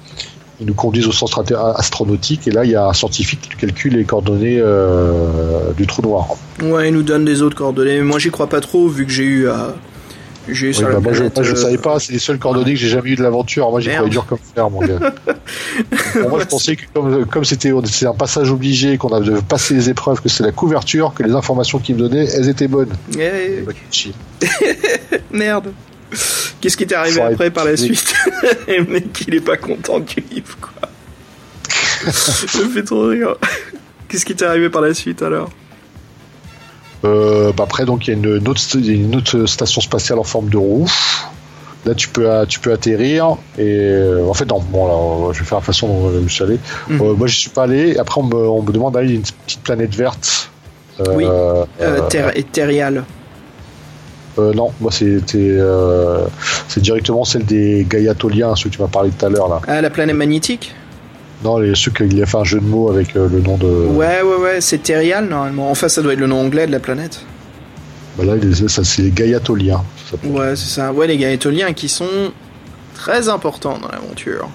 ils nous conduisent au centre astronautique et là, il y a un scientifique qui calcule les coordonnées euh, du trou noir. Ouais, il nous donne des autres coordonnées, moi j'y crois pas trop vu que j'ai eu, euh, j'ai eu Oui, sur bah, la moi, je, planète, euh, savais pas, c'est les seules coordonnées que j'ai jamais eu de l'aventure. Moi, Merde. croyais dur comme fer, mon gars. Pour moi, je pensais que comme c'était un passage obligé, qu'on avait passé les épreuves, que c'est la couverture, que les informations qu'il me donnait, elles étaient bonnes. eh, Bah, chier. Merde. Qu'est-ce qui t'est arrivé après par la suite Le mec, il est pas content du livre, quoi. Ça me fait trop rire. Qu'est-ce qui t'est arrivé par la suite alors? Euh, bah, après, donc il y a une, une autre, st- une autre station spatiale en forme de roue. Là, tu peux, euh, tu peux atterrir et euh, en fait, non, bon, là, je vais faire la façon dont je suis allé. Mhm. Euh, moi, je suis pas allé. Après, on me, on me demande d'aller à une petite planète verte. Euh, Oui. euh, Euh, ter- euh, non, moi, c'était, euh, c'est directement celle des Gaïatoliens, ceux que tu m'as parlé tout à l'heure là. Ah, la planète magnétique? Non, les, ceux qu'il a fait un jeu de mots avec euh, le nom de. Ouais, ouais, ouais, c'est Terial normalement. Enfin, ça doit être le nom anglais de la planète. Bah là, ça, c'est les Gaïatoliens. ça. Ouais, c'est ça. Ouais, les Gaëtoliens qui sont très importants dans l'aventure.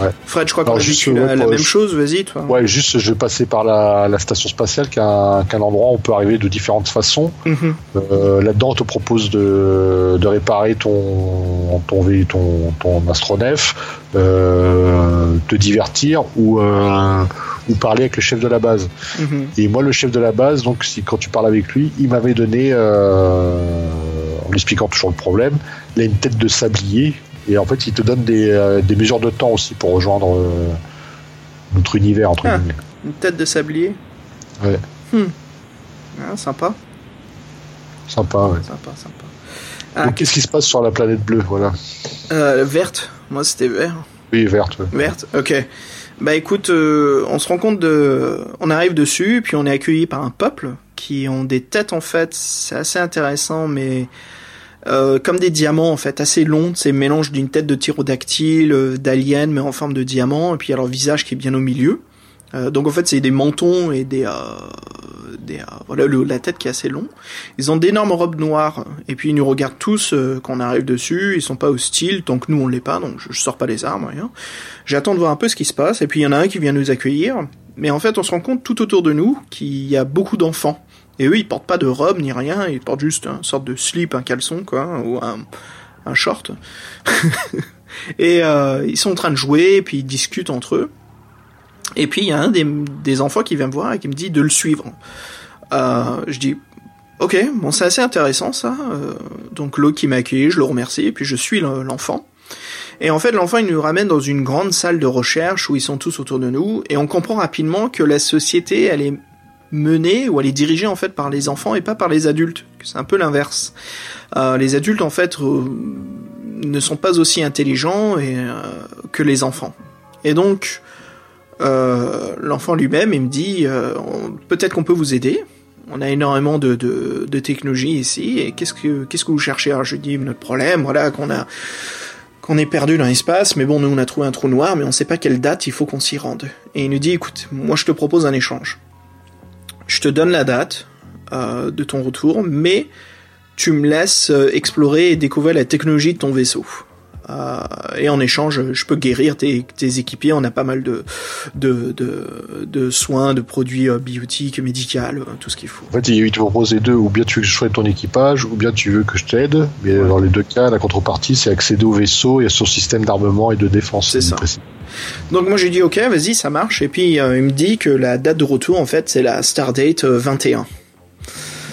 Ouais. Fred, je crois qu'on a juste, la, ouais, la même chose. Vas-y, toi. Ouais, juste, je vais passer par la, la station spatiale, qui est un, endroit où on peut arriver de différentes façons. Mhm. Euh, Là-dedans, on te propose de, de réparer ton, ton, ton, ton astronef, euh, te divertir ou, euh, ou parler avec le chef de la base. Mhm. Et moi, le chef de la base, donc, si, quand tu parles avec lui, il m'avait donné, euh, en expliquant toujours le problème, il a une tête de sablier. Et en fait, il te donne des, euh, des mesures de temps aussi pour rejoindre euh, notre univers, entre Ah. guillemets. Une tête de sablier. Ouais. Hmm. Ah, sympa, Sympa, ouais. sympa, sympa. Ah, Donc, qu'est-ce qui se passe sur la planète bleue Voilà. euh, verte. Moi, c'était vert. Oui, verte. ouais. Verte. Ok. Bah écoute, euh, on se rend compte de, on arrive dessus, puis on est accueilli par un peuple qui ont des têtes en fait. C'est assez intéressant, mais euh, comme des diamants en fait, assez longs. C'est mélange d'une tête de tyrodactyle, euh, d'alien, mais en forme de diamant, et puis il y a leur visage qui est bien au milieu. Euh, donc en fait, c'est des mentons et des, euh, des euh, voilà le- la tête qui est assez long. Ils ont d'énormes robes noires et puis ils nous regardent tous euh, quand on arrive dessus. Ils sont pas hostiles tant que nous on l'est pas, donc je, je sors pas les armes rien. J'attends de voir un peu ce qui se passe et puis il y en a un qui vient nous accueillir. Mais en fait, on se rend compte tout autour de nous qu'il y a beaucoup d'enfants. Et eux, ils portent pas de robe ni rien, ils portent juste une sorte de slip, un caleçon quoi, ou un, short. et euh, ils sont en train de jouer, et puis ils discutent entre eux. Et puis il y a un des, enfants qui vient me voir et qui me dit de le suivre. Euh, je dis ok, bon c'est assez intéressant ça. Euh, donc l'autre qui m'a accueilli, je le remercie et puis je suis le- l'enfant. Et en fait l'enfant il nous ramène dans une grande salle de recherche où ils sont tous autour de nous et on comprend rapidement que la société elle est menée ou elle est dirigée en fait par les enfants et pas par les adultes. C'est un peu l'inverse. Euh, les adultes en fait euh, ne sont pas aussi intelligents euh, que les enfants. Et donc l'enfant lui-même, il me dit peut-être qu'on peut vous aider. On a énormément de, de, de technologie ici. Et qu'est-ce que qu'est-ce que vous cherchez? Alors je lui dis notre problème, voilà, qu'on a qu'on est perdu dans l'espace, mais bon, nous on a trouvé un trou noir, mais on sait pas quelle date il faut qu'on s'y rende. Et il nous dit écoute, moi je te propose un échange. Je te donne la date euh, de ton retour, mais tu me laisses euh, explorer et découvrir la technologie de ton vaisseau. Euh, et en échange, je peux guérir tes, tes équipiers. On a pas mal de, de, de, de soins, de produits euh, biotiques, médicaux, euh, tout ce qu'il faut. En fait, il te propose les deux, ou bien tu veux que je ton équipage, ou bien tu veux que je t'aide. Mais dans les deux cas, la contrepartie, c'est accéder au vaisseau et à son système d'armement et de défense. C'est ça. Précis. Donc moi j'ai dit ok, vas-y, ça marche. Et puis euh, il me dit que la date de retour en fait c'est la Stardate euh, 21.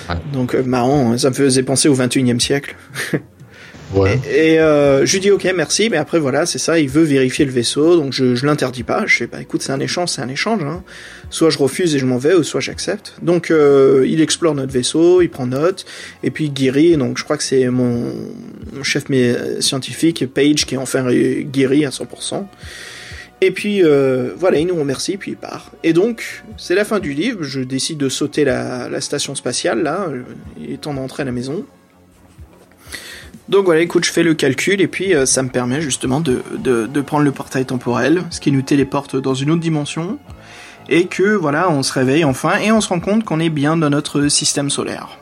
Ouais. Donc euh, marrant, hein, ça me faisait penser au 21e siècle. Et euh, je lui dis ok merci, mais après voilà c'est ça, il veut vérifier le vaisseau, donc je, je l'interdis pas. Je sais bah écoute c'est un échange, c'est un échange. Hein. Soit je refuse et je m'en vais, ou soit j'accepte. Donc euh, il explore notre vaisseau, il prend note, et puis guérit. Donc je crois que c'est mon, chef mais, euh, scientifique Page qui est enfin guéri à 100%. Et puis voilà, il nous remercie, puis il part. Et donc, c'est la fin du livre, je décide de sauter la, la station spatiale, là, il est temps d'entrer à la maison. Donc voilà, écoute, je fais le calcul, et puis euh, ça me permet justement de, prendre le portail temporel, ce qui nous téléporte dans une autre dimension, et que voilà, on se réveille enfin, et on se rend compte qu'on est bien dans notre système solaire.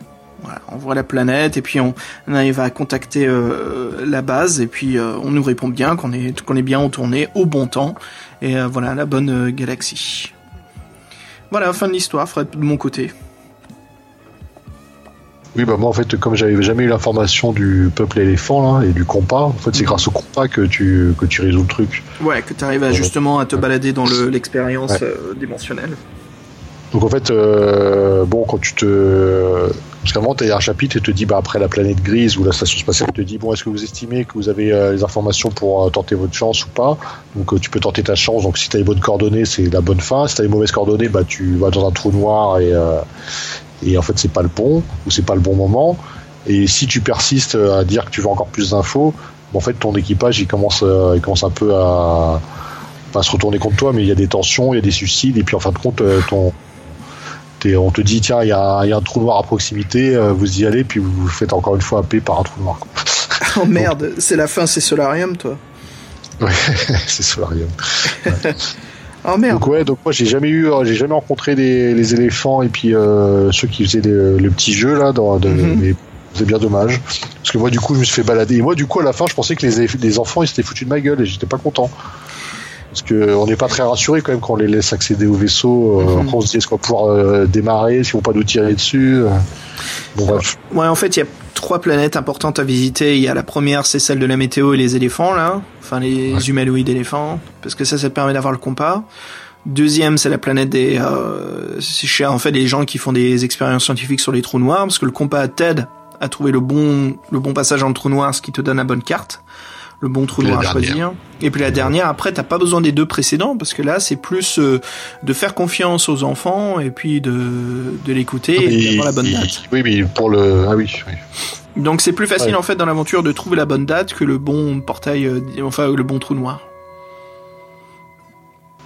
On voit la planète, et puis on, arrive à contacter euh, la base, et puis euh, on nous répond bien qu'on est, qu'on est bien retourné au bon temps, et voilà, la bonne galaxie. Voilà, fin de l'histoire, Fred, de mon côté. Oui, bah moi en fait, comme j'avais jamais eu l'information du peuple éléphant là, et du compas, en fait c'est grâce au compas que tu que tu résous le truc. Ouais, que tu arrives à, justement à te balader dans le- l'expérience Ouais. euh, dimensionnelle. Donc en fait, euh, bon, quand tu te. Parce qu'avant, tu as un chapitre et te dit, bah, après la planète grise ou la station spatiale, te dit, bon, est-ce que vous estimez que vous avez euh, les informations pour tenter votre chance ou pas? Donc tu peux tenter ta chance. Donc si tu as les bonnes coordonnées, c'est la bonne fin. Si tu as les mauvaises coordonnées, bah, tu vas dans un trou noir et, et en fait, c'est pas le bon ou c'est pas le bon moment. Et si tu persistes à dire que tu veux encore plus d'infos, en fait ton équipage il commence, euh, il commence un peu à, à se retourner contre toi, mais il y a des tensions, il y a des suicides, et puis en fin de compte, euh, ton, on te dit tiens, il y a, il y a un trou noir à proximité, euh, vous y allez, puis vous vous faites encore une fois happer par un trou noir. Oh merde, c'est la fin, c'est Solarium, toi. Ouais, c'est Solarium. Oh merde. Donc ouais, donc moi j'ai jamais eu, j'ai jamais rencontré les, les éléphants et puis euh, ceux qui faisaient le, le petit jeu là, dans, de- Mhm. mais c'est bien dommage parce que moi du coup je me suis fait balader et moi du coup à la fin je pensais que les, les enfants ils s'étaient foutus de ma gueule et j'étais pas content parce que on n'est pas très rassuré quand même quand on les laisse accéder au vaisseau. Euh, Mhm. Après on se dit est-ce qu'on va pouvoir euh, démarrer, s'ils vont pas nous tirer dessus. euh. Bon bref. Ouais, en fait, il y a trois planètes importantes à visiter. Il y a la première, c'est celle de la météo et les éléphants, là. Enfin, les Ouais. humanoïdes éléphants. Parce que ça, ça te permet d'avoir le compas. Deuxième, c'est la planète des... Euh, c'est chez, en fait, des gens qui font des expériences scientifiques sur les trous noirs. Parce que le compas t'aide à trouver le bon, le bon passage dans le trou noir, ce qui te donne la bonne carte. Le bon trou noir à choisir. Et puis la dernière, après, t'as pas besoin des deux précédents. Parce que là, c'est plus euh, de faire confiance aux enfants et puis de, de l'écouter et d'avoir la bonne date. oui, mais pour le, ah oui, oui. Donc c'est plus facile Ouais. en fait dans l'aventure de trouver la bonne date que le bon portail, euh, enfin le bon trou noir.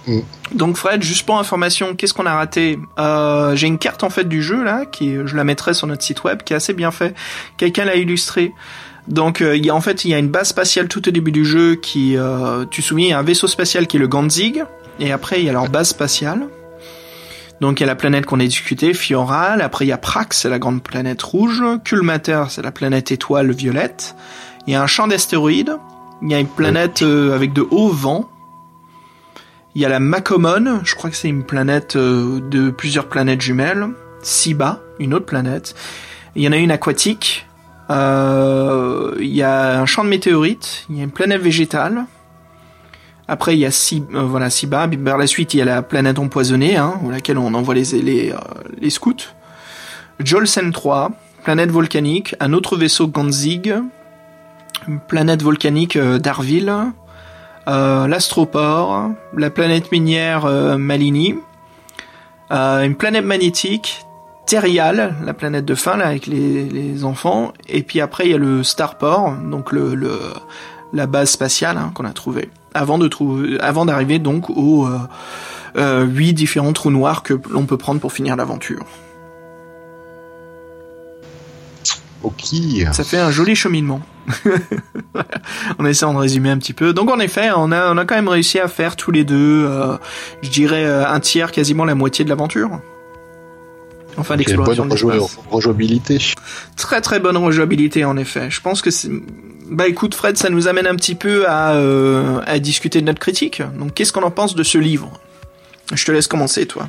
Mm. Donc Fred, juste pour information, qu'est-ce qu'on a raté? Euh, J'ai une carte en fait du jeu là, qui je la mettrai sur notre site web, qui est assez bien fait. Quelqu'un l'a illustré. Donc euh, en fait il y a une base spatiale tout au début du jeu qui, euh, tu souviens, un vaisseau spatial qui est le Ganzig, et après il y a leur base spatiale. Donc il y a la planète qu'on a discutée, Fioral, après il y a Prax, c'est la grande planète rouge, Culmater, c'est la planète étoile violette, il y a un champ d'astéroïdes, il y a une planète euh, avec de hauts vents, il y a la Macomon, je crois que c'est une planète de plusieurs planètes jumelles, Siba, une autre planète, il y en a une aquatique, il y a un champ de météorites, il y a une planète végétale, après, il y a euh, Siba. Par la suite, il y a la planète empoisonnée, hein, où laquelle on envoie les, les, euh, les scouts. Jolsen 3, planète volcanique, un autre vaisseau Ganzig, planète volcanique euh, d'Arville, euh, l'astroport, la planète minière euh, Malini, euh, une planète magnétique, Terial, la planète de fin là avec les, les enfants, et puis après il y a le Starport, donc le, le la base spatiale hein, qu'on a trouvée avant de trouver, avant d'arriver donc aux euh, euh, huit différents trous noirs que l'on peut prendre pour finir l'aventure. Ok. Ça fait un joli cheminement. on essaie de résumer un petit peu. Donc en effet, on a, on a quand même réussi à faire tous les deux, euh, je dirais un tiers, quasiment la moitié de l'aventure. Enfin, l'exploration bonne rejou- rejouabilité. Très très bonne rejouabilité en effet. Je pense que c'est... Bah écoute Fred, ça nous amène un petit peu à, euh, à discuter de notre critique. Donc qu'est-ce qu'on en pense de ce livre? Je te laisse commencer toi.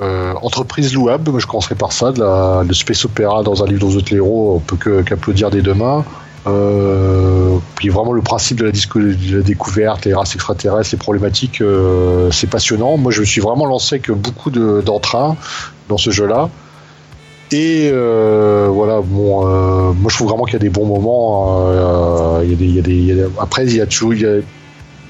Euh, entreprise louable, moi je commencerai par ça, de la, de space opéra dans un livre dont on peut qu'applaudir des deux mains. Euh, puis vraiment le principe de la, de la découverte, les races extraterrestres, les problématiques, euh, c'est passionnant. Moi je me suis vraiment lancé avec beaucoup de- d'entrain dans ce jeu-là. Et euh, voilà, bon, euh, moi je trouve vraiment qu'il y a des bons moments. euh, après, il y a toujours, il y a-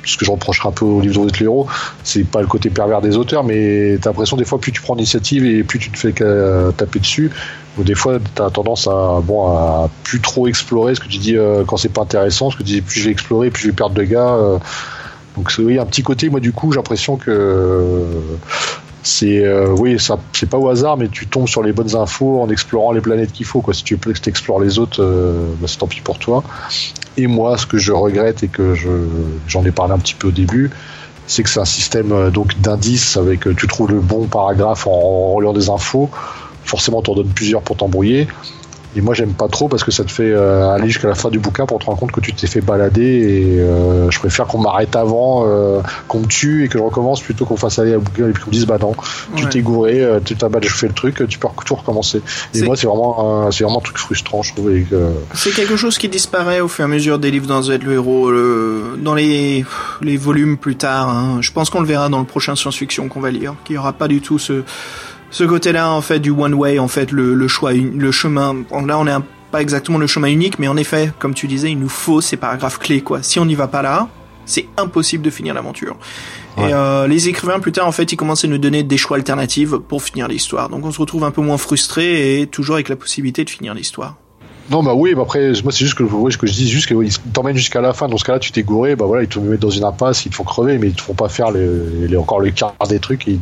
ce que je reprocherai un peu au livre de les héros, c'est pas le côté pervers des auteurs, mais t'as l'impression des fois plus tu prends l'initiative et plus tu te fais qu'à taper dessus. Ou des fois t'as tendance à bon à plus trop explorer ce que tu dis euh, quand c'est pas intéressant, ce que tu dis plus je vais explorer, plus je vais perdre de gars. euh. donc c'est oui un petit côté moi du coup j'ai l'impression que c'est euh, oui ça c'est pas au hasard mais tu tombes sur les bonnes infos en explorant les planètes qu'il faut quoi si tu explores les autres euh, bah, c'est tant pis pour toi et moi ce que je regrette et que je j'en ai parlé un petit peu au début c'est que c'est un système euh, donc d'indices avec euh, tu trouves le bon paragraphe en, en reliant des infos forcément t'en donnes plusieurs pour t'embrouiller et moi j'aime pas trop parce que ça te fait euh, aller jusqu'à la fin du bouquin pour te rendre compte que tu t'es fait balader et euh, je préfère qu'on m'arrête avant euh, qu'on me tue et que je recommence plutôt qu'on fasse aller à bouquin et puis qu'on me dise bah non tu Ouais. t'es gouré tu t'as je fais le truc tu peux tout recommencer et moi c'est vraiment un, c'est vraiment un truc frustrant je trouve que, C'est quelque chose qui disparaît au fur et à mesure des livres dans Z le héros, le- dans les, les volumes plus tard. hein. Je pense qu'on le verra dans le prochain science-fiction qu'on va lire, qu'il y aura pas du tout ce, ce côté-là en fait du one way, en fait le, le choix, le chemin. Là, on est un- pas exactement le chemin unique, mais en effet, comme tu disais, il nous faut ces paragraphes clés quoi. Si on n'y va pas là, c'est impossible de finir l'aventure. Ouais. Et euh, les écrivains plus tard, en fait, ils commencent à nous donner des choix alternatifs pour finir l'histoire. Donc on se retrouve un peu moins frustré et toujours avec la possibilité de finir l'histoire. Non, bah oui, bah après, moi c'est juste que, ouais, ce que je dis, juste qu'ils t'emmènent jusqu'à la fin. Dans ce cas-là, tu t'es gouré, bah voilà, ils te mettent dans une impasse, ils te font crever, mais ils te font pas faire les, les- encore le quart des trucs et ils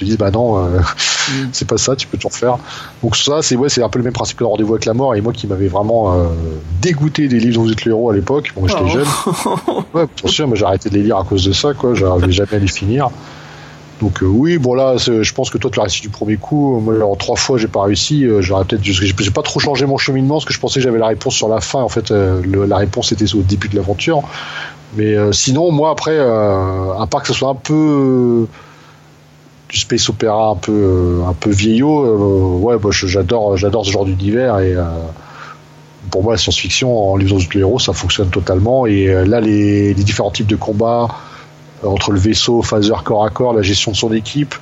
te disent, bah non, euh, c'est pas ça, tu peux tout refaire. Donc ça, c'est ouais, c'est un peu le même principe que le rendez-vous avec la mort. Et moi qui m'avais vraiment euh, dégoûté des livres dont vous êtes le héros à l'époque, bon, j'étais Oh. jeune. Ouais, bien sûr, moi j'ai arrêté de les lire à cause de ça, quoi. J'arrivais jamais à les finir. Donc euh, oui, bon là, je pense que toi tu l'as réussi du premier coup. Moi, en trois fois, j'ai pas réussi. Euh, J'aurais peut-être, j'ai j'ai pas trop changé mon cheminement parce que je pensais que j'avais la réponse sur la fin. En fait, euh, le- la réponse était au début de l'aventure. Mais sinon, moi après, à part que ce soit un peu du space opéra, un peu, euh, un peu vieillot, euh, ouais, j'adore, j'adore ce genre d'univers et euh, pour moi, la science-fiction en livre de héros, ça fonctionne totalement. Et là, les, les différents types de combats entre le vaisseau, phaser corps à corps, la gestion de son équipe,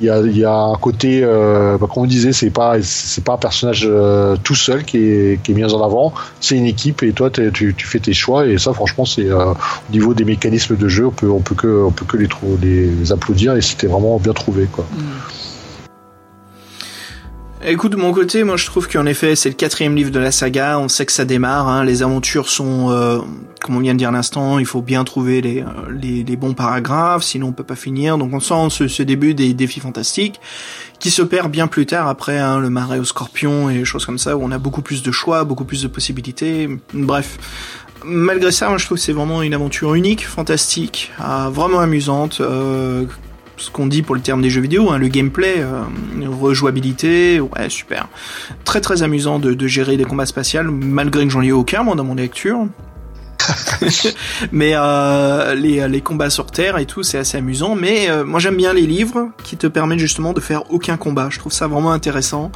il y a, y a un côté, euh, bah, comme on disait, c'est pas, c'est pas un personnage euh, tout seul qui est, qui est mis en avant. C'est une équipe et toi, tu, tu fais tes choix. Et ça, franchement, c'est euh, au niveau des mécanismes de jeu, on peut, on peut que, on peut que les, les applaudir. Et c'était vraiment bien trouvé, quoi. Écoute, de mon côté, moi je trouve qu'en effet c'est le quatrième livre de la saga, on sait que ça démarre, hein, les aventures sont, euh, comme on vient de dire à l'instant, il faut bien trouver les, euh, les, les bons paragraphes, sinon on peut pas finir, donc on sent ce, ce début des défis fantastiques, qui se perd bien plus tard après hein, le marais au scorpion et choses comme ça, où on a beaucoup plus de choix, beaucoup plus de possibilités, bref. Malgré ça, moi je trouve que c'est vraiment une aventure unique, fantastique, euh, vraiment amusante, euh, ce qu'on dit pour le terme des jeux vidéo, hein, le gameplay, euh, rejouabilité, ouais, super. Très très amusant de, de gérer des combats spatials, malgré que j'en ai aucun, moi, dans mon lecture. mais euh, les, les combats sur Terre et tout, c'est assez amusant. Mais euh, moi j'aime bien les livres qui te permettent justement de faire aucun combat. Je trouve ça vraiment intéressant.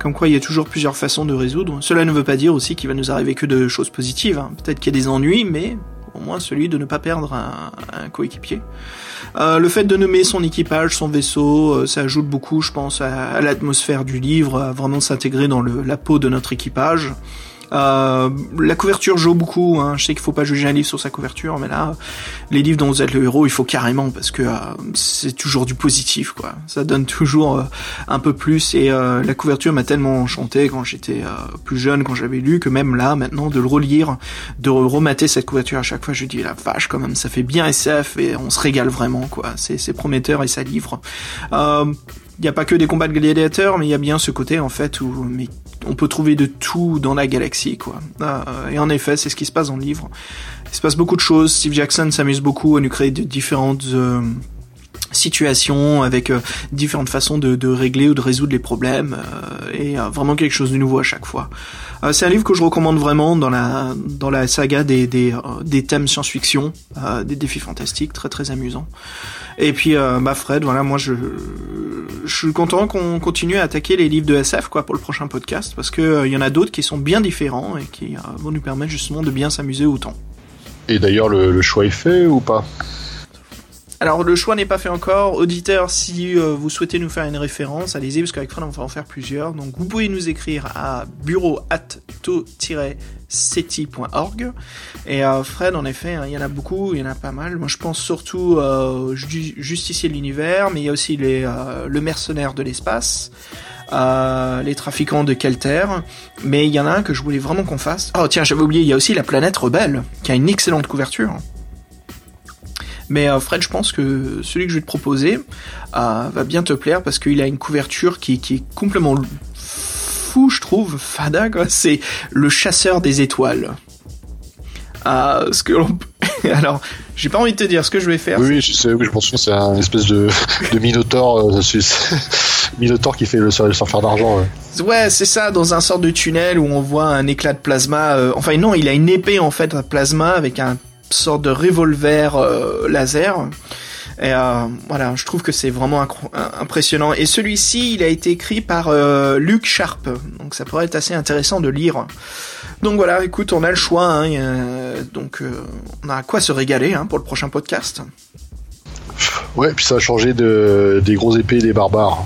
Comme quoi il y a toujours plusieurs façons de résoudre. Cela ne veut pas dire aussi qu'il va nous arriver que de choses positives. hein. Peut-être qu'il y a des ennuis, mais au moins celui de ne pas perdre un, coéquipier. Euh, le fait de nommer son équipage, son vaisseau, euh, ça ajoute beaucoup, je pense, à, l'atmosphère du livre, à vraiment s'intégrer dans la peau de notre équipage. Euh, la couverture joue beaucoup. Hein. Je sais qu'il faut pas juger un livre sur sa couverture, mais là, les livres dont vous êtes le héros, il faut carrément parce que euh, c'est toujours du positif, quoi. Ça donne toujours euh, un peu plus. Et euh, la couverture m'a tellement enchanté quand j'étais euh, plus jeune, quand j'avais lu, que même là, maintenant, de le relire, de remater cette couverture à chaque fois, je dis la vache, quand même, ça fait bien SF et on se régale vraiment, quoi. C'est prometteur et ça livre. Il n'y a pas que des combats de gladiateurs, mais il y a bien ce côté en fait où mais on peut trouver de tout dans la galaxie, quoi. Euh, et en effet, c'est ce qui se passe dans le livre. Il se passe beaucoup de choses. Steve Jackson s'amuse beaucoup à nous créer de différentes euh, situations avec euh, différentes façons de, régler ou de résoudre les problèmes euh, et euh, vraiment quelque chose de nouveau à chaque fois. C'est un livre que je recommande vraiment dans la dans la saga des des, thèmes science-fiction, des défis fantastiques, très très amusant. Et puis bah Fred, voilà, moi je je suis content qu'on continue à attaquer les livres de SF quoi pour le prochain podcast parce que il y en a d'autres qui sont bien différents et qui vont nous permettre justement de bien s'amuser autant. Et d'ailleurs le, le choix est fait ou pas? Alors le choix n'est pas fait encore. Auditeur, si euh, vous souhaitez nous faire une référence, allez-y parce qu'avec Fred on va en faire plusieurs. Donc vous pouvez nous écrire à bureau seti.org. Et euh, Fred, en effet, hein, il y en a beaucoup, il y en a pas mal. Moi je pense surtout euh, ju Justicier de l'univers, mais il y a aussi euh, le mercenaire de l'espace. Les trafiquants de Kelter, mais il y en a un que je voulais vraiment qu'on fasse. Oh tiens, j'avais oublié, il y a aussi la planète rebelle, qui a une excellente couverture. Mais euh, Fred, je pense que celui que je vais te proposer euh, va bien te plaire parce qu'il a une couverture qui, qui, est complètement fou, je trouve, fada. C'est le chasseur des étoiles. Euh, ce que l'on... Alors, j'ai pas envie de te dire ce que je vais faire. Oui, oui je sais, oui, je pense que c'est un espèce de, de Minotaur, euh, Minotaur qui fait le, le surfeur d'argent. Ouais, ouais c'est ça, dans un sort de tunnel où on voit un éclat de plasma. Euh, enfin, non, il a une épée en fait à plasma avec un sorte de revolver euh, laser. Et euh, voilà, je trouve que c'est vraiment impressionnant. Et celui-ci, il a été écrit par euh, Luke Sharp, donc ça pourrait être assez intéressant de lire. Donc voilà, écoute, on a le choix, hein, donc euh, on a à quoi se régaler hein, pour le prochain podcast. Ouais, puis ça a changé de, des gros épées et des barbares.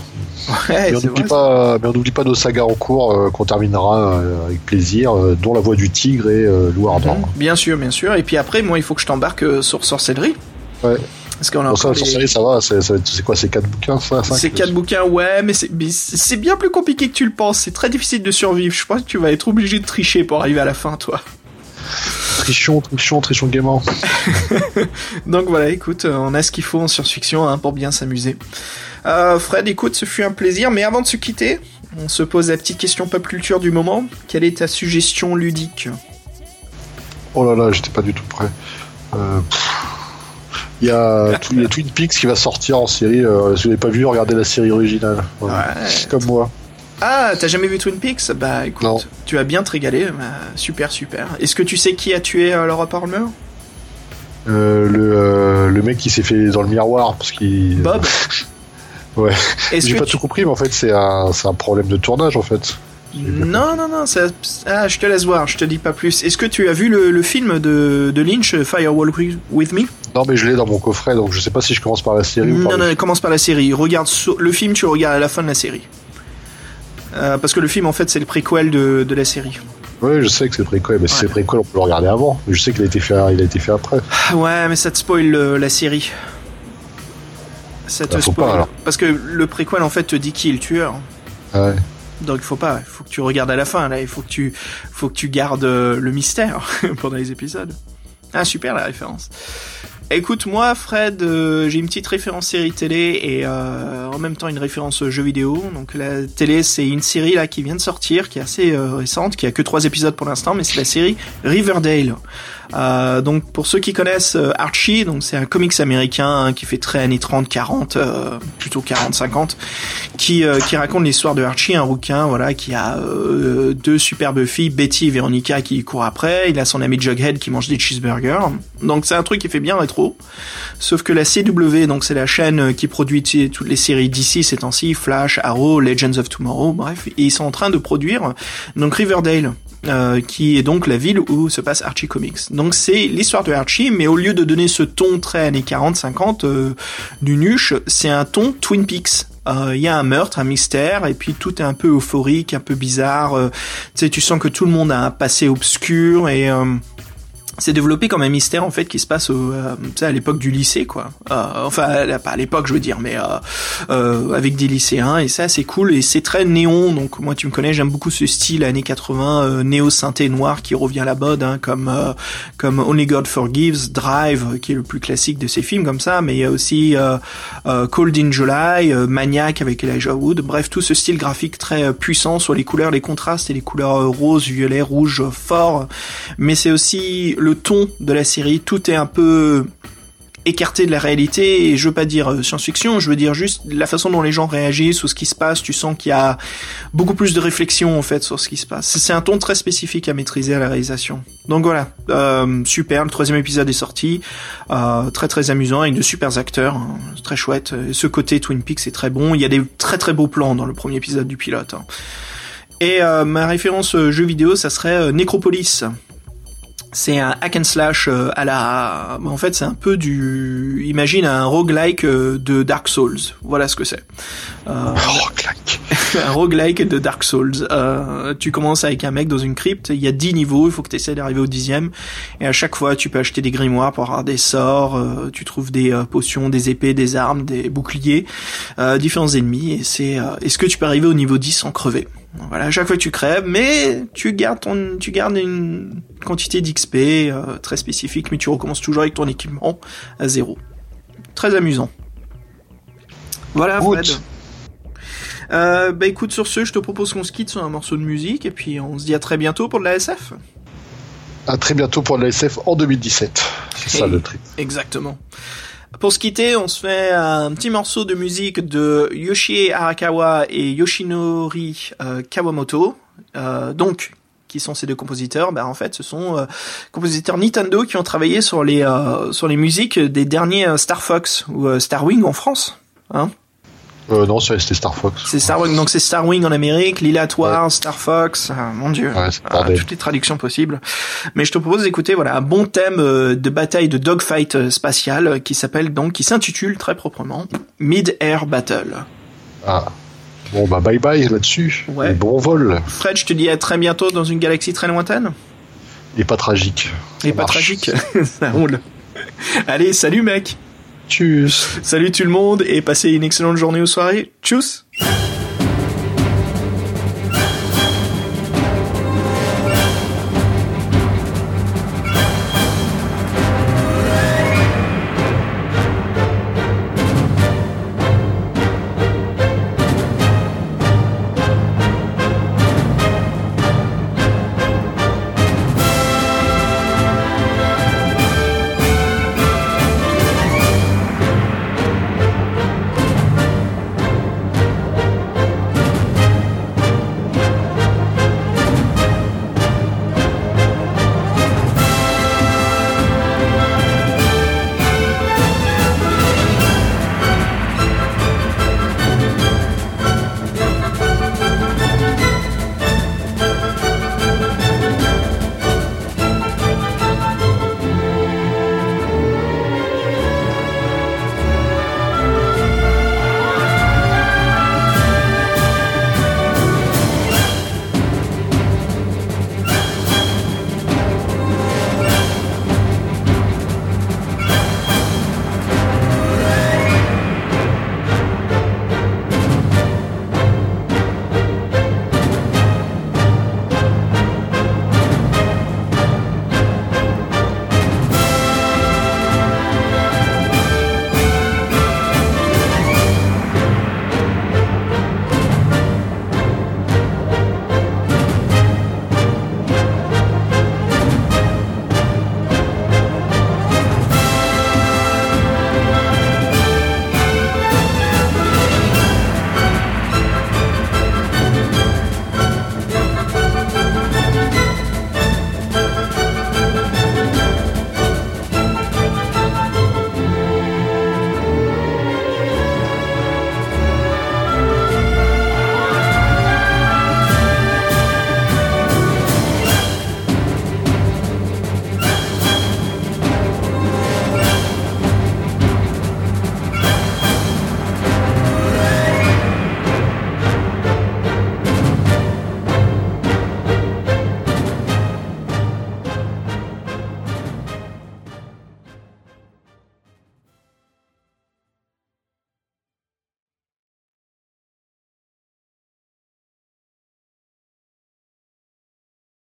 Ouais, mais on n'oublie pas, mais on n'oublie pas nos sagas en cours euh, qu'on terminera euh, avec plaisir, euh, dont la voix du tigre et Ardent. Mmh, bien sûr, bien sûr. Et puis après, moi, il faut que je t'embarque sur sorcellerie. Ouais. Parce qu'on a Bon, ça, les- série, ça va, c'est quoi, c'est 4 bouquins, ça C'est quatre bouquins, ouais, mais c'est bien plus compliqué que tu le penses. C'est très difficile de survivre. Je pense que tu vas être obligé de tricher pour arriver à la fin, toi. Trichon, trichon, trichon gaiement. Donc voilà, écoute, on a ce qu'il faut en science-fiction hein, pour bien s'amuser. Euh, Fred, écoute, ce fut un plaisir, mais avant de se quitter, on se pose la petite question pop culture du moment. Quelle est ta suggestion ludique? Oh là là, j'étais pas du tout prêt. Euh. Il y, a, Twin Peaks qui va sortir en série. euh, si vous n'avez pas vu, regardez la série originale. Voilà. Ouais. Comme moi. Ah, t'as jamais vu Twin Peaks? Bah écoute, Non. tu vas bien te régaler. Bah, super, super. Est-ce que tu sais qui a tué euh, Laura Palmer? Euh, le, euh, le mec qui s'est fait dans le miroir parce qu'il. Bob? Ouais. J'ai pas tu- tout compris, mais en fait, c'est un, un problème de tournage en fait. Non, non, non, ça... ah, je te laisse voir, je te dis pas plus. Est-ce que tu as vu le, le film de, de Lynch, Firewall With- Me? Non, mais je l'ai dans mon coffret, donc je sais pas si je commence par la série ou Non, par non, le- commence par la série. Regarde le film, tu regardes à la fin de la série. Euh, parce que le film, en fait, c'est le préquel de, de la série. Ouais, je sais que c'est le préquel, mais si Ouais. c'est le préquel, on peut le regarder avant. Je sais qu'il a été fait, il a été fait après. Ah Ouais, mais ça te spoil euh, la série. Ça te Bah, spoil. pas, alors. Parce que le préquel, en fait, te dit qui est le tueur. Ouais. Donc il faut pas, il faut que tu regardes à la fin là, il faut que tu faut que tu gardes euh, le mystère pendant les épisodes. Ah super la référence. Écoute moi Fred, euh, j'ai une petite référence série télé et euh, en même temps une référence jeu vidéo. Donc la télé c'est une série là qui vient de sortir, qui est assez euh, récente, qui a que trois épisodes pour l'instant, mais c'est la série Riverdale. Euh, donc pour ceux qui connaissent euh, Archie, donc c'est un comics américain hein, qui fait très années 30, 40, euh, plutôt 40, 50, qui euh, qui raconte l'histoire de Archie, un rouquin, voilà, qui a euh, deux superbes filles, Betty et Veronica, qui courent après. Il a son ami Jughead qui mange des cheeseburgers. Donc c'est un truc qui fait bien rétro. Sauf que la CW, donc c'est la chaîne qui produit toutes les séries d'ici ces temps-ci, Flash, Arrow, Legends of Tomorrow, bref, et ils sont en train de produire donc Riverdale. Euh, qui est donc la ville où se passe Archie Comics. Donc c'est l'histoire de Archie, mais au lieu de donner ce ton très années 40-50 euh, nuche, c'est un ton Twin Peaks. Euh, Il y a un meurtre, un mystère, et puis tout est un peu euphorique, un peu bizarre. euh, tu sais, tu sens que tout le monde a un passé obscur et c'est développé comme un mystère en fait qui se passe au, euh, à l'époque du lycée quoi. Euh, enfin pas à l'époque je veux dire, mais euh, euh, avec des lycéens et ça c'est cool et c'est très néon. Donc moi tu me connais, j'aime beaucoup ce style années 80 euh, néo synthé noir qui revient à la mode, hein, comme euh, comme Only God Forgives, Drive qui est le plus classique de ces films comme ça, mais il y a aussi Cold in July, Maniac avec Elijah Wood. Bref tout ce style graphique très puissant sur les couleurs, les contrastes et les couleurs rose, violet, rouge fort. Mais c'est aussi ton de la série. Tout est un peu écarté de la réalité et je veux pas dire euh, science-fiction, je veux dire juste la façon dont les gens réagissent ou ce qui se passe, tu sens qu'il y a beaucoup plus de réflexion en fait sur ce qui se passe. C'est un ton très spécifique à maîtriser à la réalisation. Donc voilà, euh, super, le troisième épisode est sorti, euh, très très amusant avec de super acteurs, hein, très chouette. Et Ce côté Twin Peaks est très bon, il y a des très très beaux plans dans le premier épisode du pilote. hein. Et ma référence jeu vidéo, ça serait Necropolis. C'est un hack and slash euh, à la. En fait, c'est un peu du. Imagine un roguelike euh, de Dark Souls. Voilà ce que c'est. Euh, claque. un roguelike de Dark Souls. Euh, tu commences avec un mec dans une crypte, il y a 10 niveaux, il faut que tu essaies d'arriver au dixième, et à chaque fois tu peux acheter des grimoires pour avoir des sorts, euh, tu trouves des potions, des épées, des armes, des boucliers, différents ennemis, et c'est est-ce que tu peux arriver au niveau 10 sans crever? Voilà, à chaque fois tu crèves, mais tu gardes ton, tu gardes une quantité d'XP euh, très spécifique, mais tu recommences toujours avec ton équipement à zéro. Très amusant. Voilà. Fred. Euh, bah écoute, sur ce, je te propose qu'on se quitte sur un morceau de musique et puis on se dit à très bientôt pour de la SF. À très bientôt pour la SF en 2017. C'est ça le trip. Exactement. Pour se quitter, on se fait un petit morceau de musique de Yoshie Arakawa et Yoshinori euh, Kawamoto. Euh, donc, qui sont ces deux compositeurs? Ben en fait, ce sont euh, compositeurs Nintendo qui ont travaillé sur les euh, sur les musiques des derniers Star Fox ou Star Wing en France. Hein Euh, non, c'était Star Fox. c'est Star Wing, donc c'est Star Wing en Amérique, Lilatoire, Star Fox, ah, mon dieu, Ouais, Ah, bordel. toutes les traductions possibles. Mais je te propose d'écouter voilà un bon thème euh, de bataille de dogfight euh, spatial euh, qui s'appelle donc qui s'intitule très proprement Mid Air Battle. Ah. Bon, bah, bye bye là-dessus. Ouais. Et bon vol. Fred, je te dis à très bientôt dans une galaxie très lointaine Et pas tragique. et pas tragique, ça roule. Allez, salut mec. Tchuss. Salut tout le monde et passez une excellente journée ou soirée. Tchuss.